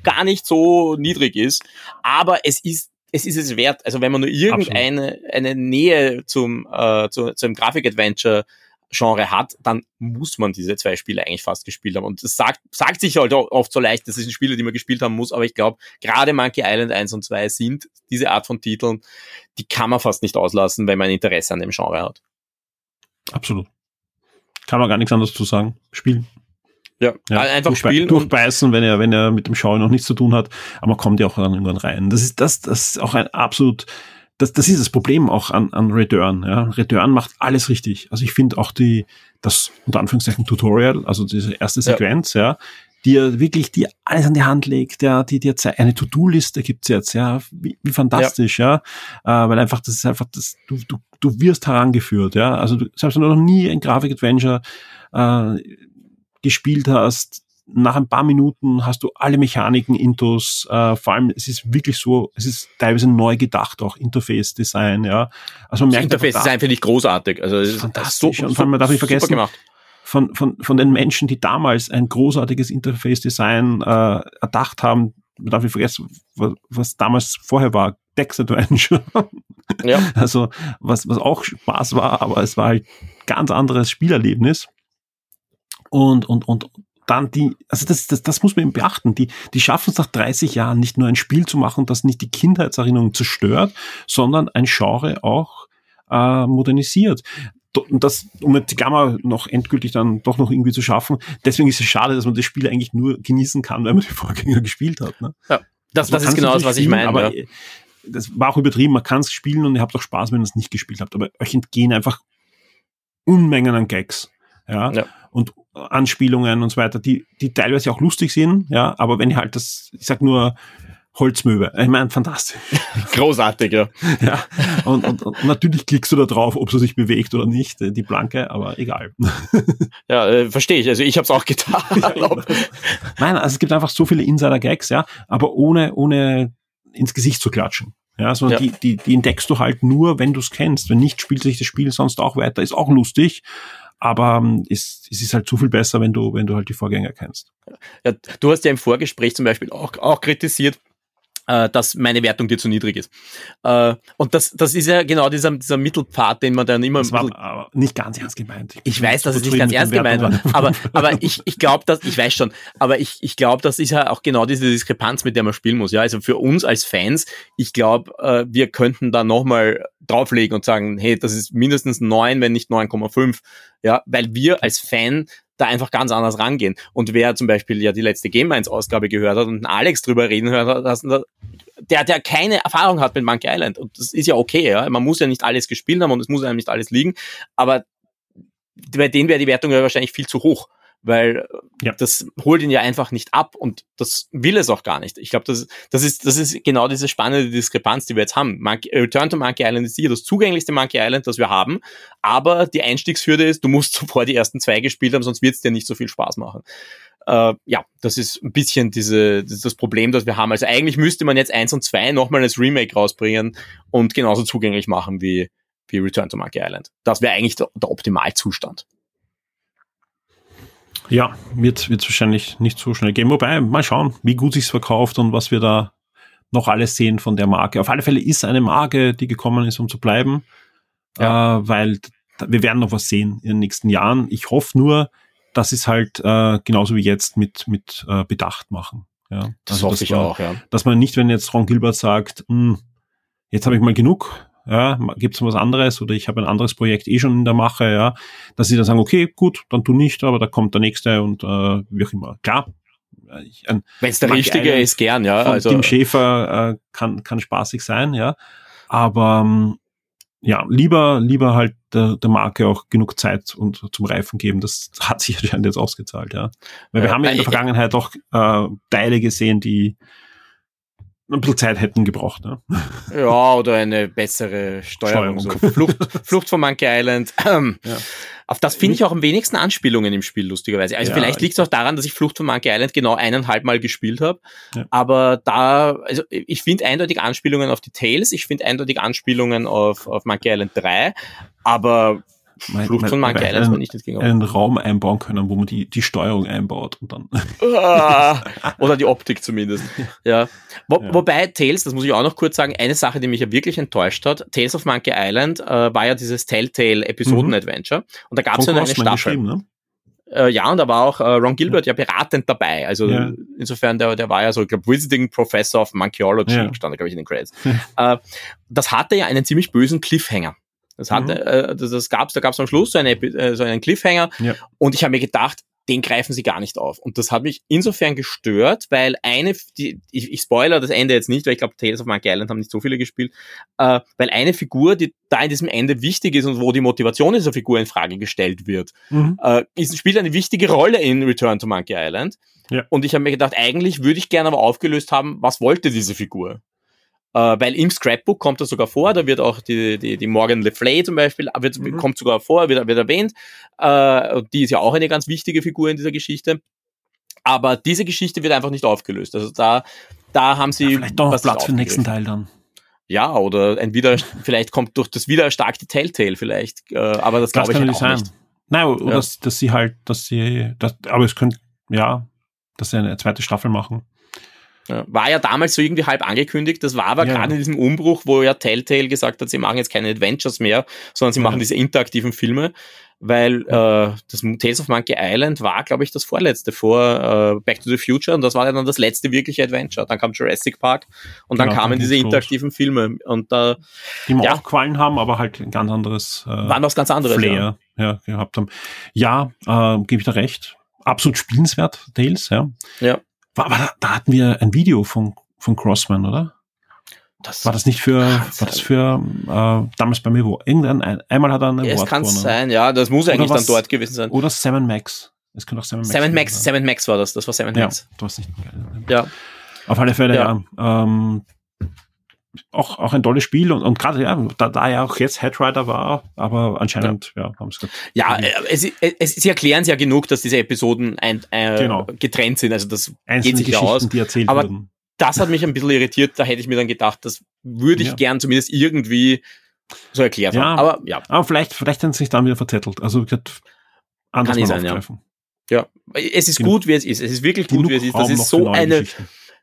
gar nicht so niedrig ist. Aber es ist es ist es wert. Also wenn man nur irgendeine eine Nähe zum äh, zu, zum Grafik-Adventure Genre hat, dann muss man diese zwei Spiele eigentlich fast gespielt haben. Und das sagt, sagt sich halt auch oft so leicht, das sind Spiele, die man gespielt haben muss, aber ich glaube, gerade Monkey Island 1 und 2 sind diese Art von Titeln, die kann man fast nicht auslassen, wenn man Interesse an dem Genre hat. Absolut. Kann man gar nichts anderes zu sagen. Spielen. Ja, ja einfach durchbe spielen. Durchbeißen, wenn er, wenn er mit dem Schau noch nichts zu tun hat. Aber man kommt ja auch dann irgendwann rein. Das ist, das, das ist auch ein absolut, das, das ist das Problem auch an, an Return. Ja. Return macht alles richtig. Also ich finde auch die, das unter Anführungszeichen Tutorial, also diese erste Sequenz, ja, ja die er wirklich dir alles an die Hand legt, ja, die dir eine To-Do-Liste gibt's jetzt, ja, wie, wie fantastisch, ja, ja. Äh, weil einfach das ist einfach das, du, du, du wirst herangeführt, ja, also du, selbst wenn du noch nie ein Grafik-Adventure äh, gespielt hast, nach ein paar Minuten hast du alle Mechaniken intus, äh, vor allem es ist wirklich so, es ist teilweise neu gedacht, auch Interface-Design, ja. Also man merkt Interface-Design finde ich großartig, also es ist fantastisch so, und vor allem man darf nicht vergessen, von, von, von den Menschen, die damals ein großartiges Interface-Design äh, erdacht haben, darf ich vergessen, was, was damals vorher war, Dex Adventure. ja. Also was, was auch Spaß war, aber es war halt ganz anderes Spielerlebnis. Und, und, und dann die, also das, das, das muss man eben beachten. Die, die schaffen es nach 30 Jahren nicht nur ein Spiel zu machen, das nicht die Kindheitserinnerung zerstört, sondern ein Genre auch äh, modernisiert das, um die Gamma noch endgültig dann doch noch irgendwie zu schaffen. Deswegen ist es schade, dass man das Spiel eigentlich nur genießen kann, wenn man die Vorgänger gespielt hat. Ne? Ja, das, also das ist genau das, was ich meine. Aber ja. das war auch übertrieben. Man kann es spielen und ihr habt auch Spaß, wenn ihr es nicht gespielt habt. Aber euch entgehen einfach Unmengen an Gags. Ja. ja. Anspielungen und so weiter, die, die teilweise auch lustig sind, ja, aber wenn ihr halt das, ich sag nur, Holzmöwe. Ich meine, fantastisch. Großartig, ja. ja. Und, und, und, natürlich klickst du da drauf, ob sie sich bewegt oder nicht, äh, die Blanke, aber egal. Ja, äh, verstehe ich. Also ich habe es auch getan. Nein, also es gibt einfach so viele Insider-Gags, ja, aber ohne, ohne ins Gesicht zu klatschen. Ja, sondern ja. Die, die, die entdeckst du halt nur, wenn du es kennst. Wenn nicht, spielt sich das Spiel sonst auch weiter. Ist auch lustig, aber ähm, es, es ist halt zu viel besser, wenn du, wenn du halt die Vorgänger kennst. Ja, du hast ja im Vorgespräch zum Beispiel auch, auch kritisiert, äh, dass meine Wertung dir zu niedrig ist. Äh, und das, das ist ja genau dieser, dieser Mittelpfad, den man dann immer... Das war nicht ganz ernst gemeint. Ich, ich weiß, dass es nicht ganz ernst gemeint war, aber, aber ich, ich glaube, dass, ich weiß schon, aber ich, ich glaube, das ist ja auch genau diese Diskrepanz, mit der man spielen muss. Ja, also für uns als Fans, ich glaube, äh, wir könnten da nochmal drauflegen und sagen, hey, das ist mindestens neun, wenn nicht 9,5. Ja, weil wir als Fan da einfach ganz anders rangehen. Und wer zum Beispiel ja die letzte Game 1 Ausgabe gehört hat und Alex drüber reden hört, dass, der, der keine Erfahrung hat mit Monkey Island. Und das ist ja okay, ja. Man muss ja nicht alles gespielt haben und es muss einem nicht alles liegen. Aber bei denen wäre die Wertung ja wahrscheinlich viel zu hoch weil ja. das holt ihn ja einfach nicht ab und das will es auch gar nicht. Ich glaube, das, das, ist, das ist genau diese spannende Diskrepanz, die wir jetzt haben. Monkey, Return to Monkey Island ist hier das zugänglichste Monkey Island, das wir haben, aber die Einstiegshürde ist, du musst zuvor die ersten zwei gespielt haben, sonst wird es dir nicht so viel Spaß machen. Äh, ja, das ist ein bisschen diese, das, das Problem, das wir haben. Also eigentlich müsste man jetzt eins und zwei nochmal als Remake rausbringen und genauso zugänglich machen wie, wie Return to Monkey Island. Das wäre eigentlich der, der Optimalzustand. Ja, wird wird wahrscheinlich nicht so schnell gehen. Wobei, mal schauen, wie gut sich's verkauft und was wir da noch alles sehen von der Marke. Auf alle Fälle ist eine Marke, die gekommen ist, um zu bleiben, ja. äh, weil wir werden noch was sehen in den nächsten Jahren. Ich hoffe nur, dass es halt äh, genauso wie jetzt mit mit äh, Bedacht machen. Ja, das also, hoffe ich man, auch. Ja. Dass man nicht, wenn jetzt Ron Gilbert sagt, hm, jetzt habe ich mal genug, ja, gibt es was anderes oder ich habe ein anderes Projekt eh schon in der Mache, ja, dass sie dann sagen, okay, gut, dann tu nicht, aber da kommt der nächste und äh, wie auch immer. Klar. Wenn es der richtige ist, gern, ja. Also Tim Schäfer äh, kann, kann spaßig sein, ja. Aber ähm, ja, lieber, lieber halt der, der Marke auch genug Zeit und zum Reifen geben. Das hat sich anscheinend jetzt ausgezahlt, ja. Weil wir haben ja in der Vergangenheit auch äh, Teile gesehen, die ein bisschen Zeit hätten gebraucht. Ne? Ja, oder eine bessere Steuerung. Steuerung. So. Flucht, Flucht von Monkey Island. Ähm, ja. Auf das finde ich auch am wenigsten Anspielungen im Spiel, lustigerweise. Also ja, vielleicht liegt es auch daran, dass ich Flucht von Monkey Island genau eineinhalb Mal gespielt habe. Ja. Aber da, also ich finde eindeutig Anspielungen auf die Tales, ich finde eindeutig Anspielungen auf, auf Monkey Island 3, aber mein, Flucht von Monkey Island einen, nicht gegangen. einen Raum einbauen können, wo man die, die Steuerung einbaut und dann. Ah, oder die Optik zumindest. Ja. Wo, ja. Wobei Tales, das muss ich auch noch kurz sagen, eine Sache, die mich ja wirklich enttäuscht hat, Tales of Monkey Island äh, war ja dieses Telltale-Episoden-Adventure. Mhm. Und da gab es ja eine Staffel. Ne? Äh, ja, und da war auch äh, Ron Gilbert ja. ja beratend dabei. Also ja. insofern, der, der war ja so, ich glaube, Visiting Professor of Monkeyology, ja. stand da, glaube ich, in den Credits. äh, das hatte ja einen ziemlich bösen Cliffhanger. Das hatte, mhm. äh, das, das gab's, da gab's am Schluss so, eine, äh, so einen Cliffhanger. Ja. Und ich habe mir gedacht, den greifen sie gar nicht auf. Und das hat mich insofern gestört, weil eine, die, ich, ich spoiler das Ende jetzt nicht, weil ich glaube, Tales of Monkey Island haben nicht so viele gespielt, äh, weil eine Figur, die da in diesem Ende wichtig ist und wo die Motivation dieser Figur in Frage gestellt wird, mhm. äh, ist, spielt eine wichtige Rolle in Return to Monkey Island. Ja. Und ich habe mir gedacht, eigentlich würde ich gerne aber aufgelöst haben, was wollte diese Figur? Uh, weil im Scrapbook kommt das sogar vor, da wird auch die, die, die Morgan Le Flay zum Beispiel, wird, mhm. kommt sogar vor, wird, wird erwähnt. Uh, die ist ja auch eine ganz wichtige Figur in dieser Geschichte. Aber diese Geschichte wird einfach nicht aufgelöst. Also da, da haben sie. Ja, vielleicht doch Platz für den nächsten Teil dann. Ja, oder ein wieder, vielleicht kommt durch das wieder erstarkte Telltale vielleicht. Uh, aber das, das glaube ich halt auch sein. nicht. Nein, oder ja. dass, dass sie halt, dass sie, dass, aber es könnte, ja, dass sie eine zweite Staffel machen. War ja damals so irgendwie halb angekündigt. Das war aber ja. gerade in diesem Umbruch, wo ja Telltale gesagt hat, sie machen jetzt keine Adventures mehr, sondern sie ja. machen diese interaktiven Filme, weil äh, das Tales of Monkey Island war, glaube ich, das vorletzte vor äh, Back to the Future und das war ja dann das letzte wirkliche Adventure. Dann kam Jurassic Park und dann genau, kamen diese interaktiven. Filme und da die mir ja, auch gefallen haben, aber halt ein ganz anderes äh, waren was ganz anderes Flair ja. ja gehabt haben. Ja, äh, gebe ich da recht. Absolut spielenswert, Tales, ja. Ja. War, war da, hatten wir ein Video von, von Crossman, oder? Das war das nicht für, war das für äh, damals bei mir wo? Irgendein, ein, einmal hat er eine ja, Es kann sein, ja, das muss eigentlich was, dann dort gewesen sein. Oder Sam Max. Es könnte auch Sam Max Sam Max, Sam Max war das, das war Sam Max. Ja, du hast nicht geil. Ja. Auf alle Fälle, ja. ja ähm, auch, auch ein tolles Spiel und, und gerade ja, da, da ja auch jetzt Headrider war, aber anscheinend ja, ja haben es Ja, äh, es, es, sie erklären es ja genug, dass diese Episoden ein, äh, genau. getrennt sind, also das Einzelne geht sich aus. Die erzählt aber wurden. das hat mich ein bisschen irritiert, da hätte ich mir dann gedacht, das würde ich ja. gern zumindest irgendwie so erklärt ja, haben. Aber ja. Aber vielleicht, vielleicht haben sie sich dann wieder verzettelt. Also anders Kann mal sein, aufgreifen. Ja. ja, es ist Genug. gut, wie es ist. Es ist wirklich gut, wie es ist. Das ist so eine,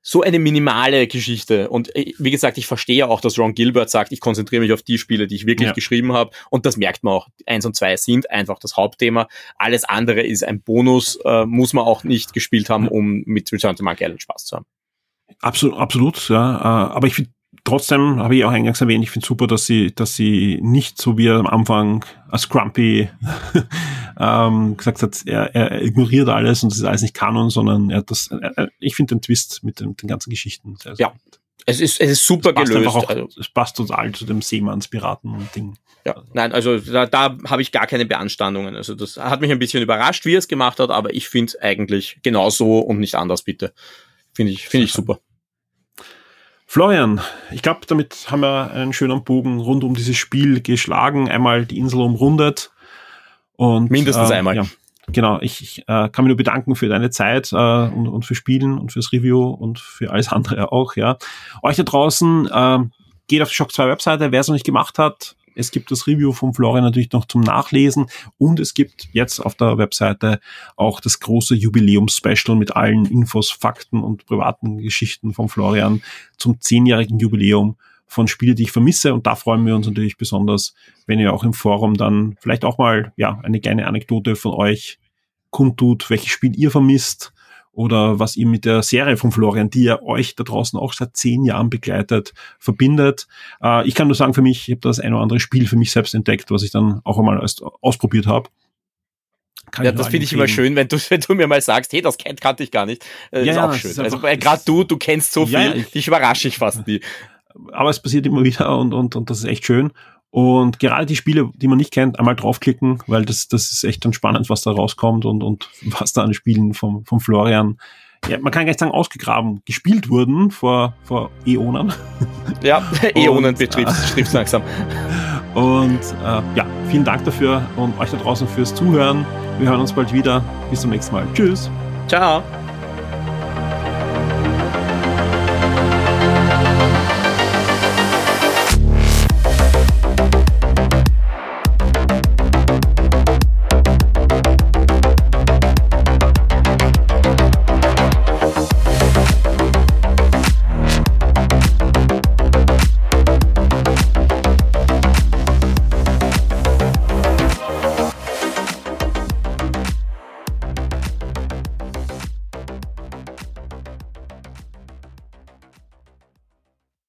so eine minimale Geschichte. Und äh, wie gesagt, ich verstehe auch, dass Ron Gilbert sagt, ich konzentriere mich auf die Spiele, die ich wirklich ja. geschrieben habe. Und das merkt man auch. Eins und zwei sind einfach das Hauptthema. Alles andere ist ein Bonus, äh, muss man auch nicht gespielt haben, um mit Return to Monkey Island Spaß zu haben. Absolut, absolut, ja. Äh, aber ich finde trotzdem habe ich auch eingangs erwähnt, ich finde super, dass sie, dass sie nicht so wie am Anfang als Grumpy ähm, gesagt hat, er, er ignoriert alles und es ist alles nicht Kanon, sondern er hat das, er, ich finde den Twist mit den, den ganzen Geschichten sehr, sehr ja. Gut. Es ist, es ist super es gelöst. Auch, also, es passt total zu dem Seemannspiraten-Ding. Ja, nein, also da, da habe ich gar keine Beanstandungen. Also das hat mich ein bisschen überrascht, wie er es gemacht hat, aber ich finde eigentlich genauso und nicht anders, bitte. Finde ich, finde ich super. Florian, ich glaube, damit haben wir einen schönen Bogen rund um dieses Spiel geschlagen, einmal die Insel umrundet. Und, Mindestens äh, einmal. Ja, genau, ich, ich äh, kann mich nur bedanken für deine Zeit äh, und, und für Spielen und fürs Review und für alles andere auch. Ja, Euch da draußen, äh, geht auf die Shock 2 Webseite, wer es noch nicht gemacht hat, es gibt das Review von Florian natürlich noch zum Nachlesen und es gibt jetzt auf der Webseite auch das große Jubiläums-Special mit allen Infos, Fakten und privaten Geschichten von Florian zum zehnjährigen Jubiläum von Spiele, die ich vermisse. Und da freuen wir uns natürlich besonders, wenn ihr auch im Forum dann vielleicht auch mal ja eine kleine Anekdote von euch kundtut, welches Spiel ihr vermisst oder was ihr mit der Serie von Florian, die ja euch da draußen auch seit zehn Jahren begleitet, verbindet. Äh, ich kann nur sagen, für mich, ich habe das ein oder andere Spiel für mich selbst entdeckt, was ich dann auch einmal ausprobiert habe. Kann ja, das finde ich immer schön, wenn du, wenn du mir mal sagst, hey, das kennt, kannte ich gar nicht. Äh, ja, ist auch schön. Ist also gerade du, du kennst so viel, ja, ich, dich überrasche ich fast nie. Aber es passiert immer wieder und, und, und das ist echt schön. Und gerade die Spiele, die man nicht kennt, einmal draufklicken, weil das, das ist echt dann spannend, was da rauskommt und, und was da an Spielen vom, vom Florian, ja, man kann gar nicht sagen, ausgegraben, gespielt wurden vor, vor Äonen. Ja, Äonen betrifft es langsam. Und äh, ja, vielen Dank dafür und euch da draußen fürs Zuhören. Wir hören uns bald wieder. Bis zum nächsten Mal. Tschüss. Ciao.